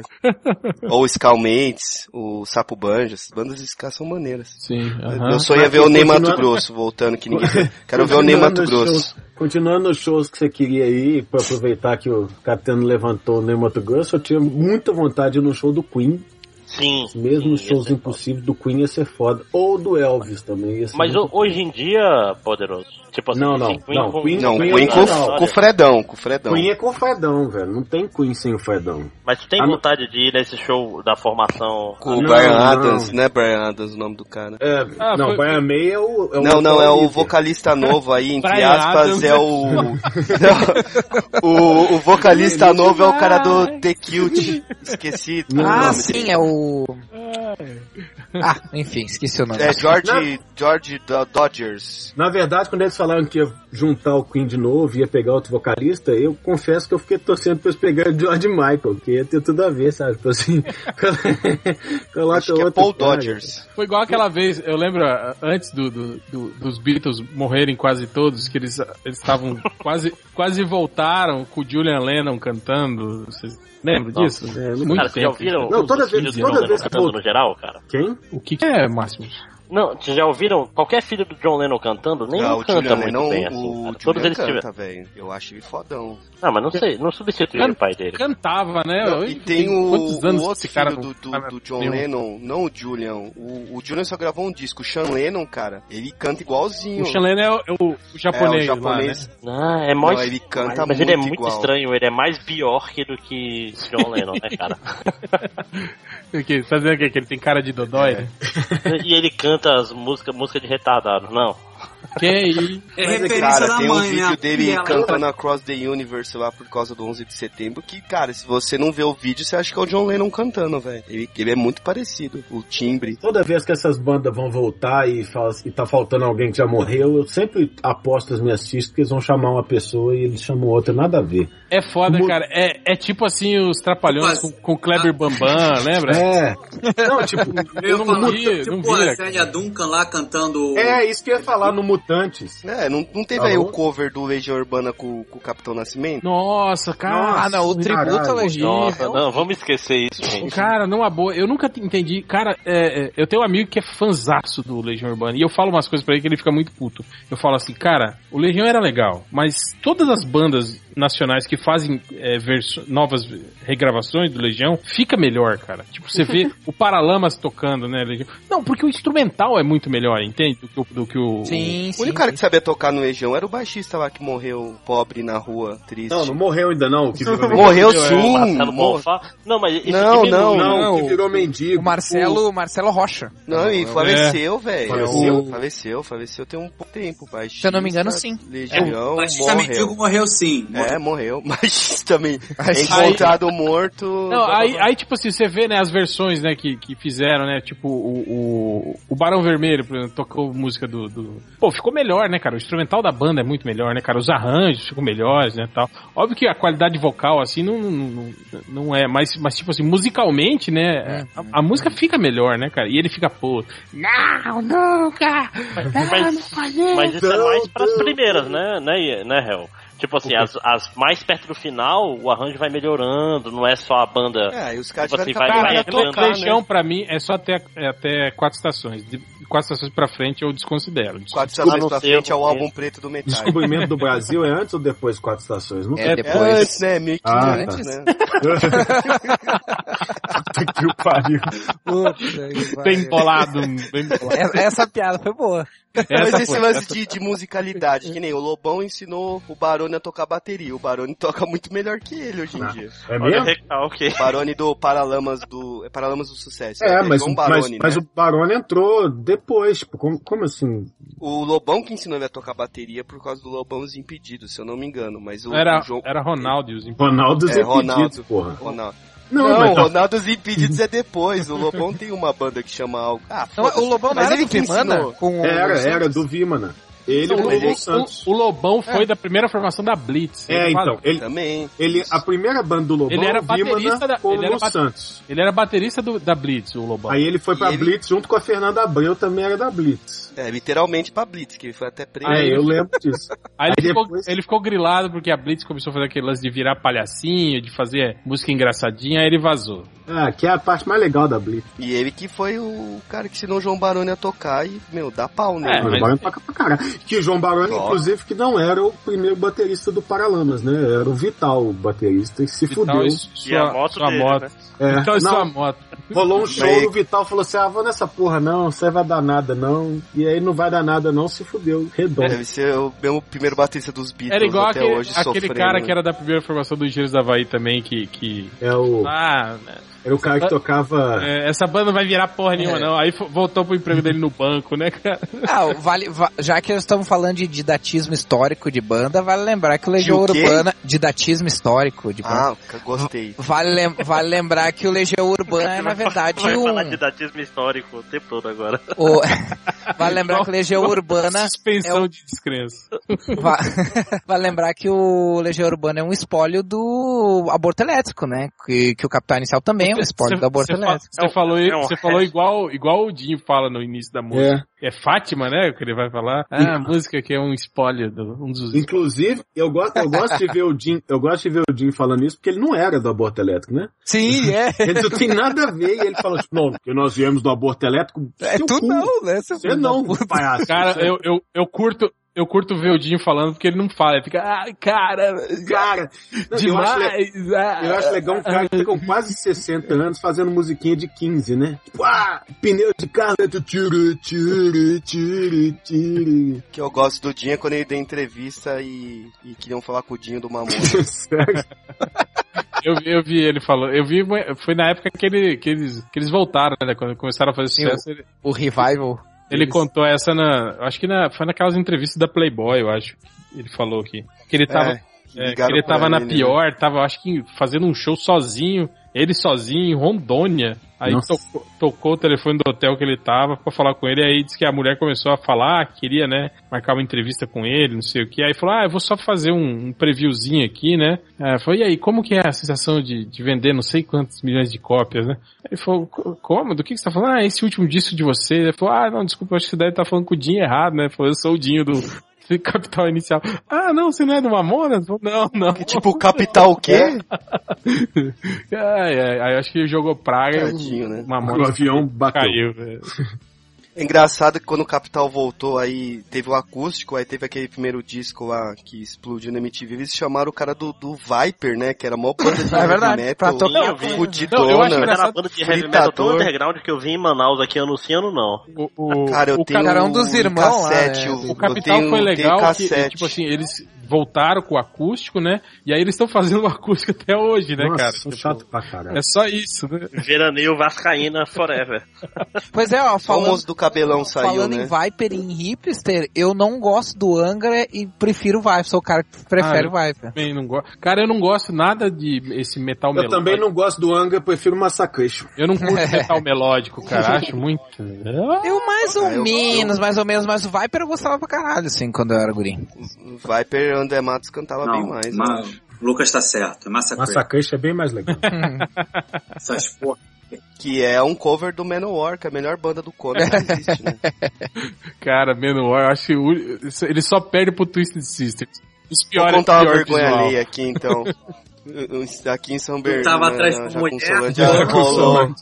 Ou Scalmates, o Sapo Banja, essas bandas de Ska são maneiras. Sim, aham. Meu sonho é ver o Ney Mato Grosso voltando, que ninguém vê. Quero ver o Ney Mato Grosso. shows- Continuando nos shows que você queria ir, pra aproveitar que o Catano levantou o Ney Mato Grosso, eu tinha muita vontade no show do Queen. Sim. Mesmo sim, nos shows é impossíveis do Queen ia ser foda. Ou do Elvis também ia ser Mas hoje em dia, poderoso. Tipo assim, Não, não, sim, não, com- Queen- Não, Queen Queen é com, com o Fredão, com o Fredão. Queen é com o Fredão, velho. Não tem Queen sem o Fredão. Mas tu tem Ah, não. vontade de ir nesse show da formação? Com o Não, Brian não. Adams, né? Brian Adams, o nome do cara. É, Ah, não, foi- Brian May é o. É o Não, não, é o vocalista novo aí, entre Brian aspas, Adams. é o... Não, o... O vocalista novo é o cara do The Cute, esqueci. ah, sim, é o... Ah, enfim, esqueci o nome. É George, George Do- Dodgers. Na verdade, quando eles falaram que ia juntar o Queen de novo, ia pegar outro vocalista, eu confesso que eu fiquei torcendo pra eles pegarem o George Michael, que ia ter tudo a ver, sabe? Tipo assim, coloca Acho que é outro Paul cara. Dodgers. Foi igual aquela vez, eu lembro antes do, do- do- dos Beatles morrerem quase todos, que eles eles estavam quase quase voltaram com o Julian Lennon cantando. Vocês lembram disso? É, não- Muito Cara, vocês já ouviram Não, os toda filhos vez- de toda John Lennon vez que no geral, cara? Quem? O que, que é, Máximo? Não, vocês já ouviram qualquer filho do John Lennon cantando? Nem canta muito Lennon, bem, assim. Todos eles tiveram. Eu acho ele fodão. Ah, mas não sei, não substituiu o pai dele. Cantava, né? Não, e tem o, quantos anos o outro cara filho do, não do, do John nenhum? Lennon, não o Julian. O, o Julian só gravou um disco. O Sean Lennon, cara, ele canta igualzinho. O Sean Lennon é o, é o- japonês, é, o japonês. lá, né? Não, é mais. Não, ele canta mas, mas ele é muito igual. estranho, ele é mais Bjork do que John Lennon, né, cara? O tá dizendo o quê? Que ele tem cara de dodói? né? e ele canta as músicas música de retardado, não. Que aí? É Mas, referência cara, da tem um mãe, né? vídeo dele ela- cantando Across the Universe lá por causa do 11 de setembro, que, cara, se você não vê o vídeo, você acha que é o John Lennon cantando, velho. Ele, ele é muito parecido, o timbre. Toda vez que essas bandas vão voltar e, fala, e tá faltando alguém que já morreu, eu sempre aposto as minhas fichas que eles vão chamar uma pessoa e eles chamam outra, nada a ver. É foda, Mu- cara. É, é tipo assim os Trapalhões com, com Kleber Bambam, lembra? É. Não, tipo, Eu não falo, vi, tipo, não vi. a Célia Duncan lá cantando. é isso que eu ia falar no Mutantes. É, não, não teve Tá aí o cover do Legião Urbana com, com o Capitão Nascimento? Nossa, cara. Ah, não, o tributo caralho. ao Legião. Nossa, não, vamos esquecer isso, gente. Cara, não a boa. Eu nunca te- entendi. Cara, é, é, eu tenho um amigo que é fanzaço do Legião Urbana. E eu falo umas coisas pra ele que ele fica muito puto. Eu falo assim, cara, o Legião era legal, mas todas as bandas nacionais que fazem é, novas regravações do Legião, fica melhor, cara. Tipo, você vê o Paralamas tocando, né, Legião. Não, porque o instrumental é muito melhor, entende? Do que o. Do que o Sim, O sim. único cara que sabia tocar no Legião era o baixista lá que morreu pobre na rua, triste. Não, não morreu ainda não. o Que virou Morreu É, sim! Marcelo mor-. Não, mas esse Não, diminui. não, Não, Não, que virou mendigo. O Marcelo, Marcelo Rocha. Não, e faleceu, velho. Faleceu? O- Faleceu, faleceu tem um pouco tempo, baixista. Se eu não me engano, sim. Legião, O baixista morreu. mendigo morreu sim. É, morreu. Mas também Aí- encontrado morto. Não, aí, aí, tipo assim, você vê, né, as versões, né, que, que fizeram, né, tipo, o, o, o Barão Vermelho, por exemplo, tocou música do, do... Pô, ficou melhor, né, cara? O instrumental da banda é muito melhor, né, cara? Os arranjos ficam melhores, né, tal. Óbvio que a qualidade vocal, assim, não, não, não, não é, mas, mas, tipo assim, musicalmente, né, a, a música fica melhor, né, cara? E ele fica, pô, não, nunca, Mas, mas isso é mais pras primeiras, né, né, né, Hel? Tipo assim, as, as mais perto do final, o arranjo vai melhorando, não é só a banda. É, e os caras Tipo assim, vai- vai entrando, tocar, Legião, né? pra mim, é só até, é até quatro estações. De quatro estações pra frente eu desconsidero. Quatro Ah, estações pra frente é o álbum preto do Metallica. Descobrimento do Brasil é antes ou depois de quatro estações? Não É é É depois. antes, né? 1500, Ah, né? Puta que o pariu. Bem bolado, bem bolado. Essa, essa piada foi boa. Mas Essa esse foi, lance de, de musicalidade, que nem o Lobão ensinou o Barone a tocar bateria. O Barone toca muito melhor que ele hoje em dia. É mesmo? recalque. O Barone do Paralamas do. É Paralamas do Sucesso. É, né? mas, mas, Barone, mas né? o Barone entrou depois. Tipo, como, como assim? O Lobão que ensinou ele a tocar bateria por causa do Lobão os Impedidos, se eu não me engano. Mas o, Era, o João. era Ronaldo e os imp- Ronaldo É, Impedidos, Ronaldo. porra. Ronaldo. Não, Não, mas o tá- Ronaldo os Impedidos é depois. O Lobão tem uma banda que chama algo. Ah, Não, o Lobão não Mas era ele do Vimana? Com o- Era, era do Vimana. Ele o, com o Lulu o- Santos. o Lobão foi da primeira formação da Blitz. É, Ele então, ele, Também. ele, a primeira banda do Lobão Ele era é baterista da- ele era Santos. Ele era baterista do- da Blitz, o Lobão. Aí ele foi pra E ele- Blitz junto com a Fernanda Abreu, também era da Blitz. É, literalmente pra Blitz, que ele foi até preso. É, eu lembro disso. Aí ele, Aí ficou, depois- ele ficou grilado porque a Blitz começou a fazer aquele lance de virar palhacinho, de fazer música engraçadinha, aí ele vazou. Ah, que é a parte mais legal da Blitz. E ele que foi o cara que ensinou o João Baroni a tocar e, meu, dá pau É, nele. Mas mas- o Barone toca pra caralho. Que João Barone, Toca. inclusive, que não era o primeiro baterista do Paralamas, né? Era o Vital, o baterista, que se Vital fudeu. e E a moto sua dele, moto. né? É, Vital e não, sua moto. Rolou um show, o Vital falou assim, ah, vou nessa porra não, você vai dar nada não. E aí não vai dar nada não, se fudeu, redondo. Deve ser o mesmo primeiro baterista dos Beatles Era igual até aquele, hoje aquele sofrendo. cara que era da primeira formação dos Engenheiros da Havaí também, que... que... É o, Ah, era o cara que tocava... é, essa banda não vai virar porra nenhuma, É. não. Aí voltou pro emprego dele no banco, né, cara? Ah, vale, va- já que nós estamos falando de didatismo histórico de banda, vale lembrar que o Legião? Urbana. Didatismo histórico de banda. Ah, gostei. Vale, lem- vale lembrar que o Legião Urbana é, na verdade, Vai um. falar de datismo histórico o tempo todo agora. o- Vale lembrar que o Legião Urbana. Suspensão é o- de descrença. Va- Vale lembrar que o Legião Urbana é um espólio do aborto elétrico, né? Que, que o Capital Inicial também é um espólio do aborto fa- elétrico. você falou, é um você falou resto. igual, igual o Dinho fala no início da música. É. Fátima, né? Que ele vai falar. Ah, a música que é um espólio, do, um dos... Inclusive, eu gosto, eu gosto de ver o Jim, eu gosto de ver o Jim falando isso porque ele não era do aborto elétrico, né? Sim, é. Ele não tem nada a ver e ele fala assim, não, porque nós viemos do aborto elétrico. É tu cu. não, né? Você da não, palhaço. Cara, eu, eu, eu curto... Eu curto ver o Dinho falando porque ele não fala, ele fica, ah, cara, Cara, não, eu, acho, demais. ah, eu acho legal um cara que com quase 60 anos fazendo musiquinha de 15, né? Tipo, ah, pneu de carro, tu tiro, tiro, tiro, tiro. Que eu gosto do Dinho é quando ele deu entrevista e, e queriam falar com o Dinho do Mamona. Sério? Eu, vi- eu vi ele falando, eu vi, foi na época que, ele, que, eles, que eles voltaram, né? Quando começaram a fazer sucesso, ele, O revival. ele Eles- contou essa na. Acho que na, foi naquelas entrevistas da Playboy, eu acho. Ele falou aqui. Que ele tava, É, é, que ele tava na ele, né? pior, tava, acho que fazendo um show sozinho, ele sozinho, em Rondônia. Aí tocou, tocou o telefone do hotel que ele tava pra falar com ele, aí disse que a mulher começou a falar, queria, né, marcar uma entrevista com ele, não sei o que. Aí falou, ah, eu vou só fazer um, um previewzinho aqui, né? É, falou, e aí, como que é a sensação de, de vender não sei quantos milhões de cópias, né? Ele falou, "Co- como? Do que, que você tá falando? Ah, esse último disco de você. Ele falou, ah, não, desculpa, acho que você deve estar falando com o Dinho errado, né? Ele falou, eu sou o Dinho do Capital Inicial. Ah, não, você não é do Mamonas? Não, não. tipo, capital o quê? Ai, ai, aí acho que ele jogou praga Tadinho, e né? o O Mamonas avião bateu. caiu. velho. É engraçado que quando o Capital voltou, aí teve o acústico, aí teve aquele primeiro disco lá que explodiu na MTV, eles chamaram o cara do, do Viper, né? Que era a maior banda de É verdade, heavy pra metal, tocar. Eu vi. Não, eu acho fudidona. Mas era uma banda de heavy metal tão underground que eu vi em Manaus aqui anunciando, não. O, o, Cara, eu o tenho cara é um dos irmãos lá, cassete, né? o, O Capital tenho, foi tenho legal, que, tipo assim, eles voltaram com o acústico, né? E aí eles estão fazendo o acústico até hoje, né, Nossa, cara? Tipo, chato pra caralho. É só isso, né? Veraneio Vascaína Forever. Pois é, ó, falando, moço do cabelão saiu, falando né? em Viper e em hipster, eu não gosto do Angra e prefiro o Viper. Sou o cara que prefere Ah, o Viper. Também não gosto. Cara, eu não gosto nada de esse metal Eu melódico. também não gosto do Anga, prefiro Massacration. Eu não curto metal melódico, cara. Acho muito. Eu mais ou Ah, eu- menos, mais ou menos, mas o Viper eu gostava pra caralho, assim, quando eu era guri. O Viper André Matos cantava bem Não, mais. ma- né? Lucas tá certo. É Massacre. Massacration é bem mais legal. Essas porra. Que é um cover do Manowar, que é a melhor banda do Conan que existe, né? Cara, Menor, eu acho que o- ele só perde pro Twisted Sisters. Os Vou piores contar uma vergonha visual. alheia aqui, então. Aqui em São Bernardo. tava atrás com rolou. Solândia.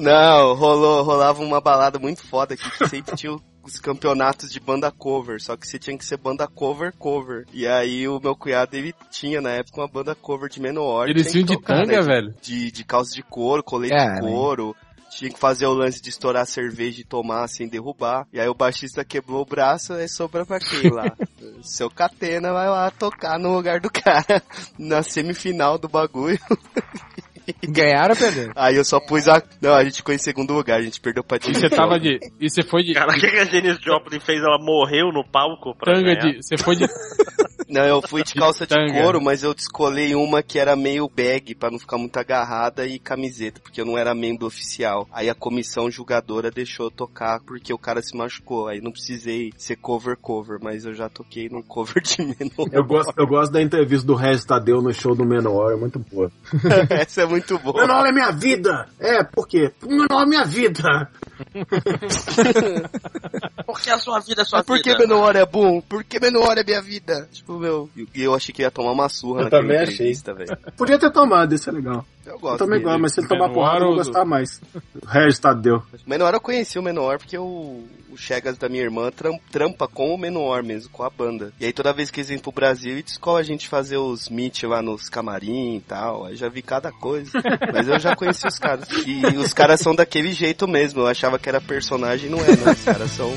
Não, rolou, rolava uma balada muito foda aqui que sempre tinha os campeonatos de banda cover, só que você tinha que ser banda cover cover. E aí o meu cunhado ele tinha na época uma banda cover de Menor. Eles tinha iam que de tocar, tanga, né, velho. de, de calça de couro, colete É, de né? couro. Tinha que fazer o lance de estourar a cerveja e tomar sem derrubar. E aí o baixista quebrou o braço, aí sobra pra quem lá? Seu Catena vai lá tocar no lugar do cara. Na semifinal do bagulho. Ganharam ou perderam? Aí eu só pus a. Não, a gente ficou em segundo lugar, a gente perdeu pra E você tava de. E você foi de. Cara, o que que a Janis Joplin fez? Ela morreu no palco pra Tanga ganhar? de. Você foi de. Não, eu fui de calça de couro, mas eu descolei uma que era meio bag pra não ficar muito agarrada e camiseta, porque eu não era membro oficial. Aí a comissão julgadora deixou eu tocar porque o cara se machucou. Aí não precisei ser cover cover, mas eu já toquei num cover de menor. Eu gosto, eu gosto da entrevista do Regis Tadeu no show do Menor, é muito boa. Essa é muito boa. Menor é minha vida! É, por quê? Menor é minha vida! Porque a sua vida é sua Mas por que vida. menor é bom? Por que menor é minha vida? Tipo, meu. E eu achei que ia tomar uma surra Eu também achei. entrevista, velho. Podia ter tomado, isso é legal. Eu Eu gosto também dele. gosto, mas se ele tomar porrada, eu vou ou- gostar mais. Regis Tadeu. Menor eu conheci o Menor porque o, o Chegas da minha irmã tram- trampa com o Menor mesmo, com a banda. E aí toda vez que eles vêm pro Brasil, eles colam a gente fazer os meet lá nos camarim e tal. Aí já vi cada coisa. Mas eu já conheci os caras. E os caras são daquele jeito mesmo. Eu achava que era personagem, não é, não. Os caras são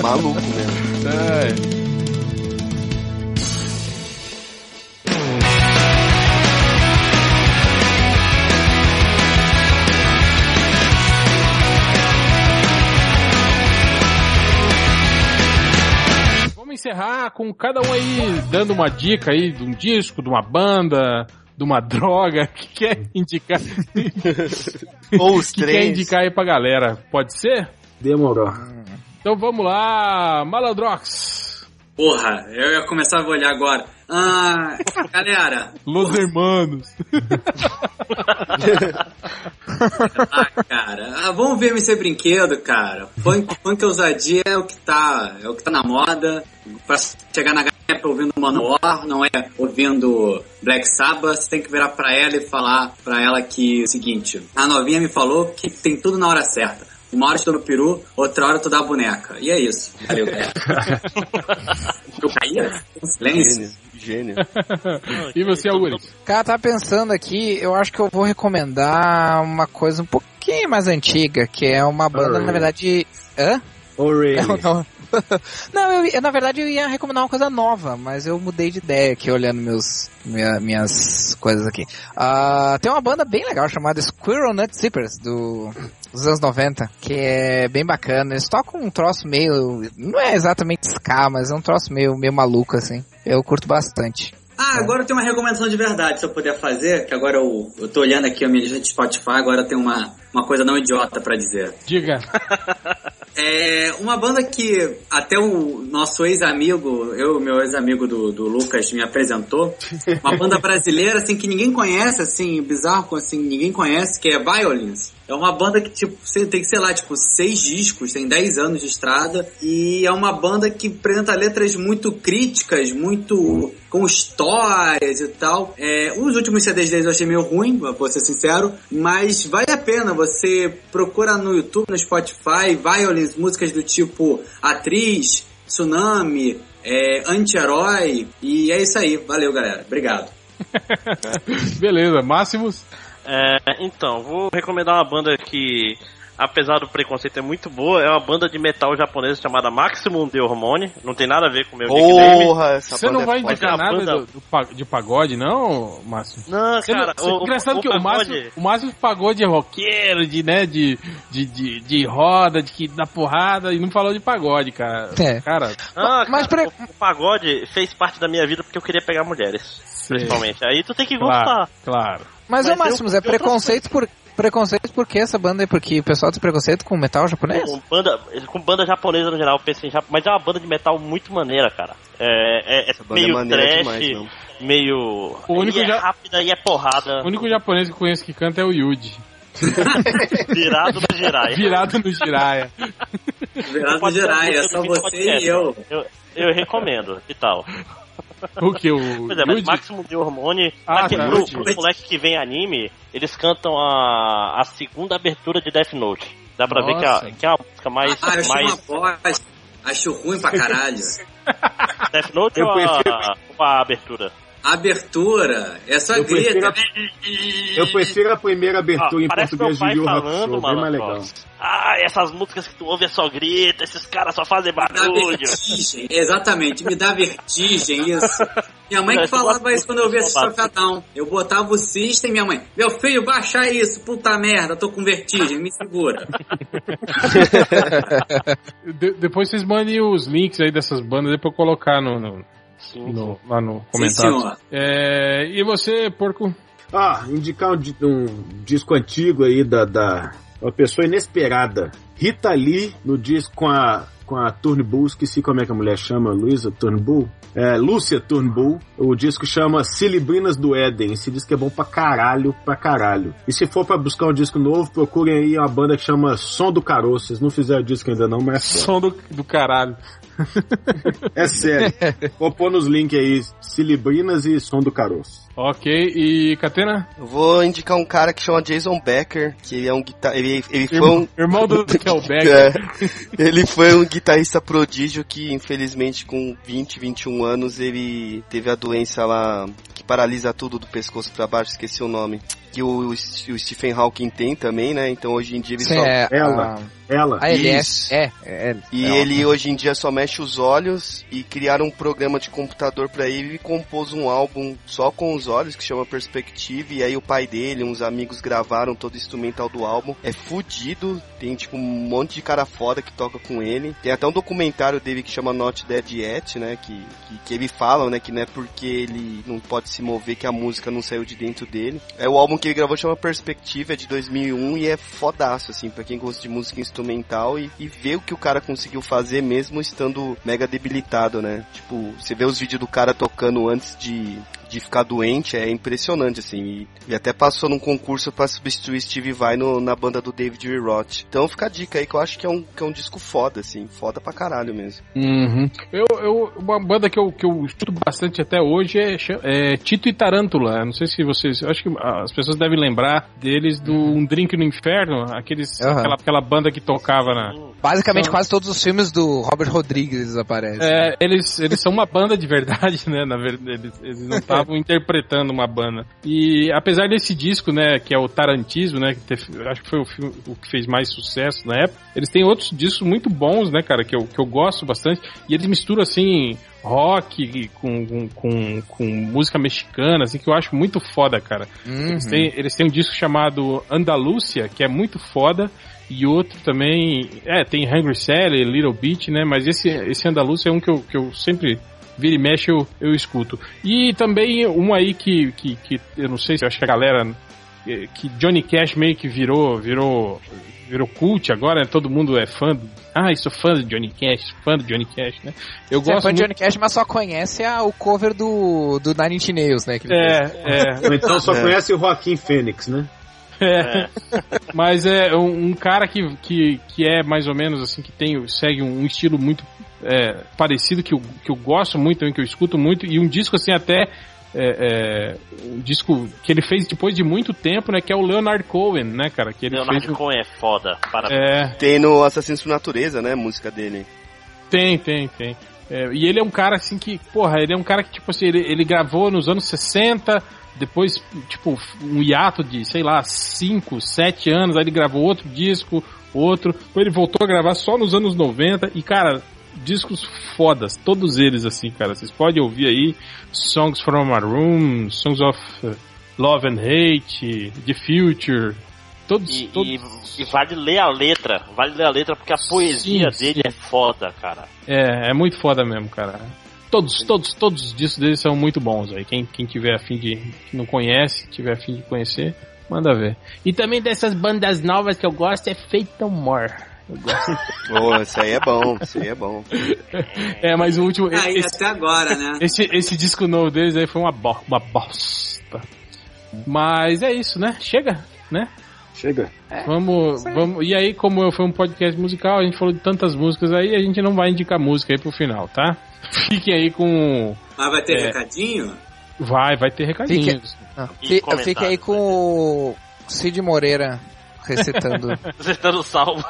malucos mesmo. É. encerrar com cada um aí dando uma dica aí de um disco, de uma banda, de uma droga que quer indicar, Ou os que quer três. indicar aí pra galera. Pode ser? Demorou. Então vamos lá, Malandrox. Porra, eu ia começar a olhar agora. Ah, galera. Los hermanos. ah, cara. Ah, vamos ver MC Brinquedo, cara. Funk, funk ousadia é o que tá, é o que tá na moda. Pra chegar na galera ouvindo Manowar, não é ouvindo Black Sabbath, você tem que virar pra ela e falar pra ela que é o seguinte, a novinha me falou que tem tudo na hora certa. Uma hora eu estou no peru, outra hora eu tô da boneca. E é isso. Valeu, galera. eu caía? Silêncio. Gênio. e você, Augusto? Cara, tá pensando aqui, eu acho que eu vou recomendar uma coisa um pouquinho mais antiga, que é uma banda, na verdade... Hã? O'Reilly. Não, não. não eu, eu, na verdade eu ia recomendar uma coisa nova, mas eu mudei de ideia aqui olhando meus, minha, minhas coisas aqui. Uh, tem uma banda bem legal chamada Squirrel Nut Zippers, do, dos anos 90, que é bem bacana. Eles tocam um troço meio. Não é exatamente ska, mas é um troço meio, meio maluco, assim. Eu curto bastante. Ah, agora eu tenho uma recomendação de verdade, se eu puder fazer, que agora eu, eu tô olhando aqui a minha lista de Spotify, agora tenho uma, uma coisa não idiota para dizer. Diga. É uma banda que até o nosso ex-amigo, eu meu ex-amigo do, do Lucas me apresentou. Uma banda brasileira, assim, que ninguém conhece, assim, bizarro, assim, ninguém conhece, que é Violins. É uma banda que, tipo, tem, sei lá, tipo, seis discos, tem dez anos de estrada. E é uma banda que apresenta letras muito críticas, muito com histórias e tal. É, os últimos CDs deles eu achei meio ruim, vou ser sincero. Mas vale a pena você procura no YouTube, no Spotify, Violins, músicas do tipo Atriz, Tsunami, é, Anti-Herói. E é isso aí. Valeu, galera. Obrigado. Beleza, Máximos? É, então, vou recomendar uma banda que, apesar do preconceito, é muito boa. É uma banda de metal japonesa chamada Maximum de Hormone. Não tem nada a ver com o meu Porra, essa Você banda não vai é indicar nada banda- do, do de pagode, não, Márcio? Não, Você cara, não, o, engraçado o, que o Márcio, pagode- o Márcio pagode é roqueiro, de, né, de, de, de, de roda, de que dá porrada, e não falou de pagode, cara. É. Cara, Ah, Mas cara, pre- o, o pagode fez parte da minha vida porque eu queria pegar mulheres, sei. principalmente. Aí tu tem que Claro, gostar. claro. Mas, Mas ô Máximos, eu- é preconceito por. Preconceito por que essa banda é porque o pessoal tem preconceito com metal japonês? Com banda, com banda japonesa no geral, eu penso em Jap... mas é uma banda de metal muito maneira, cara. É, é, é banda é meio maneira trash, demais meio. O único e é ja- rápida e é porrada. O único japonês que conheço que canta é o Yuji. Virado no Jirai. Virado no Jiraya. Virado Jiraiya, é música só do você e eu. eu. Eu recomendo, que tal? O que? O Pois é, mas Yuji? Maximum de Hormone, Ah, pra tá. pros moleques que vem anime, eles cantam a, a segunda abertura de Death Note. Dá pra ver que Nossa. é, que é a música mais. Ah, eu acho mais uma voz. Acho ruim pra caralho. Death Note Eu ou a, ou a abertura? Abertura. É só Eu prefiro, grita. a, eu prefiro a primeira abertura Ah, em português de Yu falando, Hakusho, bem mano. mais legal. Ah, essas músicas que tu ouve é só grita, esses caras só fazem Me dá barulho. vertigem. Exatamente, me dá vertigem isso. Minha mãe que falava gosto isso quando eu via esse muito de sofadão. Eu botava o system e minha mãe, meu filho, baixa isso, puta merda, tô com vertigem, me segura. De- depois vocês mandem os links aí dessas bandas aí pra eu colocar no, no, Sim, no- lá no Sim, comentário. senhor. É, e você, porco? Ah, indicar um, um disco antigo aí da, da uma pessoa inesperada. Rita Lee no disco com a com a Turnbull, esqueci como é que a mulher chama, Luísa Turnbull. É, Lúcia Turnbull. O disco chama Cilibrinas do Éden. Esse disco é bom pra caralho, pra caralho. E se for pra buscar um disco novo, procurem aí uma banda que chama Som do Caroço. Vocês não fizeram disco ainda não, mas é. Som do, do caralho. É sério. Vou pôr nos links aí, Cilibrinas e Som do Caroço. Ok, e Catena? Eu vou indicar um cara que chama Jason Becker, que ele é um guitar... ele, ele foi um... Irmão do Kelbeck. É, ele foi um guitarrista prodígio que, infelizmente, com 20, 21 anos, ele teve a doença lá que paralisa tudo do pescoço pra baixo, esqueci o nome. Que o, o Stephen Hawking tem também, né? Então hoje em dia ele Sim, só. é. Ela. Ela. A, a LS. Isso. É, é. E é, ele hoje em dia só mexe os olhos e criaram um programa de computador pra ele e compôs um álbum só com os olhos que chama Perspective. E aí o pai dele, uns amigos gravaram todo o instrumental do álbum. É fudido, tem tipo um monte de cara foda que toca com ele. Tem até um documentário dele que chama Not Dead Yet, né? Que, que, que ele fala, né? Que não é porque ele não pode se mover que a música não saiu de dentro dele. É o álbum que ele gravou chama Perspective, é de 2001 e é fodaço, assim, pra quem gosta de música instrumental instrumental e, e ver o que o cara conseguiu fazer mesmo estando mega debilitado, né? Tipo, você vê os vídeos do cara tocando antes de, de ficar doente, é impressionante, assim. E, e até passou num concurso para substituir Steve Vai no, na banda do David Lee Roth. Então fica a dica aí que eu acho que é um, que é um disco foda, assim. Foda pra caralho mesmo. Uhum. Eu, eu, uma banda que eu, que eu estudo bastante até hoje é, é Tito e Tarântula. Não sei se vocês. eu Acho que as pessoas devem lembrar deles do Um Drink no Inferno, aqueles, Aham. aquela, aquela banda que tocava na. Basicamente, Então- quase todos os filmes do Robert Rodrigues aparecem. É, eles, eles são uma banda de verdade, né? Na verdade, eles, eles não estavam interpretando uma banda. E apesar desse disco, né, que é o Tarantismo, né, que teve- acho que foi o, filme, o que fez mais sucesso na época, eles têm outros discos muito bons, né, cara, que eu, que eu gosto bastante. E eles misturam, assim, rock com, com, com, com música mexicana, assim, que eu acho muito foda, cara. Uhum. Eles, têm, eles têm um disco chamado Andalúcia, que é muito foda. E outro também. É, tem Hungry Sally, Little Beach, né? Mas esse, esse Andalúcia é um que eu, que eu sempre. Vira e mexe eu, eu escuto. E também um aí que, que, que eu não sei se eu acho que a galera. eh, Que Johnny Cash meio que virou. virou. virou cult agora, né? todo mundo é fã. do- Ah, sou fã do Johnny Cash, fã do Johnny Cash, né? Eu Você é gosto fã de muito. Johnny Cash, mas só conhece a- o cover do, do Nine Inch Nails, né? que ele fez. É, é. Ou então só É. conhece o Joaquim Fênix, né? É. Mas é um, um cara que, que, que é mais ou menos assim, que tem, segue um, um estilo muito é, parecido, que eu, que eu gosto muito também, que eu escuto muito, e um disco assim até. É, é, um disco que ele fez depois de muito tempo, né? Que é o Leonard Cohen, né, cara? Que ele Leonardo fez. Cohen é foda. Parabéns. É, Tem no Assassinos por Natureza, né? A música dele. tem, tem, tem. É, e ele é um cara assim que, porra, ele é um cara que, tipo assim, ele, ele gravou nos anos 60, depois, tipo, um hiato de, sei lá, 5, 7 anos, aí ele gravou outro disco, outro, depois ele voltou a gravar só nos anos 90, e cara, discos fodas, todos eles assim, cara, vocês podem ouvir aí, Songs from a Room, Songs of uh, Love and Hate, The Future, todos, E, todos... e- e vale ler a letra. Vale ler a letra porque a poesia Sim, dele sim. é foda, cara. É, é muito foda mesmo, cara. Todos, todos, todos os discos deles são muito bons aí. Quem, quem tiver afim de. que não conhece, tiver afim de conhecer, manda ver. E também dessas bandas novas que eu gosto é Fate No More. Pô, isso aí é bom, isso aí é bom. é, mas o último. Aí esse, até agora, né? esse, esse disco novo deles aí foi uma, bo uma bosta. Mas é isso, né? Chega, né? Chega. Vamos, vamos. E aí, como foi um podcast musical, a gente falou de tantas músicas aí, a gente não vai indicar música aí pro final, tá? Fiquem aí com. Mas vai ter É. recadinho? Vai, vai ter recadinhos. Ah, E fi- comentários, Fica aí com o Cid Moreira recitando, Recitando salmos.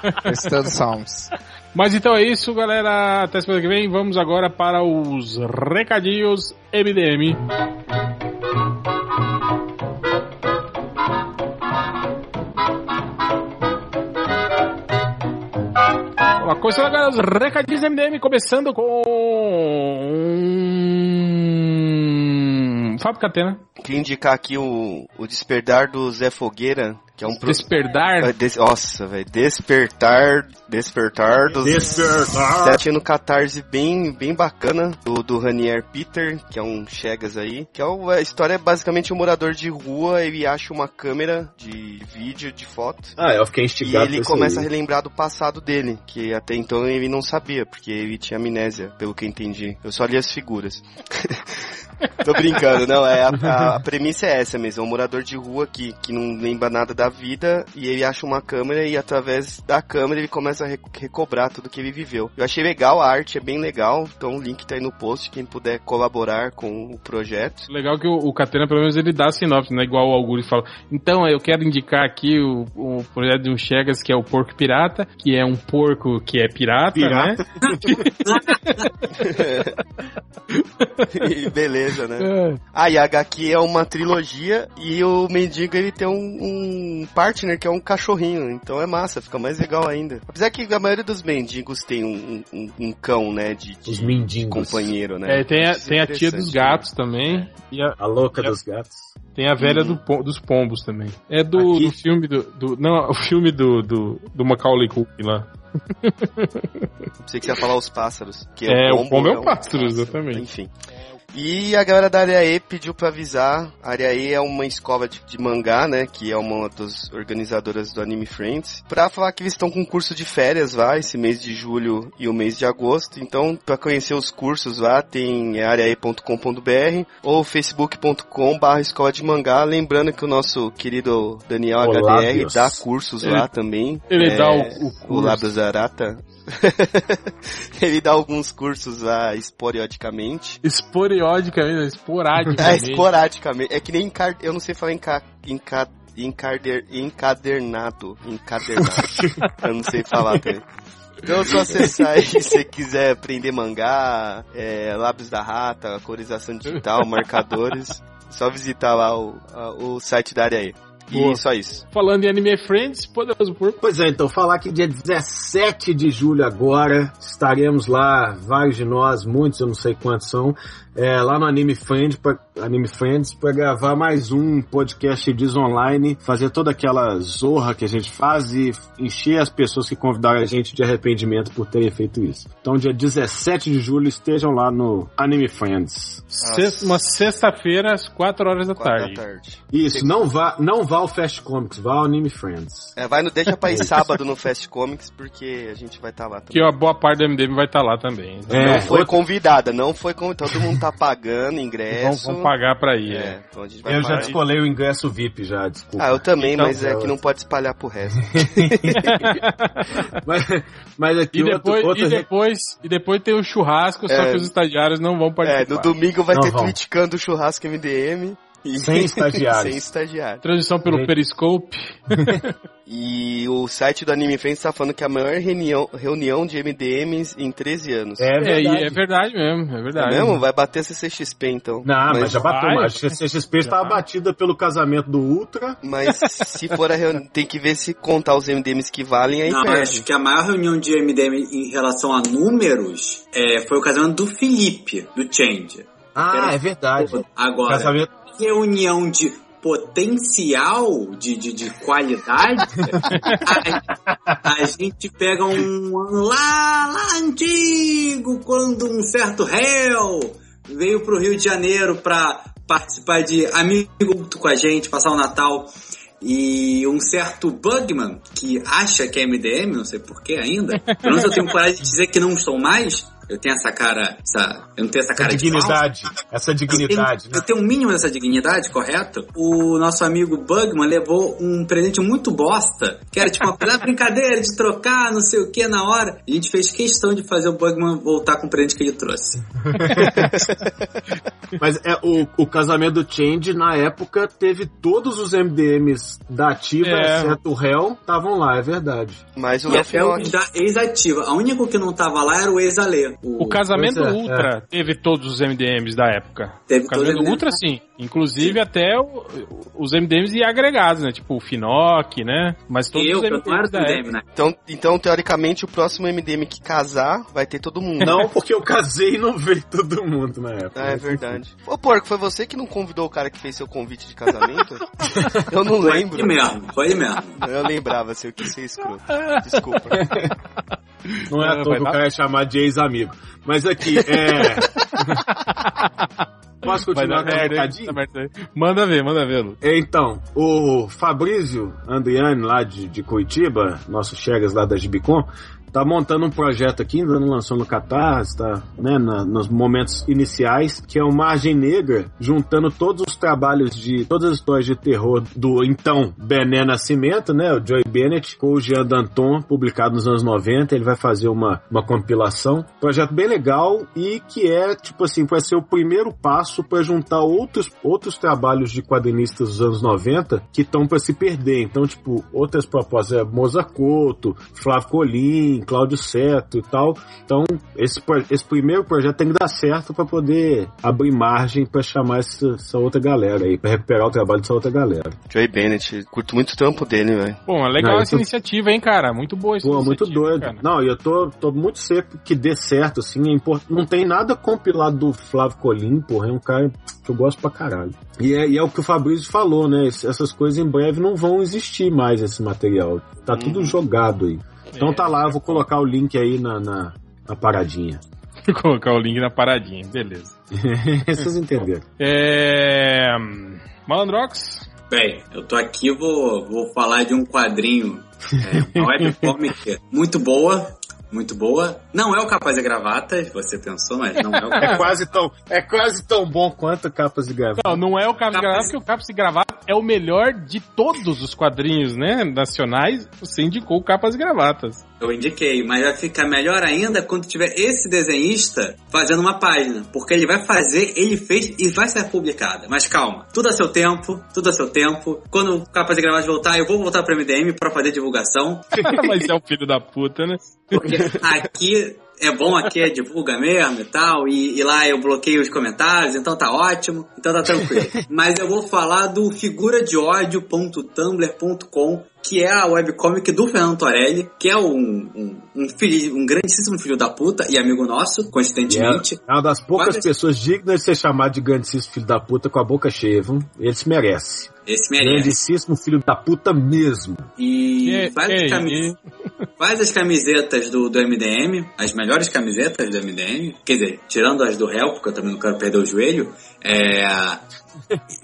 recitando Salmos. Mas então é isso, galera. Até semana que vem. Vamos agora para os recadinhos MDM. Lá, começando agora os recadinhos MDM, começando com. Fábio Catena. Queria indicar aqui o, o Despertar do Zé Fogueira, que é um pro... Desperdar. Des- Nossa, velho. Despertar. Despertar do Despertar. Zé tinha no Catarse bem, bem bacana do, do Ranier Peter, que é um Chegas aí. Que é o- a história é basicamente um morador de rua, ele acha uma câmera de vídeo, de foto. Ah, eu fiquei E instigado ele com isso começa a aí. relembrar do passado dele, que até então ele não sabia, porque ele tinha amnésia, pelo que eu entendi. Eu só li as figuras. Tô brincando, não, é, a, a- a premissa é essa mesmo, é um morador de rua que, que não lembra nada da vida e ele acha uma câmera e através da câmera ele começa a re- recobrar tudo que ele viveu. Eu achei legal, a arte é bem legal, então o link tá aí no post, quem puder colaborar com o projeto. Legal que o, o Catena, pelo menos, ele dá sinopse, né? Igual o Augusto fala. Então, eu quero indicar aqui o, o projeto de um Chegas, que é o Porco Pirata, que é um porco que é pirata, Pirata. né? e beleza, né? É. Ah, e a HQ é uma trilogia e o mendigo ele tem um, um partner que é um cachorrinho, então é massa, fica mais legal ainda. Apesar que a maioria dos mendigos tem um, um, um cão, né, de, de Os mendigos. companheiro, né? É, tem a, é tem a tia dos gatos também. E a- A louca dos gatos. tem a velha do pom- dos pombos também. É do, do filme do, do- Não, o filme do, do, do Macaulay Culkin lá. Pensei que você ia falar os pássaros. Que É, o pombo é um pássaro, exatamente. Enfim. E a galera da Área E pediu pra avisar. A Área E é uma escola de, de mangá, né? Que é uma das organizadoras do Anime Friends. Pra falar que eles estão com curso de férias lá, esse mês de julho e o mês de agosto. Então, pra conhecer os cursos lá, tem areae.com.br ou facebook.com barra escola de mangá. Lembrando que o nosso querido Daniel Olá, HDR Deus. dá cursos Ele- lá também. ele É, dá o- o curso. O Lábio Zarata. ele dá alguns cursos lá esporadicamente. Esporadicamente, É, esporadicamente. esporadicamente. É que nem encar... eu não sei falar enca... Enca... Encadernado. Encadernado. eu não sei falar também. Então, se você acessar aí, se você quiser aprender mangá, é, lábios da rata, colorização digital, marcadores, só visitar lá o, o site da área aí. Boa. E só isso. Falando em Anime Friends, Poderoso Porco. Pois é, então falar que dia 17 de julho agora estaremos lá, vários de nós, muitos, eu não sei quantos são, é, lá no Anime Friends, pra, Anime Friends para gravar mais um podcast Diz Online, fazer toda aquela zorra que a gente faz e encher as pessoas que convidaram a gente de arrependimento por terem feito isso. Então dia 17 de julho estejam lá no Anime Friends. Sexta- uma sexta-feira, às 4 horas da Quatro tarde. da tarde. Isso, não vá, não vá ao Fast Comics, vá ao Anime Friends. É, vai no, deixa pra ir sábado no Fast Comics, porque a gente vai estar lá também. Que a boa parte do MDM vai estar lá também. É, não foi outra- convidada, não foi convidada. Todo mundo tá pagando Vão, ingresso. vão pagar pra ir. É, É. então Eu já descolei o ingresso VIP já, desculpa. Ah, eu também, Então, mas é eu- que não pode espalhar pro resto. mas, mas aqui E depois, outro, outro e, depois, e depois tem o churrasco, só É. que os estagiários não vão É, participar. no domingo vai Não ter vão. criticando o churrasco MDM. Sem estagiários. Sem estagiário. Transmissão pelo Gente. Periscope. E o site do Anime Friends tá falando que é a maior reunião, reunião de MDMs em 13 anos. É É, verdade. e é verdade mesmo, é É verdade. mesmo? Vai bater a CCXP então. Não, mas, já bateu. vai. Mas a CXP estava Já. batida pelo casamento do Ultra. Mas se for a reunião, tem que ver se contar os MDMs que valem aí Não, perde. acho que a maior reunião de MDM em relação a números é, foi o casamento do Felipe, do Change. Ah, é verdade. Agora, Casamento. Reunião de potencial de, de, de qualidade, a, a gente pega um lá, lá antigo, quando um certo réu veio pro Rio de Janeiro pra participar de Amigo com a gente, passar o Natal. E um certo Bugman, que acha que é MDM, não sei porquê ainda, pelo menos eu tenho coragem de dizer que não sou mais, eu tenho essa cara, essa, eu não tenho essa Essa cara de falso. dignidade. Essa dignidade, Eu né? tenho, eu tenho um mínimo dessa dignidade, correto? O nosso amigo Bugman levou um presente muito bosta, que era tipo uma brincadeira de trocar, não sei o que, na hora. A gente fez questão de fazer o Bugman voltar com o presente que ele trouxe. Mas é, o, o casamento do Change, na época, teve todos os MDMs da ativa, É. exceto o Hell, estavam lá, é verdade. Mas o E Léo da ex-ativa. A única que não tava lá era o ex-Alê. O casamento Pois é, Ultra teve todos os MDMs da época. Teve O casamento todos os Ultra, sim. Inclusive até o- os MDMs e agregados, né? Tipo o Finoc, né? Mas todos Eu, os MDMs da MDM, época. né? Então, então, teoricamente, o próximo MDM que casar vai ter todo mundo. Não, porque eu casei e não veio todo mundo na época. Ah, é verdade. Ô, Porco, foi você que não convidou o cara que fez seu convite de casamento? Eu não lembro. Foi ele mesmo, foi ele mesmo. Eu lembrava, se eu quis ser escroto. Desculpa. Não é à toa que o cara é chamado de ex-amigo. Mas aqui, é. Posso continuar com o merda. Manda ver, manda ver, Lu. Então, o Fabrício Andriani, lá de, de Curitiba, nosso Chegas lá da Gibicon, tá montando um projeto aqui, ainda não lançou no Catarse, tá né, na- nos momentos iniciais, que é o Margem Negra, juntando todos os trabalhos de, todas as histórias de terror do então Bené Nascimento, né, o Joy Bennett, com o Jean Danton, publicado nos anos 90, ele vai fazer uma, uma compilação, projeto bem legal e que é, tipo assim, vai ser o primeiro passo para juntar outros, outros trabalhos de quadrinistas dos anos 90 que estão para se perder. Então, tipo, outras propostas é Moza Couto, Flávio Colim, Cláudio Seto e tal. Então, esse, esse primeiro projeto tem que dar certo para poder abrir margem para chamar essa, essa outra galera aí, para recuperar o trabalho dessa outra galera. Joey Bennett, curto muito o trampo dele, velho. Bom, é legal Não, essa tô- iniciativa, hein, cara? Muito boa essa Pô, muito doido. cara. Não, e eu tô, tô muito seco que dê certo, assim. É import... Não tem nada compilado do Flávio Colim, porra. É um cara que eu gosto pra caralho. E é, e é o que o Fabrício falou, né? Essas coisas em breve não vão existir mais, esse material. Tá tudo jogado aí. Então É. tá lá, eu vou colocar o link aí na, na, na paradinha. Vou colocar o link na paradinha, beleza. Vocês entenderam. É. Malandrox? Bem, eu tô aqui vou vou falar de um quadrinho, é, uma webcomic muito boa, muito boa. Não é o Capaz e Gravatas, você pensou, mas não é o É quase tão, é quase tão bom quanto capas de gravata. Não, não é o Caps Caps- Gravata, porque o Caps Gravata é o melhor de todos os quadrinhos, né? Nacionais. Você indicou o Capas e Gravatas. Eu indiquei, mas vai ficar melhor ainda quando tiver esse desenhista fazendo uma página, porque ele vai fazer, ele fez e vai ser publicada. Mas calma, tudo a seu tempo, tudo a seu tempo. Quando o Capaz e Gravatas voltar, eu vou voltar pro MDM pra fazer divulgação, Mas é o filho da puta, né? Porque aqui é bom, aqui é divulga mesmo e tal, e, e lá eu bloqueio os comentários, então tá ótimo, então tá tranquilo. Mas eu vou falar do figuradeódio.tumblr.com, que é a webcomic do Fernando Torelli, que é um, um, um, filho, um grandíssimo filho da puta e amigo nosso, coincidentemente. É uma das poucas Mas- pessoas dignas de ser chamado de grandíssimo filho da puta com a boca cheia, viu? Ele se merece. Esse merece. Grandíssimo filho da puta mesmo. E E- faz, e- faz as camisetas do, do MDM, as melhores camisetas do MDM, quer dizer, tirando as do réu, porque eu também não quero perder o joelho. É.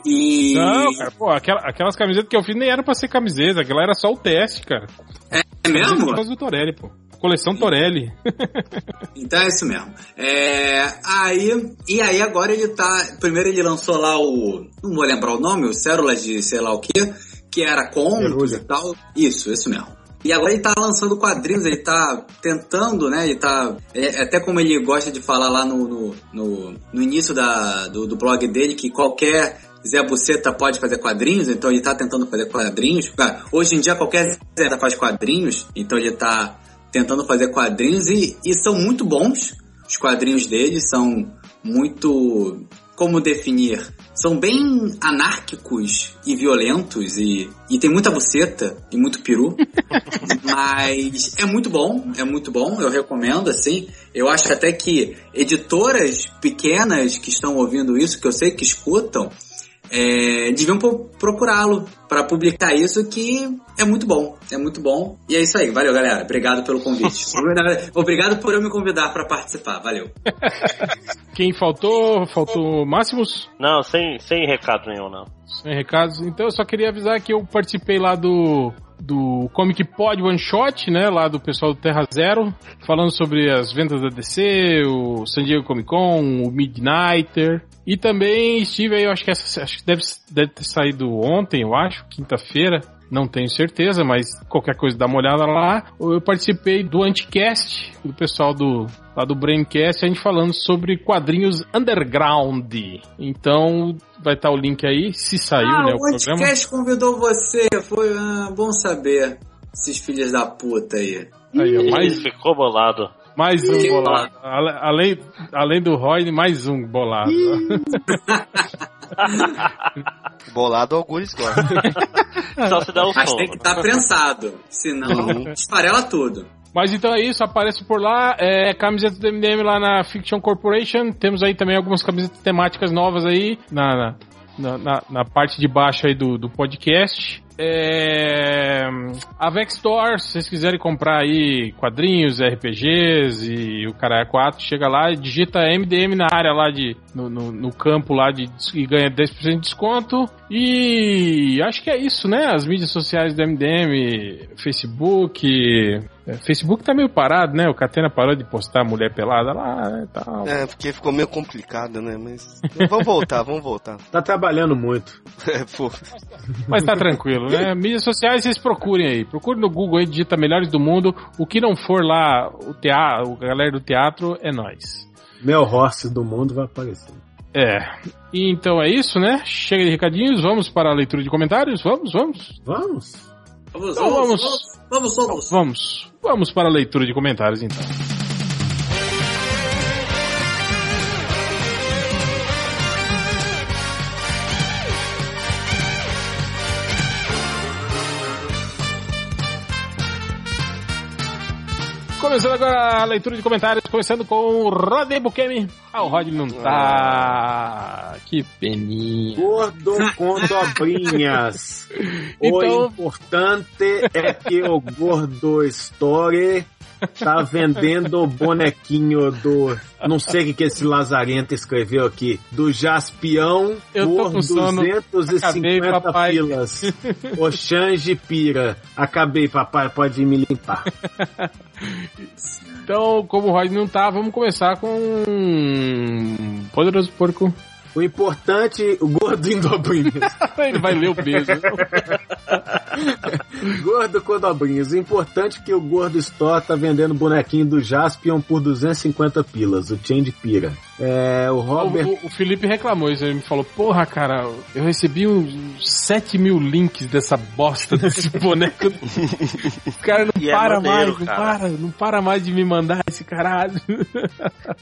E. Não, cara, pô, aquela- aquelas camisetas que eu fiz nem eram pra ser camiseta, aquela era só o teste, cara. É mesmo? Por causa do Torelli, pô. Coleção Torelli. Então é isso mesmo. É, aí, e aí agora ele tá. Primeiro ele lançou lá o. Não vou lembrar o nome, o Células de sei lá o que, que era contos Cerulha. e tal. Isso, isso mesmo. E agora ele tá lançando quadrinhos, ele tá tentando, né? Ele tá. é- até como ele gosta de falar lá no, no, no, no início da, do, do blog dele, que qualquer Zé Buceta pode fazer quadrinhos, então ele tá tentando fazer quadrinhos. Cara, hoje em dia qualquer Zé faz quadrinhos, então ele tá tentando fazer quadrinhos e, e são muito bons. Os quadrinhos dele são muito. Como definir? São bem anárquicos e violentos e, e tem muita buceta e muito peru. Mas é muito bom, é muito bom, eu recomendo, assim. Eu acho até que editoras pequenas que estão ouvindo isso, que eu sei que escutam, é, deviam pro- procurá-lo para publicar isso, que é muito bom, é muito bom. E é isso aí, valeu galera, obrigado pelo convite. obrigado por eu me convidar para participar, valeu. Quem faltou? Faltou Máximos? Não, sem, sem recado nenhum, não. Sem recados. Então eu só queria avisar que eu participei lá do do Comic Pod One Shot, né, lá do pessoal do Terra Zero, falando sobre as vendas da DC, o San Diego Comic Con, o Midnighter, e também estive aí, eu acho que essa, acho que deve, deve ter saído ontem, eu acho, quinta-feira, não tenho certeza, mas qualquer coisa dá uma olhada lá. Eu participei do Anticast, do pessoal do lá do Braincast, a gente falando sobre quadrinhos underground. Então, vai estar o link aí, se saiu, ah, né, o o programa. Anticast convidou você, foi ah, bom saber. Esses filhos da puta aí. Aí, mais, Ele ficou bolado. mais um bolado. Além, além do Roy, mais um bolado. Bolado Algures gosta. Só se der o Mas som. tem que estar prensado, senão esfarela tudo. Mas então é isso, aparece por lá. É, camiseta do MDM lá na Fiction Corporation. Temos aí também algumas camisetas temáticas novas aí na, na, na, na- na parte de baixo aí do, do podcast. É, a Vex Store, se vocês quiserem comprar aí quadrinhos, RPGs e o Caralho 4, chega lá e digita MDM na área lá de no, no, no campo lá de e ganha 10% de desconto. E acho que é isso, né? As mídias sociais do MDM, Facebook, é, Facebook tá meio parado, né? O Catena parou de postar mulher pelada lá e tal. É, porque ficou meio complicado, né? Mas. Vamos voltar, vamos voltar. Tá trabalhando muito. É, pô. Mas tá tranquilo, né? Mídias sociais vocês procurem aí. Procure no Google aí, digita Melhores do Mundo. O que não for lá, o teatro, a galera do teatro, é nós. Meu horse do mundo vai aparecer. É. E então é isso, né? Chega de recadinhos, vamos para a leitura de comentários? Vamos, vamos? Vamos? Vamos, Então vamos, vamos. vamos, vamos, vamos. Vamos. Vamos para a leitura de comentários então. Começando agora a leitura de comentários, começando com o Rodney Bukemi. Ah, o Rodney não tá. Que peninha. Gordo com dobrinhas. Então- O importante é que o Gordo Story tá vendendo o bonequinho do. Não sei o que, esse lazarento escreveu aqui. Do Jaspião Eu por com sono. Acabei, 250 papai. pilas. O Xange Pira. Acabei, papai, pode me limpar. Então, como o Rod não tá, vamos começar com. Poderoso Porco. O importante, o gordo em dobrinhas. Ele vai ler o peso. gordo com dobrinhas. O importante é que o Gordo Store tá vendendo bonequinho do Jaspion por 250 pilas. O Change Pira. É, o Robert. O, o- o Felipe reclamou isso, ele me falou, porra, cara, eu recebi uns 7 mil links dessa bosta desse boneco. O cara não E é para maneiro, mais, não cara. para, não para mais de me mandar esse caralho.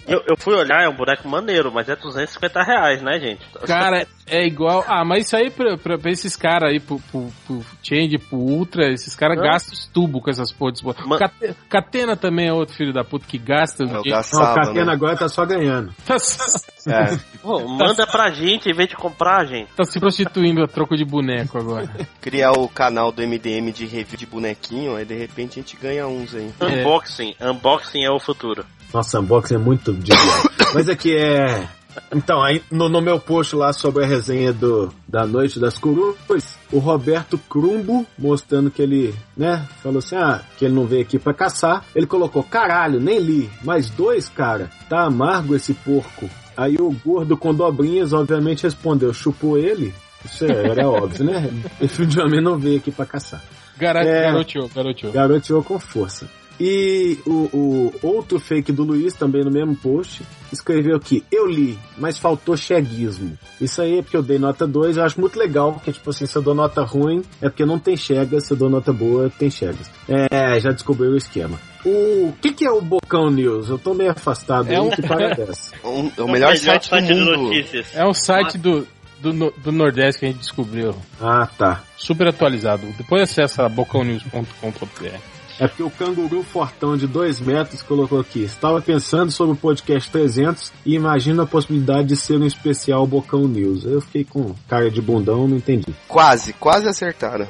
Eu, eu fui olhar, é um boneco maneiro, mas é 250 reais, né, gente? Cara, é igual. Ah, mas isso aí pra, pra, pra esses caras aí, pro, pro, pro Change, pro Ultra, esses caras gastam os tubos com essas porras. Ma- Cate- Catena também é outro filho da puta que gasta. É o dinheiro. Não, o Catena né? agora tá só ganhando. S- É. Pô, manda pra gente em vez de comprar, gente. tá se prostituindo a troco de boneco agora. Criar o canal do MDM de review de bonequinho, aí de repente a gente ganha uns aí. É. Unboxing. Unboxing é o futuro. Nossa, unboxing é muito de Mas aqui é. Então, aí no, no meu post lá sobre a resenha do, da Noite das Corujas, o Roberto Crumbo, mostrando que ele, né, falou assim, ah, que ele não veio aqui pra caçar. Ele colocou, caralho, nem li, mais dois, cara, tá amargo esse porco. Aí o gordo com dobrinhas, obviamente, respondeu, chupou ele. Isso é- era óbvio, né? Definitivamente não veio aqui pra caçar. Gara É. Garoteou, garoteou. Garoteou com força. E o, o outro fake do Luiz, também no mesmo post, escreveu aqui, eu li, mas faltou cheguismo. Isso aí é porque eu dei nota 2, eu acho muito legal, porque tipo assim, se eu dou nota ruim, é porque não tem chegas, se eu dou nota boa, tem chegas. É, já descobriu o esquema. O que que é o Bocão News? Eu tô meio afastado É aí, um- que parada é essa? Um- é o melhor, site, do de mundo. notícias. É um site do, do, do Nordeste que a gente descobriu. Ah, tá. Super atualizado. Depois acessa bocãonews.com.br. É porque o canguru fortão de 2 metros colocou aqui. Estava pensando sobre o podcast 300 e imagino a possibilidade de ser um especial Bocão News. Eu fiquei com cara de bundão, não entendi. Quase, quase acertaram.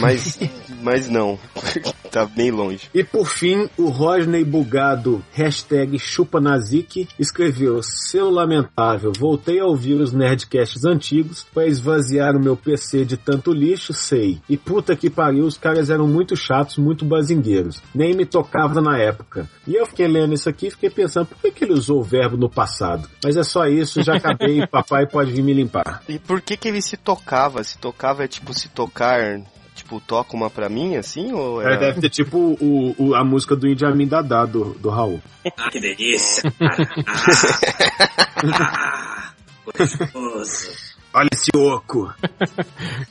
Mas, mas não. tá bem longe. E por fim, o Rodney Bugado, hashtag chupanazik, escreveu Seu lamentável, voltei a ouvir os Nerdcasts antigos para esvaziar o meu PC de tanto lixo, sei. E puta que pariu, os caras eram muito chatos, muito bazingueiros. Nem me tocava na época. E eu fiquei lendo isso aqui e fiquei pensando, por que, que ele usou o verbo no passado? Mas é só isso, já acabei, papai pode vir me limpar. E por que que ele se tocava? Se tocava é tipo se tocar, tipo, toca uma pra mim, assim? Ou É, é... deve ter tipo o, o- a música do Idi Amin Dadá, do, do Raul. Ah, que delícia. Ah, ah, gostoso. Olha esse oco!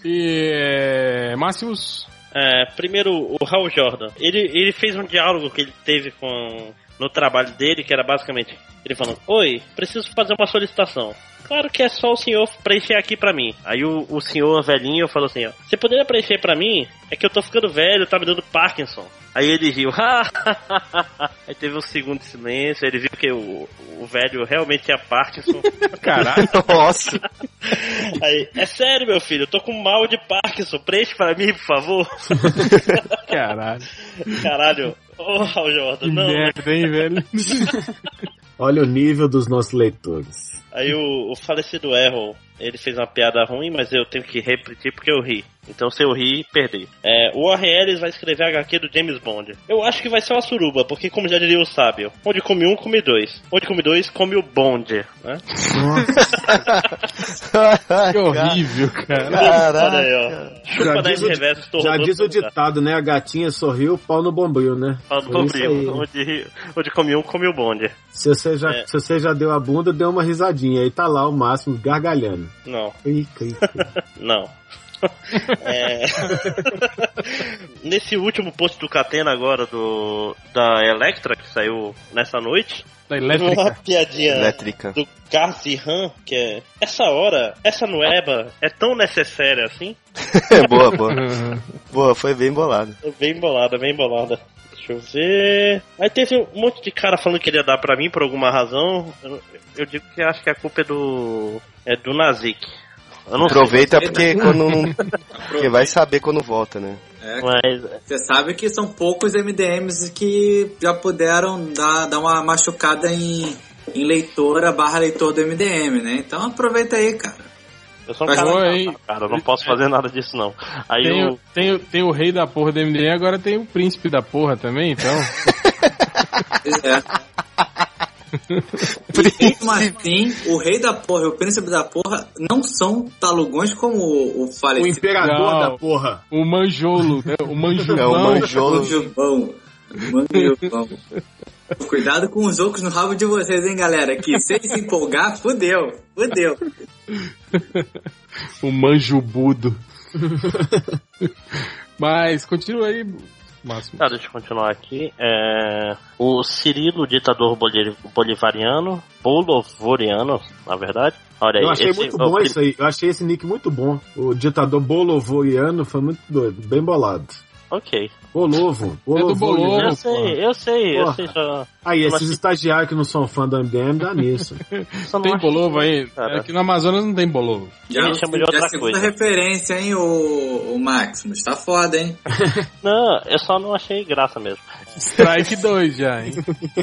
E é, Máximos, É, primeiro, o Hal Jordan. Ele, ele fez um diálogo que ele teve com no trabalho dele, que era basicamente ele falando: Oi, preciso fazer uma solicitação. Claro que é só o senhor preencher aqui pra mim. Aí o, o senhor velhinho falou assim: ó, Você poderia preencher pra mim? É que eu tô ficando velho, tá me dando Parkinson. Aí ele riu, Aí teve um segundo de silêncio, ele viu que o, o velho realmente tinha Parkinson. caralho. Nossa! Aí, é sério, meu filho, eu tô com mal de Parkinson, preenche pra mim, por favor. caralho. Caralho. Ô, Hal Jordan, Que não. merda, hein, velho? Olha o nível dos nossos leitores. Aí o, o falecido Errol, ele fez uma piada ruim, mas eu tenho que repetir porque eu ri. Então se eu ri, perdi. É, o Warren Ellis vai escrever a HQ do James Bond. Eu acho que vai ser uma suruba, porque como já diria o sábio, onde come um, come dois. Onde come dois, come o Bond, né? Que horrível, cara. Olha aí, ó. Chupa Já 10 diz, o, reversos, já diz o ditado, né? A gatinha sorriu, pau no bombril, né? Aí, primo. né? Onde, onde come um, come o Bond. Se você, já, É. se você já deu a bunda, deu uma risadinha. Aí tá lá o máximo, gargalhando. Não. Não. É... Nesse último post do Catena agora do da Electra que saiu nessa noite, Da teve uma elétrica. piadinha Elétrica. do Garci Han, que é essa hora, essa nueba é tão necessária assim? boa, boa. Boa, foi bem bolado. É Bem bolada, bem bolada. Deixa eu ver. Aí teve um monte de cara falando que ele ia dar pra mim por alguma razão. Eu, eu digo que acho que a culpa é do. é do Nazik. Não sei. Aproveita porque quando não. Porque vai saber quando volta, né? É, Mas Você sabe que são poucos MDMs que já puderam dar, dar uma machucada em, em leitora barra leitor do MDM, né? Então aproveita aí, cara. Eu sou um Mas cara, foi, engraçado, cara, eu não posso fazer nada disso não. Aí Tem, eu, o- tem, o- tem o rei da porra do MDM, agora tem o príncipe da porra também, então. É. Mesmo assim, o rei da porra e o príncipe da porra não são talugões como o, o O falecido imperador Não. da porra. O manjolo, né? O manjulão. É o manjolo. Manjubão. Manjubão. Cuidado com os ocos no rabo de vocês, hein, galera? Que se ele se empolgar, fudeu. Fudeu. O manjubudo. Mas continua aí, Máximo. Tá, deixa eu continuar aqui. É, o Cirilo, ditador boli- bolivariano, bolovoriano, na verdade. Olha aí, Eu achei esse- muito o bom isso aí. Eu achei esse nick muito bom. O ditador bolovoriano foi muito doido, bem bolado. Ok. Bolovo. É do Bolovo. Eu sei, eu sei, eu Porra. sei já. Aí, Mas esses que- estagiários que não são fã do MDM, dá nisso. Tem bolovo aí? Cara. Aqui no Amazonas não tem bolovo. Já, Ele chama de outra já é a coisa. referência, hein, o, o Maximus. Tá foda, hein? Não, eu só não achei graça mesmo. Strike 2 já, hein?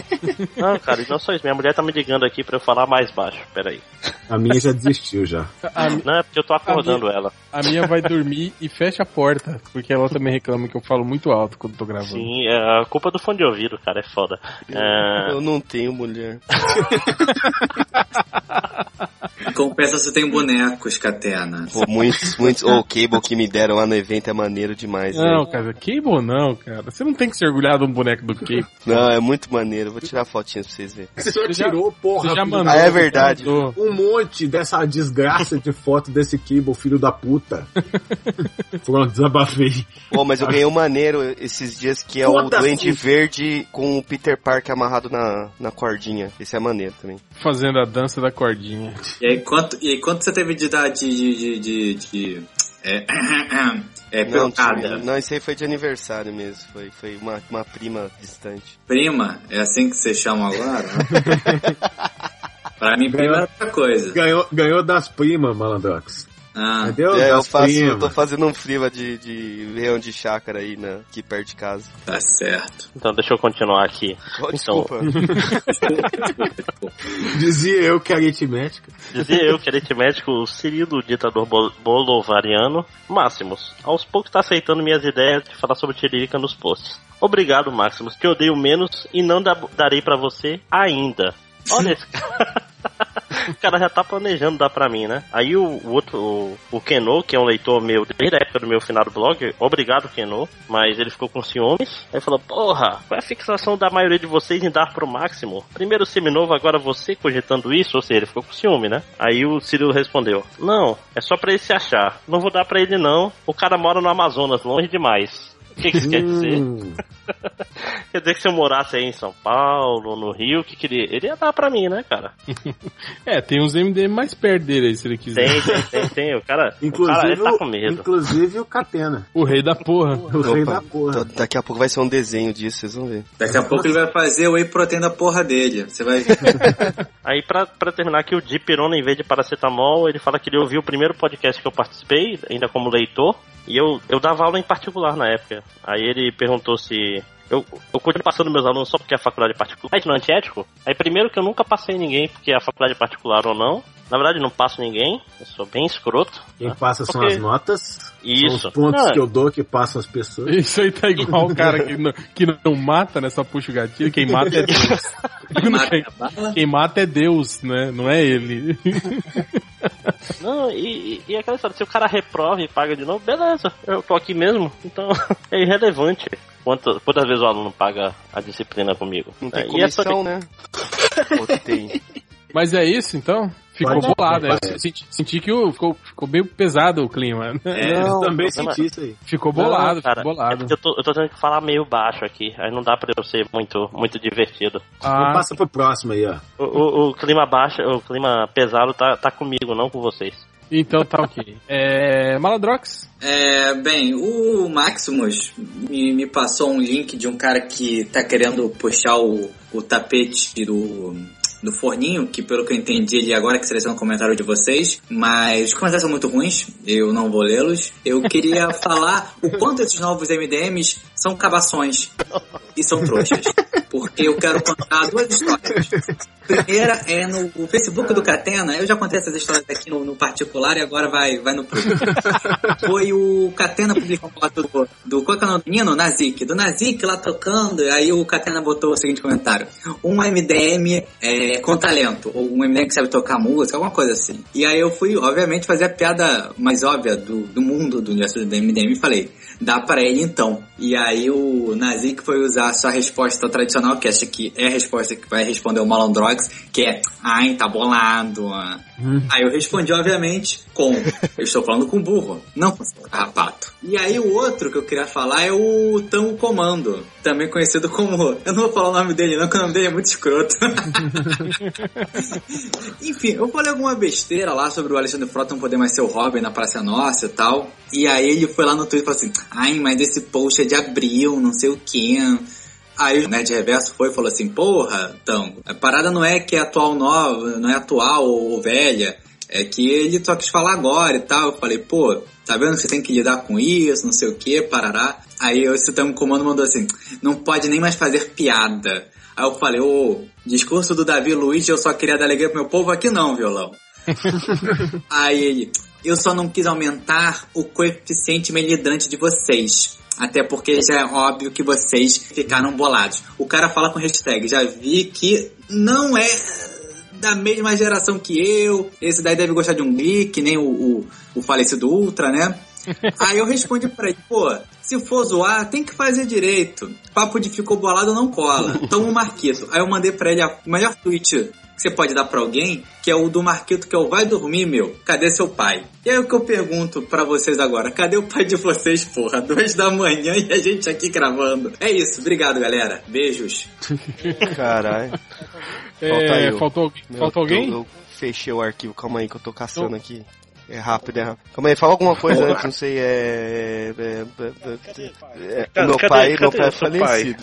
Não, cara, não só isso. Minha mulher tá me ligando aqui pra eu falar mais baixo. Peraí. A minha já desistiu já. A, Não, é porque eu tô acordando ela. a minha vai dormir e fecha a porta, porque ela também reclama que eu falo muito alto quando tô gravando. Sim, é a culpa do fone de ouvido, cara, é foda. É, Eu não tenho mulher. Compensa se tem bonecos, Catena. Pô, muitos, muitos. Ô, o cable que me deram lá no evento é maneiro demais, Não, velho. cara, Cable não, cara. Você não tem que se orgulhar de um boneco do Cable. Não, é muito maneiro. Vou tirar fotinhas pra vocês verem. Você só já- tirou, porra. Você já mandou. Ah, é verdade. mandou. um monte dessa desgraça de foto desse Cable, filho da puta. Pronto, desabafei. Pô, mas eu ganhei um maneiro esses dias que é o Foda-se. Duende Verde com o Peter Parker amarrado na, na cordinha. Esse é maneiro também. Fazendo a dança da cordinha. E aí, quanto, e quanto você teve de idade de. de, de, de- é, é, Não, pelcada? não, esse aí foi de aniversário mesmo. Foi, foi uma, uma prima distante. Prima? É assim que vocês chamam agora? pra mim, prima era outra coisa. Ganhou, ganhou das primas, malandrox. Ah, Entendeu? É, eu faço, eu tô fazendo um friva de, de leão de chácara aí, né, aqui perto de casa. tá certo. então deixa eu continuar aqui. Oh, Então, desculpa. Dizia eu que aritmética. Dizia eu que aritmético, o Cirilo, ditador bol- bolovariano, Máximos. Aos poucos tá aceitando minhas ideias de falar sobre Tiririca nos posts. Obrigado, Máximos, que odeio menos e não da- darei pra você ainda. Olha esse cara. O cara já tá planejando dar pra mim, né? Aí o, o outro, o, o Keno, que é um leitor meu desde a época do meu final do blog, obrigado Keno, mas ele ficou com ciúmes. Aí falou, porra, qual é a fixação da maioria de vocês em dar pro máximo? Primeiro seminovo, agora você cogitando isso? Ou seja, ele ficou com ciúme, né? Aí o Cirilo respondeu, não, é só pra ele se achar. Não vou dar pra ele não, o cara mora no Amazonas, longe demais. O que, que isso quer dizer? Hum, Quer dizer que se eu morasse aí em São Paulo, no Rio, o que que ele... Ele ia dar pra mim, né, cara? É, tem uns MDM mais perto dele aí, se ele quiser. Tem, tem, tem, tem. O cara, o cara inclusive, ele tá com medo. inclusive o Catena. O rei da porra. O rei Opa, da porra. então daqui a pouco vai ser um desenho disso, vocês vão ver. Daqui a pouco ele vai fazer o whey protein da porra dele. Você vai. Aí, pra, pra terminar aqui, o Dipirona, em vez de paracetamol, ele fala que ele ouviu o primeiro podcast que eu participei, ainda como leitor, e eu, eu dava aula em particular na época. Aí ele perguntou se. Eu, eu continuo passando meus alunos só porque é a faculdade particular, mas não é antiético. Aí, primeiro, que eu nunca passei ninguém porque é a faculdade particular ou não. Na verdade, não passo ninguém, eu sou bem escroto. Quem né? passa são Porque- as notas. Isso. São os pontos Não, que eu dou que passam as pessoas. Isso aí tá igual o cara que não, que não mata, né? Só puxa o gatilho. Quem mata é Deus. Mata a bala. Quem mata é Deus, né? Não é ele. Não, e, e, e aquela história, se o cara reprova e paga de novo, beleza, eu tô aqui mesmo, então é irrelevante quanto, quantas vezes o aluno paga a disciplina comigo. Não tem É, e essa- comissão, né? Ou tem? Mas é isso, então? Ficou Pode- bolado. Eu senti, senti que o- ficou, ficou meio pesado o clima. É, eu Não, também não, senti isso aí. Ficou bolado, Não, cara, ficou é bolado. porque eu tô, eu tô tendo que falar meio baixo aqui, aí não dá pra eu ser muito, muito divertido. Então Ah, passa pro próximo aí, ó. O, o- o clima baixo, o clima pesado tá, tá comigo, não com vocês. Então tá ok. É, Maladrox? É, bem, o Maximus me, me passou um link de um cara que tá querendo puxar o, o tapete do, do forninho, que pelo que eu entendi ele agora que seleciona o comentário de vocês, mas os comentários são muito ruins, eu não vou lê-los. Eu queria falar o quanto esses novos MDMs são cabações e são trouxas. Porque eu quero contar duas histórias. Primeira é no Facebook do Catena, eu já contei essas histórias aqui no, no particular e agora vai, vai no público. Foi o Catena publicou uma foto do, do qual é o nome do menino? Nazik. Do Nazik lá tocando, aí o Catena botou o seguinte comentário. Um MDM é, com talento, ou um MDM que sabe tocar música, alguma coisa assim. E aí eu fui, obviamente, fazer a piada mais óbvia do, do mundo do universo do MDM e falei, dá para ele então. E aí o Nazik foi usar a sua resposta tradicional, que acha que é a resposta que vai responder o Malandrox, que é, ai, tá bolado. Aí eu respondi, obviamente, com, eu estou falando com burro, não com carrapato. E aí o outro que eu queria falar é o Tão Comando, também conhecido como, eu não vou falar o nome dele não, porque o nome dele é muito escroto. Enfim, eu falei alguma besteira lá sobre o Alexandre Frota não poder mais ser o Robin na Praça Nossa e tal. E aí ele foi lá no Twitter e falou assim, ai, mas esse post é de abril, não sei o que. Aí o Nerd Reverso foi e falou assim, porra, Tango, a parada não é que é atual nova, não é atual ou velha, é que ele só quis falar agora e tal. Eu falei, pô, tá vendo que você tem que lidar com isso, não sei o que, parará. Aí esse Tango Comando mandou assim, não pode nem mais fazer piada. Aí eu falei, ô, discurso do Davi Luiz, eu só queria dar alegria pro meu povo aqui não, violão. Aí ele, eu só não quis aumentar o coeficiente melidrante de vocês. Até porque já é óbvio que vocês ficaram bolados. O cara fala com hashtag, já vi que não é da mesma geração que eu. Esse daí deve gostar de um Glee, que nem o, o, o falecido Ultra, né? Aí eu respondi pra ele, pô, se for zoar, tem que fazer direito. Papo de ficou bolado não cola. Toma o Marquito. Aí eu mandei pra ele a melhor tweet que você pode dar pra alguém, que é o do Marquito, que é o vai dormir, meu. Cadê seu pai? E aí o que eu pergunto pra vocês agora? Cadê o pai de vocês, porra? Duas da manhã e a gente aqui gravando. É isso. Obrigado, galera. Beijos. Caralho. É, faltou, faltou alguém? Eu, eu fechei o arquivo, calma aí que eu tô caçando aqui. É rápido, é rápido. Calma aí, fala alguma coisa antes, não sei, é... é, é, é, meu pai, cadê meu pai é falecido.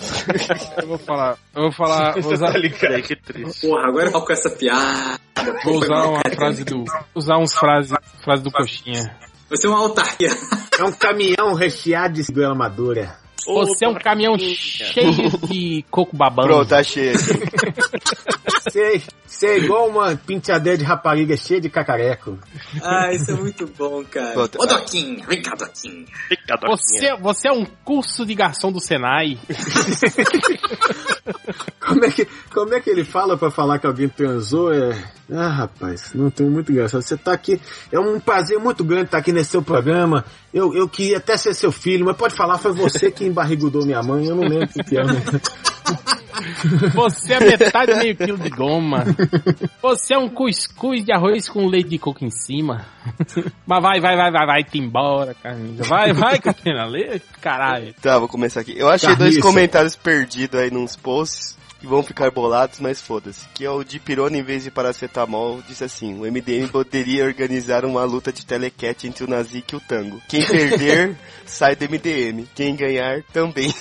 Eu vou falar, eu vou falar, vou usar, Peraí, que triste. Porra, agora eu falo com essa piada. vou usar uma frase do, usar uns frases, frase do coxinha. Você é uma autarquia. É um caminhão recheado de grama madura. Você é um caminhão cheio de coco babando. Pronto, achei aqui. Você, é igual uma penteadeira de rapariga cheia de cacareco. Ah, isso é muito bom, cara. Ô, Doquinha, vem cá, Doquinha. Fica, Você, você é um curso de garçom do Senai. Como é que, como é que ele fala pra falar que alguém transou? É... Ah, rapaz, não tem muito engraçado. Você tá aqui, é um prazer muito grande estar aqui nesse seu programa. Eu, eu queria até ser seu filho, mas pode falar, foi você que embarrigudou minha mãe, eu não lembro o que é. né? Você é metade meio quilo de goma. Você é um cuscuz de arroz com leite de coco em cima. Mas vai, vai, vai, vai, vai, te embora, Carlinhos. Vai, vai, Catarina, lê, caralho. Tá, vou começar aqui. Eu achei Carniça. dois comentários perdidos aí nos posts que vão ficar bolados, mas foda-se. Que é o de pirona em vez de paracetamol, disse assim, o MDM poderia organizar uma luta de telecat entre o Nazik e o Tango. Quem perder, sai do MDM. Quem ganhar, também.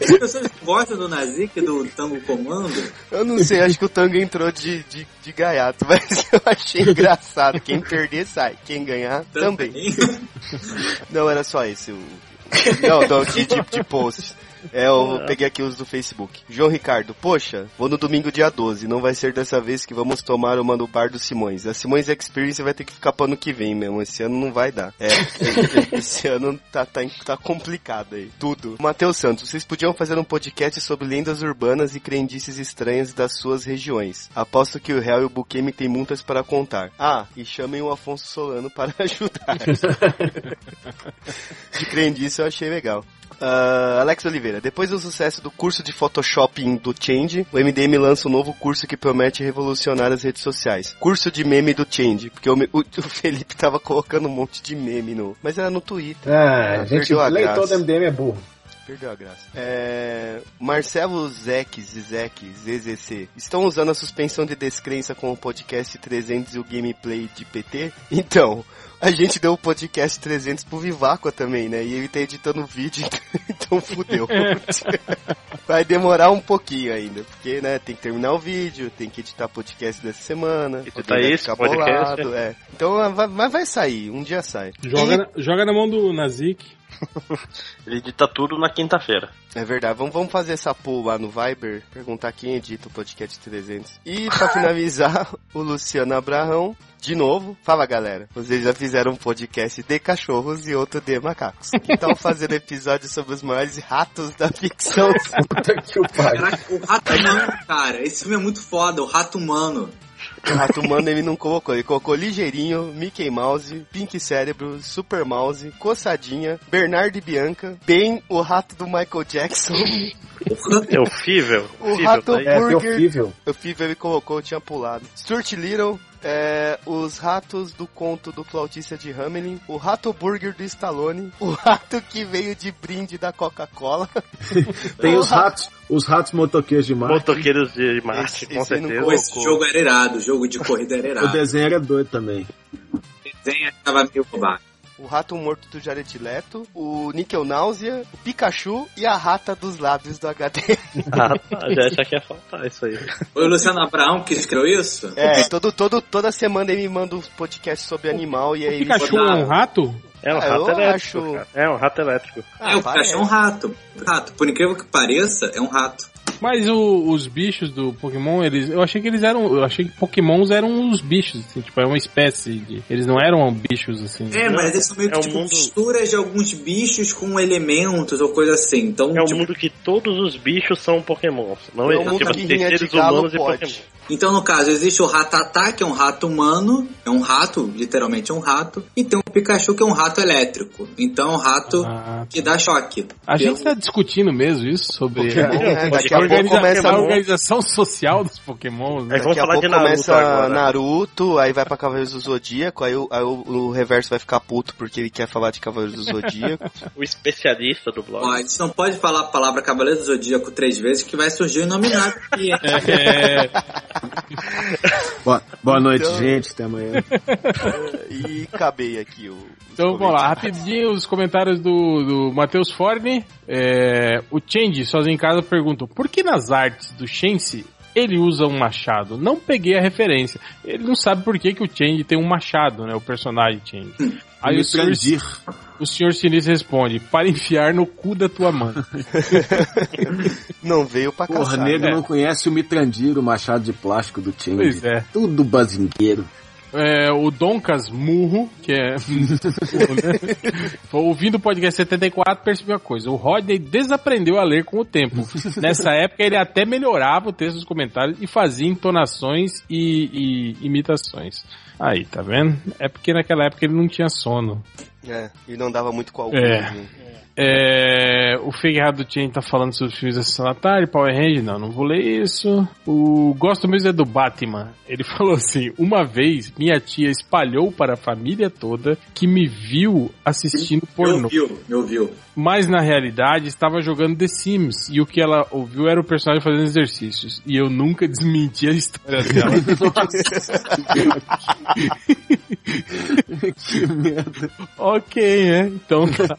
As pessoas gostam do Nazik, do Tango Comando. Eu não sei, acho que o Tango entrou de, de, de gaiato, mas eu achei engraçado. Quem perder, sai. Quem ganhar, também. Não, era só esse. O... Não, não, de, de, de post. É, eu peguei aqui os do Facebook. João Ricardo, poxa, vou no domingo dia 12. Não vai ser dessa vez que vamos tomar uma no bar do Simões. A Simões Experience vai ter que ficar pro ano que vem mesmo. Esse ano não vai dar. É, esse ano tá, tá, tá complicado aí. Tudo. Matheus Santos, vocês podiam fazer um podcast sobre lendas urbanas e crendices estranhas das suas regiões. Aposto que o Real e o Bukemi têm muitas para contar. Ah, e chamem o Afonso Solano para ajudar. De crendice eu achei legal. Ah, Alex Oliveira, depois do sucesso do curso de Photoshop do Change, o MDM lança um novo curso que promete revolucionar as redes sociais. Curso de meme do Change, porque o, o- o Felipe tava colocando um monte de meme no... Mas era no Twitter. Ah, a gente, a leitor do MDM é burro. Perdeu a graça. É... Marcelo Zek, Zizek, ZZC, estão usando a suspensão de descrença com o podcast 300 e o gameplay de PT? Então, a gente deu o podcast 300 pro Viváqua também, né? E ele tá editando o vídeo, então fudeu. Vai demorar um pouquinho ainda, porque, né, tem que terminar o vídeo, tem que editar podcast dessa semana. Editar ficar podcast. bolado, é. Então, vai, vai- vai sair, um dia sai. Joga, na, joga na mão do Nazik. Ele edita tudo na quinta-feira. É verdade, vamos, vamos fazer essa poll lá no Viber, perguntar quem edita o podcast 300. E pra finalizar, o Luciano Abraão, de novo, fala galera, vocês já fizeram um podcast de cachorros e outro de macacos. Que tal fazer episódio sobre os maiores ratos da ficção? Puta que o pai. Caraca, o Rato Humano, cara, esse filme é muito foda, o Rato Humano. O rato humano ele não colocou, ele colocou Ligeirinho, Mickey Mouse, Pink Cérebro, Super Mouse, Coçadinha, Bernardo e Bianca, Ben, o rato do Michael Jackson, É o Fível. o Fível, rato tá. É, burger, horrível. O Fivo ele colocou, eu tinha pulado. Stuart Little, é, os ratos do conto do flautista de Hamelin, o rato burger do Stallone, o rato que veio de brinde da Coca-Cola. Tem O os ratos, os ratos motoqueiros de Marte. Motoqueiros de Marte, Esse- com certeza. Esse jogo era irado, o jogo de corrida era O irado. desenho era doido também. O desenho tava meio roubado. O rato morto do Jared Leto, o Nickel Náusea, o Pikachu e a rata dos lábios do HD. Ah, tá, já, já quer faltar isso aí. Foi o Luciano Abraão que escreveu isso? É, todo, todo, toda semana ele me manda um podcast sobre animal e aí ele... Pikachu é um rato? É um Ah, rato elétrico. acho-. É um rato elétrico. Ah, é, o parece. Pikachu é um rato. Rato, por incrível que pareça, é um rato. Mas o- os bichos do Pokémon, eles, eu achei que eles eram, eu achei que Pokémons eram os bichos, assim, tipo, é uma espécie de, eles não eram bichos assim. É, mas eles são meio que É um tipo mundo- misturas de alguns bichos com elementos ou coisa assim. Então, É um tipo, mundo que todos os bichos são pokémons. Não É é, um mundo tipo, seres humanos e pokémon. Então, no caso, existe o Ratatá, que é um rato humano, é um rato, literalmente é um rato, e tem o Pikachu, que é um rato elétrico. Então é um rato Ah, que dá choque. a gente Pelo- tá discutindo mesmo isso sobre Pokémon, né? Daqui a, a pouco começa a organização social dos Pokémon. Né? É, vamos Daqui a falar pouco de Naruto começa agora. Naruto, aí vai pra Cavaleiros do Zodíaco, aí, o, aí o, o reverso vai ficar puto porque ele quer falar de Cavaleiros do Zodíaco. O especialista do blog. Ó, a gente não pode falar a palavra Cavaleiro do Zodíaco três vezes que vai surgir o inominado aqui. É, Boa, boa noite, Então- gente. Até amanhã. e acabei aqui o. então vamos lá, rapidinho os comentários do, do Matheus Forne. É, o Change, sozinho em casa, pergunta: por que nas artes do Shense ele usa um machado? Não peguei a referência. Ele não sabe por que, que o Change tem um machado, né? O personagem Change. Aí o senhor, Mitrandir. o senhor Sinistro responde: para enfiar no cu da tua mãe. Não veio pra Porra, caçar. nego É. não conhece o Mitrandir, o machado de plástico do time. Pois é. Tudo bazingueiro. É, o Doncas Murro, que é. Né? Ouvindo o podcast 74, percebeu uma coisa. O Rodney desaprendeu a ler com o tempo. Nessa época, ele até melhorava o texto dos comentários e fazia entonações e, e imitações. Aí, tá vendo? É porque naquela época ele não tinha sono. É, e não dava muito com algum. É. né? É, o Errado Chain tá falando sobre os filmes da Sessão da Tarde, Power Ranger, não, não vou ler isso. O Gosto mesmo é do Batman. Ele falou assim: Uma vez minha tia espalhou para a família toda que me viu assistindo Me pornô. ouviu, me ouviu. Mas na realidade estava jogando The Sims e o que ela ouviu era o personagem fazendo exercícios. E eu nunca desmenti a história dela. que merda. ok, né? Então tá.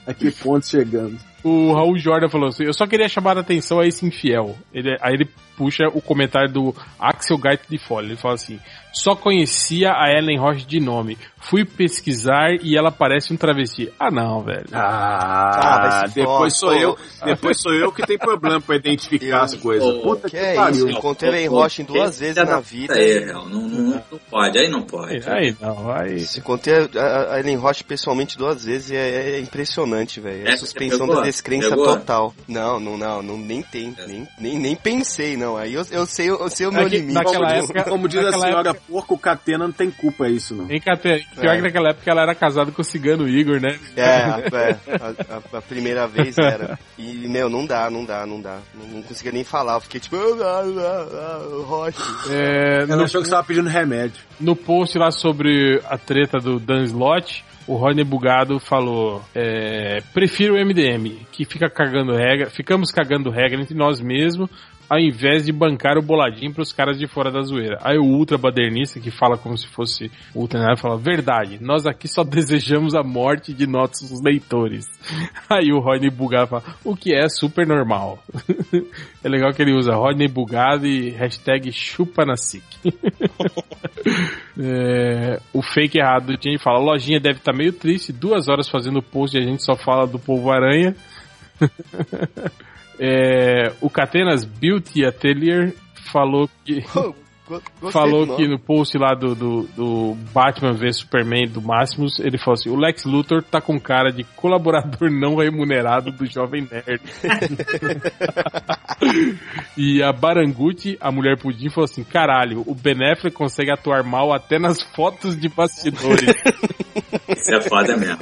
A que ponto chegamos? O Raul Jordan falou assim: Eu só queria chamar a atenção a esse infiel. Ele, aí ele puxa o comentário do Axel Gaito de Folha. Ele fala assim: Só conhecia a Ellen Roche de nome. Fui pesquisar e ela parece um travesti. Ah, não, velho. Ah, se depois sou eu. Depois sou eu que tenho problema pra identificar as coisas. Ô, Puta Que que, é pariu. isso, encontrei Ellen Roche duas vezes na vida. É, não, não, não pode, aí não pode. Aí não, aí. Se encontrei a, a Ellen Roche pessoalmente duas vezes e é, é impressionante, velho. É É, suspensão da descrença Pegou? total. Não, não, não, não, nem tem. Nem, nem, nem pensei, não. Aí eu, eu sei, eu sei o meu É que limite. naquela Como- época- Como diz a senhora porco, Catena não tem culpa é isso, não. Em Cate... Pior É. que naquela época ela era casada com o cigano Igor, né? É, é a, a- a primeira vez era. E, meu, não dá, não dá, não dá. Não, não conseguia nem falar. Eu fiquei tipo, ah, ah, ah, Roche. É, Ela no, achou que você tava pedindo remédio. no post lá sobre a treta do Dan Slott, o Rodney Bugado falou: é, prefiro o MDM, que fica cagando regra, ficamos cagando regra entre nós mesmos ao invés de bancar o boladinho pros caras de fora da zoeira. Aí o ultra badernista, que fala como se fosse ultra, né, fala, verdade, nós aqui só desejamos a morte de nossos leitores. Aí o Rodney Bugado fala, o que é super normal. é legal que ele usa Rodney Bugado e hashtag chupa na SIC. É, o fake errado do Jane fala: lojinha deve estar meio triste, duas horas fazendo post e a gente só fala do povo aranha. É, o Catenas Beauty Atelier falou que. Gostei falou que no post lá do, do, do Batman vs Superman do Máximos, ele falou assim: o Lex Luthor tá com cara de colaborador não remunerado do Jovem Nerd. e a Baranguti, a mulher pudim, falou assim: caralho, o Ben Affleck consegue atuar mal até nas fotos de bastidores. Isso é foda mesmo.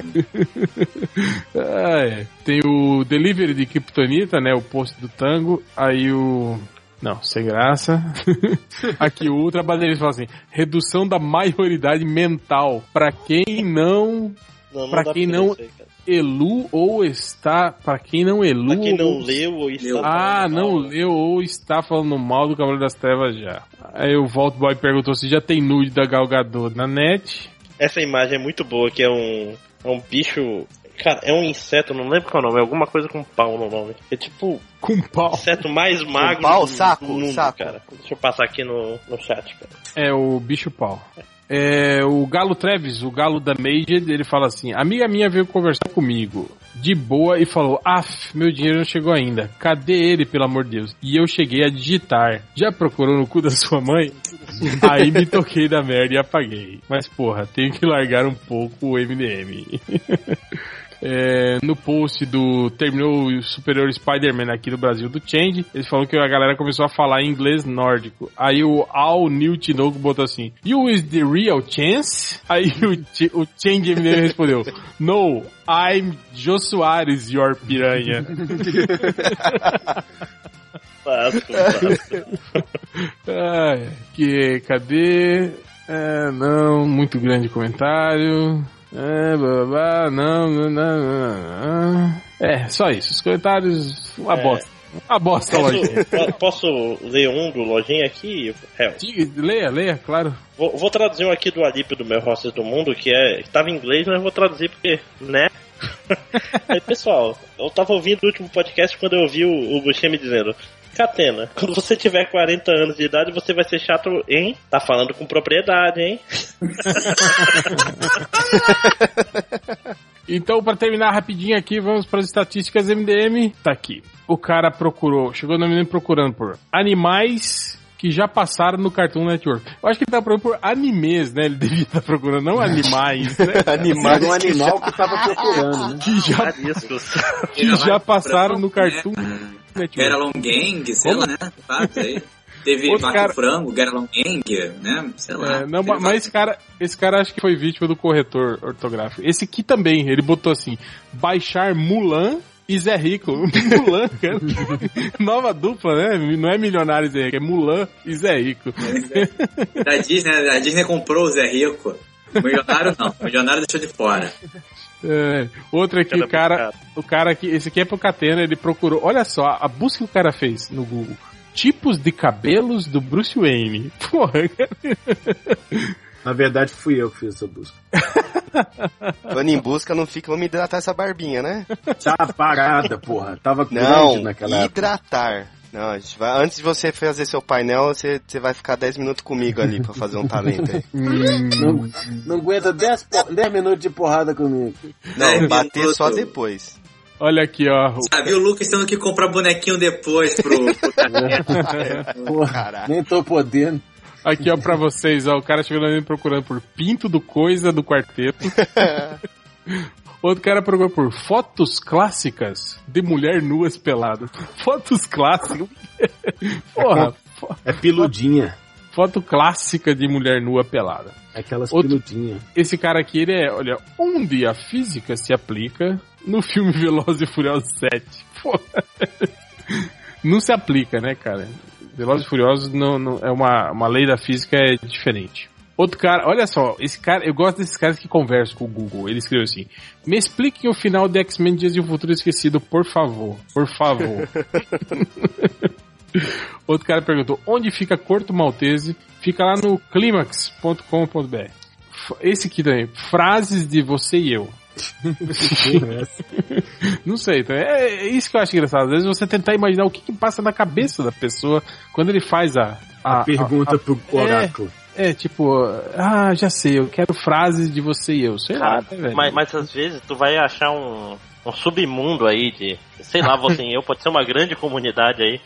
Ah, é. Tem o Delivery de Kryptonita, né? O post do tango. Aí o. Não, sem graça. Aqui o Ultra Baderista fala assim: redução da maioridade mental. Pra quem não. Não, não Pra dá quem não-. Elu ou está. Pra quem não elu. Pra quem não ou- leu ou está Leu. Ah, não mal, leu ou está falando mal do Cavaleiro das Trevas já. Aí o Vault Boy perguntou se já tem nude da Galgador na net. Essa imagem é muito boa, que é um, é um bicho. Cara, é um inseto, não lembro qual é o nome, é alguma coisa com pau no nome. É tipo Com pau. o inseto mais magro pau? do, Saco? do mundo, Saco. cara. Deixa eu passar aqui no, no chat, cara. É o bicho pau. É, o Galo Treves, o Galo da Major, ele fala assim: Amiga minha veio conversar comigo de boa e falou: Af, meu dinheiro não chegou ainda. Cadê ele, pelo amor de Deus? E eu cheguei a digitar. Já procurou no cu da sua mãe? Aí me toquei da merda e apaguei. Mas porra, tenho que largar um pouco o MDM. É, no post do terminou o Superior Spider-Man aqui no Brasil do Change, eles falaram que a galera começou a falar em inglês nórdico. Aí o Al New Tinoco botou assim: You is the real chance? Aí o, o Change MDM respondeu: No, I'm Jô Soares, your piranha. Ai, que cadê? É, não, muito grande comentário. É, blá, blá, não, não, não, não, não. É, só isso. Os comentários, uma É. bosta. Uma bosta, lojinha. Posso, po- posso ler um do Lojinha aqui? Diga, Leia, leia, claro. Vou, vou traduzir um aqui do Alípio do meu Rosses do Mundo, que é. que tava em inglês, mas vou traduzir porque, né? Aí, pessoal, eu tava ouvindo o último podcast quando eu ouvi o, o Buscemi dizendo. Catena, quando você tiver 40 anos de idade, você vai ser chato, hein? Tá falando com propriedade, hein? Então, pra terminar rapidinho aqui, vamos para as estatísticas MDM. Tá aqui. O cara procurou, chegou no MDM procurando por animais que já passaram no Cartoon Network. Eu acho que ele tá procurando por animes, né? Ele devia estar procurando, não animais, né? Animais Era um que animal que tava procurando, né? Que já, que já passaram no Cartoon Long Gang, sei Como? lá, né? Fato aí. Teve Outro Vaca cara- Frango, Guerra Long Gang, né? Sei lá. É, não, mas esse cara, esse cara acho que foi vítima do corretor ortográfico. Esse aqui também, ele botou assim: baixar Mulan e Zé Rico. Mulan, cara. Nova dupla, né? Não é milionário e Zé Rico, é Mulan e Zé Rico. Da Disney, né? a Disney comprou o Zé Rico. Milionário não, milionário deixou de fora. É, outro aqui, o cara, o cara aqui, esse aqui é pro Catena, ele procurou, olha só, a busca que o cara fez no Google. Tipos de cabelos do Bruce Wayne. Porra, cara. Na verdade, fui eu que fiz essa busca. Quando em busca não fica, vamos hidratar essa barbinha, né? Tava parada, porra. Tava grande Não, naquela época. hidratar. Não, a gente vai, antes de você fazer seu painel, você, você vai ficar 10 minutos comigo ali pra fazer um talento aí. Não, não aguenta 10, po- 10 minutos de porrada comigo. Não, bater só depois. Olha aqui, ó. o- Ah, viu o Lucas tendo que comprar bonequinho depois pro, pro Porra, Caraca. nem tô podendo. Aqui, ó, pra vocês, ó. O cara chegou ali procurando por pinto do coisa do quarteto. Outro cara procurou por fotos clássicas de mulher nuas peladas. Fotos clássicas? Porra, fo- É piludinha. foto clássica de mulher nua pelada. Aquelas Outro- piludinhas. Esse cara aqui, ele é, olha, onde a física se aplica no filme Velozes e Furiosos 7. Porra. Não se aplica, né, cara? Velozes e Furiosos não, não- é uma, uma lei da física é diferente. Outro cara, olha só, esse cara, eu gosto desses caras que conversam com o Google. Ele escreveu assim: Me expliquem o final de X-Men Dias de um Futuro Esquecido, por favor. Por favor. Outro cara perguntou: onde fica Corto Maltese? Fica lá no climax.com.br. Esse aqui também, frases de você e eu. Não sei, então é, é isso que eu acho engraçado. Às vezes você tentar imaginar o que, que passa na cabeça da pessoa quando ele faz a, A, pergunta pro oráculo. É, tipo, ah, já sei, eu quero frases de você e eu. Sei lá, né, velho? mas, mas às vezes tu vai achar um, um submundo aí de. Sei lá, você e eu, pode ser uma grande comunidade aí.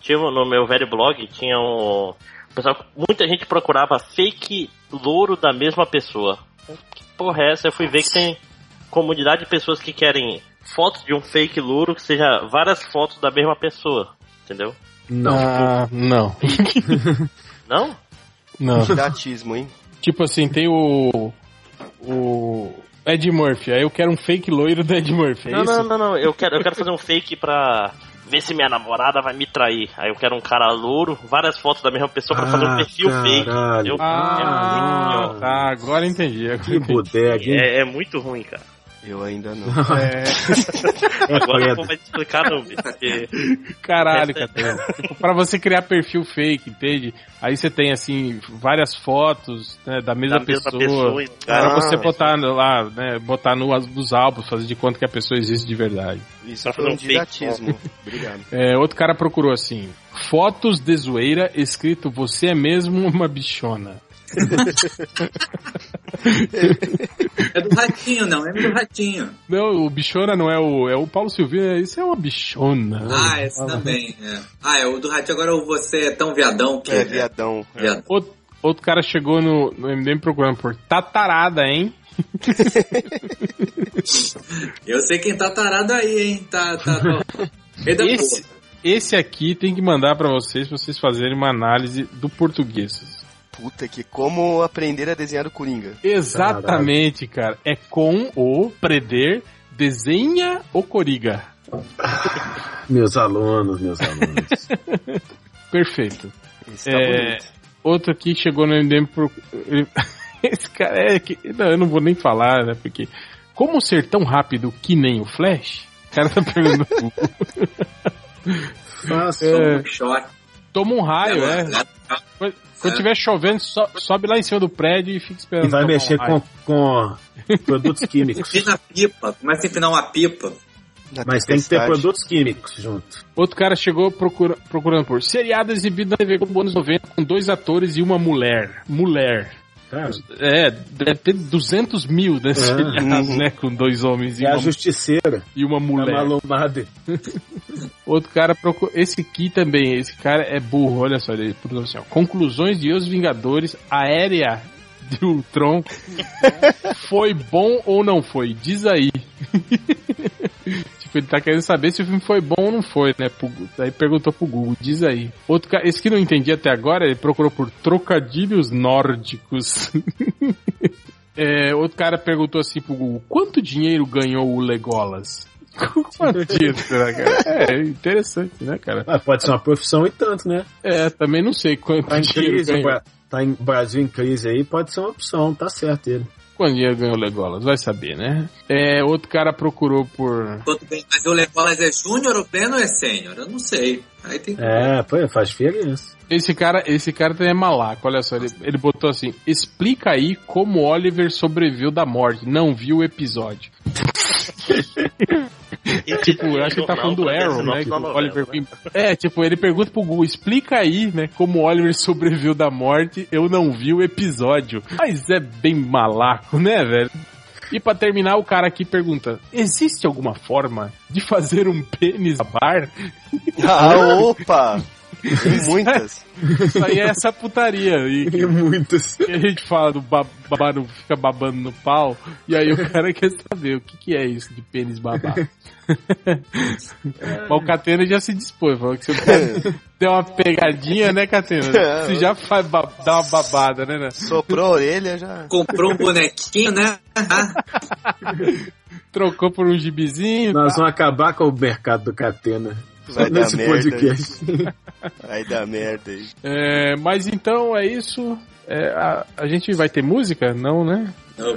Tinha no meu velho blog, tinha um. Pessoal, muita gente procurava fake louro da mesma pessoa. Que porra é essa? Eu fui ver que tem comunidade de pessoas que querem fotos de um fake louro que seja várias fotos da mesma pessoa. Entendeu? Não. Ah, não. Não? Não. Didatismo, hein? Tipo assim, tem o. O. Ed Murphy. Aí eu quero um fake loiro do Ed Murphy. É não, isso? não, não, não. Eu quero, eu quero fazer um fake pra ver se minha namorada vai me trair. Aí eu quero um cara louro, várias fotos da mesma pessoa pra fazer um Ah, perfil fake. entendeu? Ah, é, tá. Agora entendi. Agora Que entendi. bodega, hein? é, é muito ruim, cara. Eu ainda não. É, É Agora eu credo. vou mais explicar não, bicho, porque caralho, Catena. Tipo, pra você criar perfil fake, entende? Aí você tem, assim, várias fotos né, da mesma da mesma pessoa. pessoa e Pra Ah, você botar lá, né? Botar no, nos álbuns, fazer de conta que a pessoa existe de verdade. Isso Pra fazer um um didatismo. Obrigado. É, outro cara procurou assim: fotos de zoeira escrito Você é mesmo uma bichona. É do ratinho, não, é do ratinho. Não, o bichona não é o. É o Paulo Silveira, isso é uma bichona. Ah, esse também, é. Ah, é o do ratinho agora é o você é tão viadão que. É, viadão. Viadão. Outro, outro cara chegou no, no MDM procurando por tatarada, hein? Eu sei quem tá tarado aí, hein? Tá, tá, tá. Esse, esse aqui tem que mandar pra vocês, pra vocês fazerem uma análise do português. Puta que como aprender a desenhar o Coringa. Exatamente, cara. É com o preder, desenha o coriga. Meus alunos, meus alunos. Perfeito. Esse tá É, bonito. outro aqui chegou no MDM pro. ele- Esse cara é que. Não, eu não vou nem falar, né? Porque. Como ser tão rápido que nem o Flash? O cara tá perguntando. Faça. É, Um choque. Toma um raio, é. Quando quando tiver chovendo, so- sobe lá em cima do prédio e fica esperando. E vai um mexer raio. com, com produtos químicos. Empina a pipa, começa a empinar uma pipa. Na Mas tem que ter produtos químicos junto. Outro cara chegou procura- procurando por seriado exibido na TV Globo anos 90 com dois atores e uma mulher. Mulher. Cara, É, deve ter 200 mil nesse É. né? Com dois homens e é a uma, justiceira. e uma A mulher. malumada. Outro cara procura. Esse aqui também, esse cara é burro, olha só, ele assim, ó. Conclusões de Os Vingadores, aérea de Ultron. foi bom ou não foi? Diz aí. tipo, ele tá querendo saber se o filme foi bom ou não foi, né? Pro, aí perguntou pro Google, diz aí. Outro cara, esse que não entendi até agora, ele procurou por trocadilhos nórdicos. É, outro cara perguntou assim pro Google, quanto dinheiro ganhou o Legolas? Quanto dinheiro será, cara? É interessante, né, cara? Ah, pode ser uma profissão e tanto, né? É, também não sei quanto Tá em dinheiro crise, ganhou. Tá em Brasil em crise aí, pode ser uma opção, tá certo ele. Dinheiro ganhou o Legolas? Vai saber, né? É, outro cara procurou por... Quanto bem, mas o Legolas é júnior, o pleno ou é sênior? Eu não sei. Aí tem que... É, pô, faz diferença. Esse cara, esse cara também é malaco, olha só, ele, ele botou assim, explica aí como Oliver sobreviveu da morte, não viu o episódio. tipo, eu acho que ele tá falando do Arrow, né? Que o Oliver Queen- É, tipo, ele pergunta pro Google, explica aí, né, como o Oliver sobreviveu da morte, eu não vi o episódio. Mas é bem malaco, né, velho? E pra terminar, o cara aqui pergunta: existe alguma forma de fazer um pênis babar? Ah, opa! Tem muitas. Isso aí é essa putaria. E Tem muitas. que a gente fala do ba- babar, no- fica babando no pau, e aí o cara quer saber o que, que é isso de pênis babar. Mas o Catena já se dispôs, falou que você deu uma pegadinha, né, Catena? Você já faz dá uma babada, né? né? Soprou a orelha já. Comprou um bonequinho, né? Trocou por um gibizinho. Nós tá? vamos acabar com o mercado do Catena. Vai dar Nesse merda. podcast. Vai dar merda aí. É, mas então é isso. É, a, a gente vai ter música? Não, né?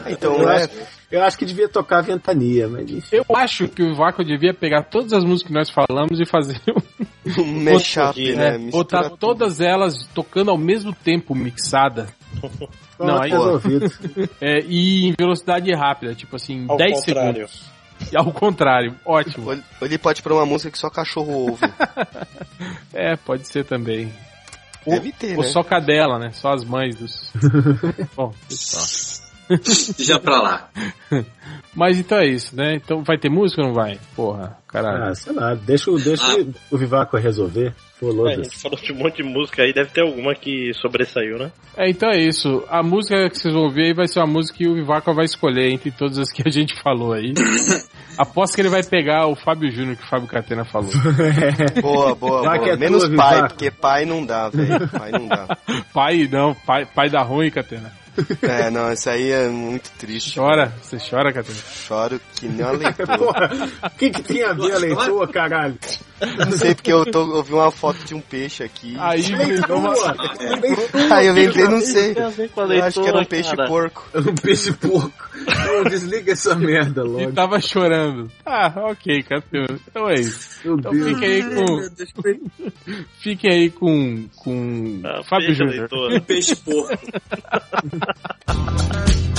Então, Eu é. acho, eu acho que devia tocar Ventania, mas enfim. Eu acho que o Vácuo devia pegar todas as músicas que nós falamos e fazer um Um mashup, né? Mistura botar tudo. todas elas tocando ao mesmo tempo, mixada. Não, aí-. É, e em velocidade rápida, tipo assim, Ao 10 contrário. segundos. E ao contrário, ótimo. Ou ou ele pode pôr uma música que só cachorro ouve. É, pode ser também. Ou, Deve ter, ou né? só cadela, né? Só as mães dos. Bom, só. Já pra lá. Mas então é isso, né? Então vai ter música ou não vai? Porra, caralho. Ah, sei lá, deixa, o- deixa o Vivaco resolver. É, a gente falou de um monte de música aí, deve ter alguma que sobressaiu, né? É, então é isso. A música que vocês vão ver aí vai ser uma música que o Vivaco vai escolher entre todas as que a gente falou aí. Aposto que ele vai pegar o Fábio Júnior que o Fábio Catena falou. Boa, boa, Já boa. que é Menos tua, pai, Vivaco. porque pai não dá, velho. Pai não dá. Pai, não, pai, pai da ruim, Catena. É, não, isso aí é muito triste. Chora, você chora, Catena. Choro que nem uma leitura. Porra, o que, que tem a ver a leitura, caralho? Não sei porque eu, tô, eu vi uma foto de um peixe aqui. Aí lembrou uma... Aí eu lembrei, não sei. A a Eu acho que era um peixe cara. porco. Um peixe porco. Desliga essa merda E logo. tava chorando. Ah, ok, Catena. Então é isso. Meu Então Deus. fiquem aí com. Fiquem aí com. com Ah, Fábio Júnior. Peixe porco.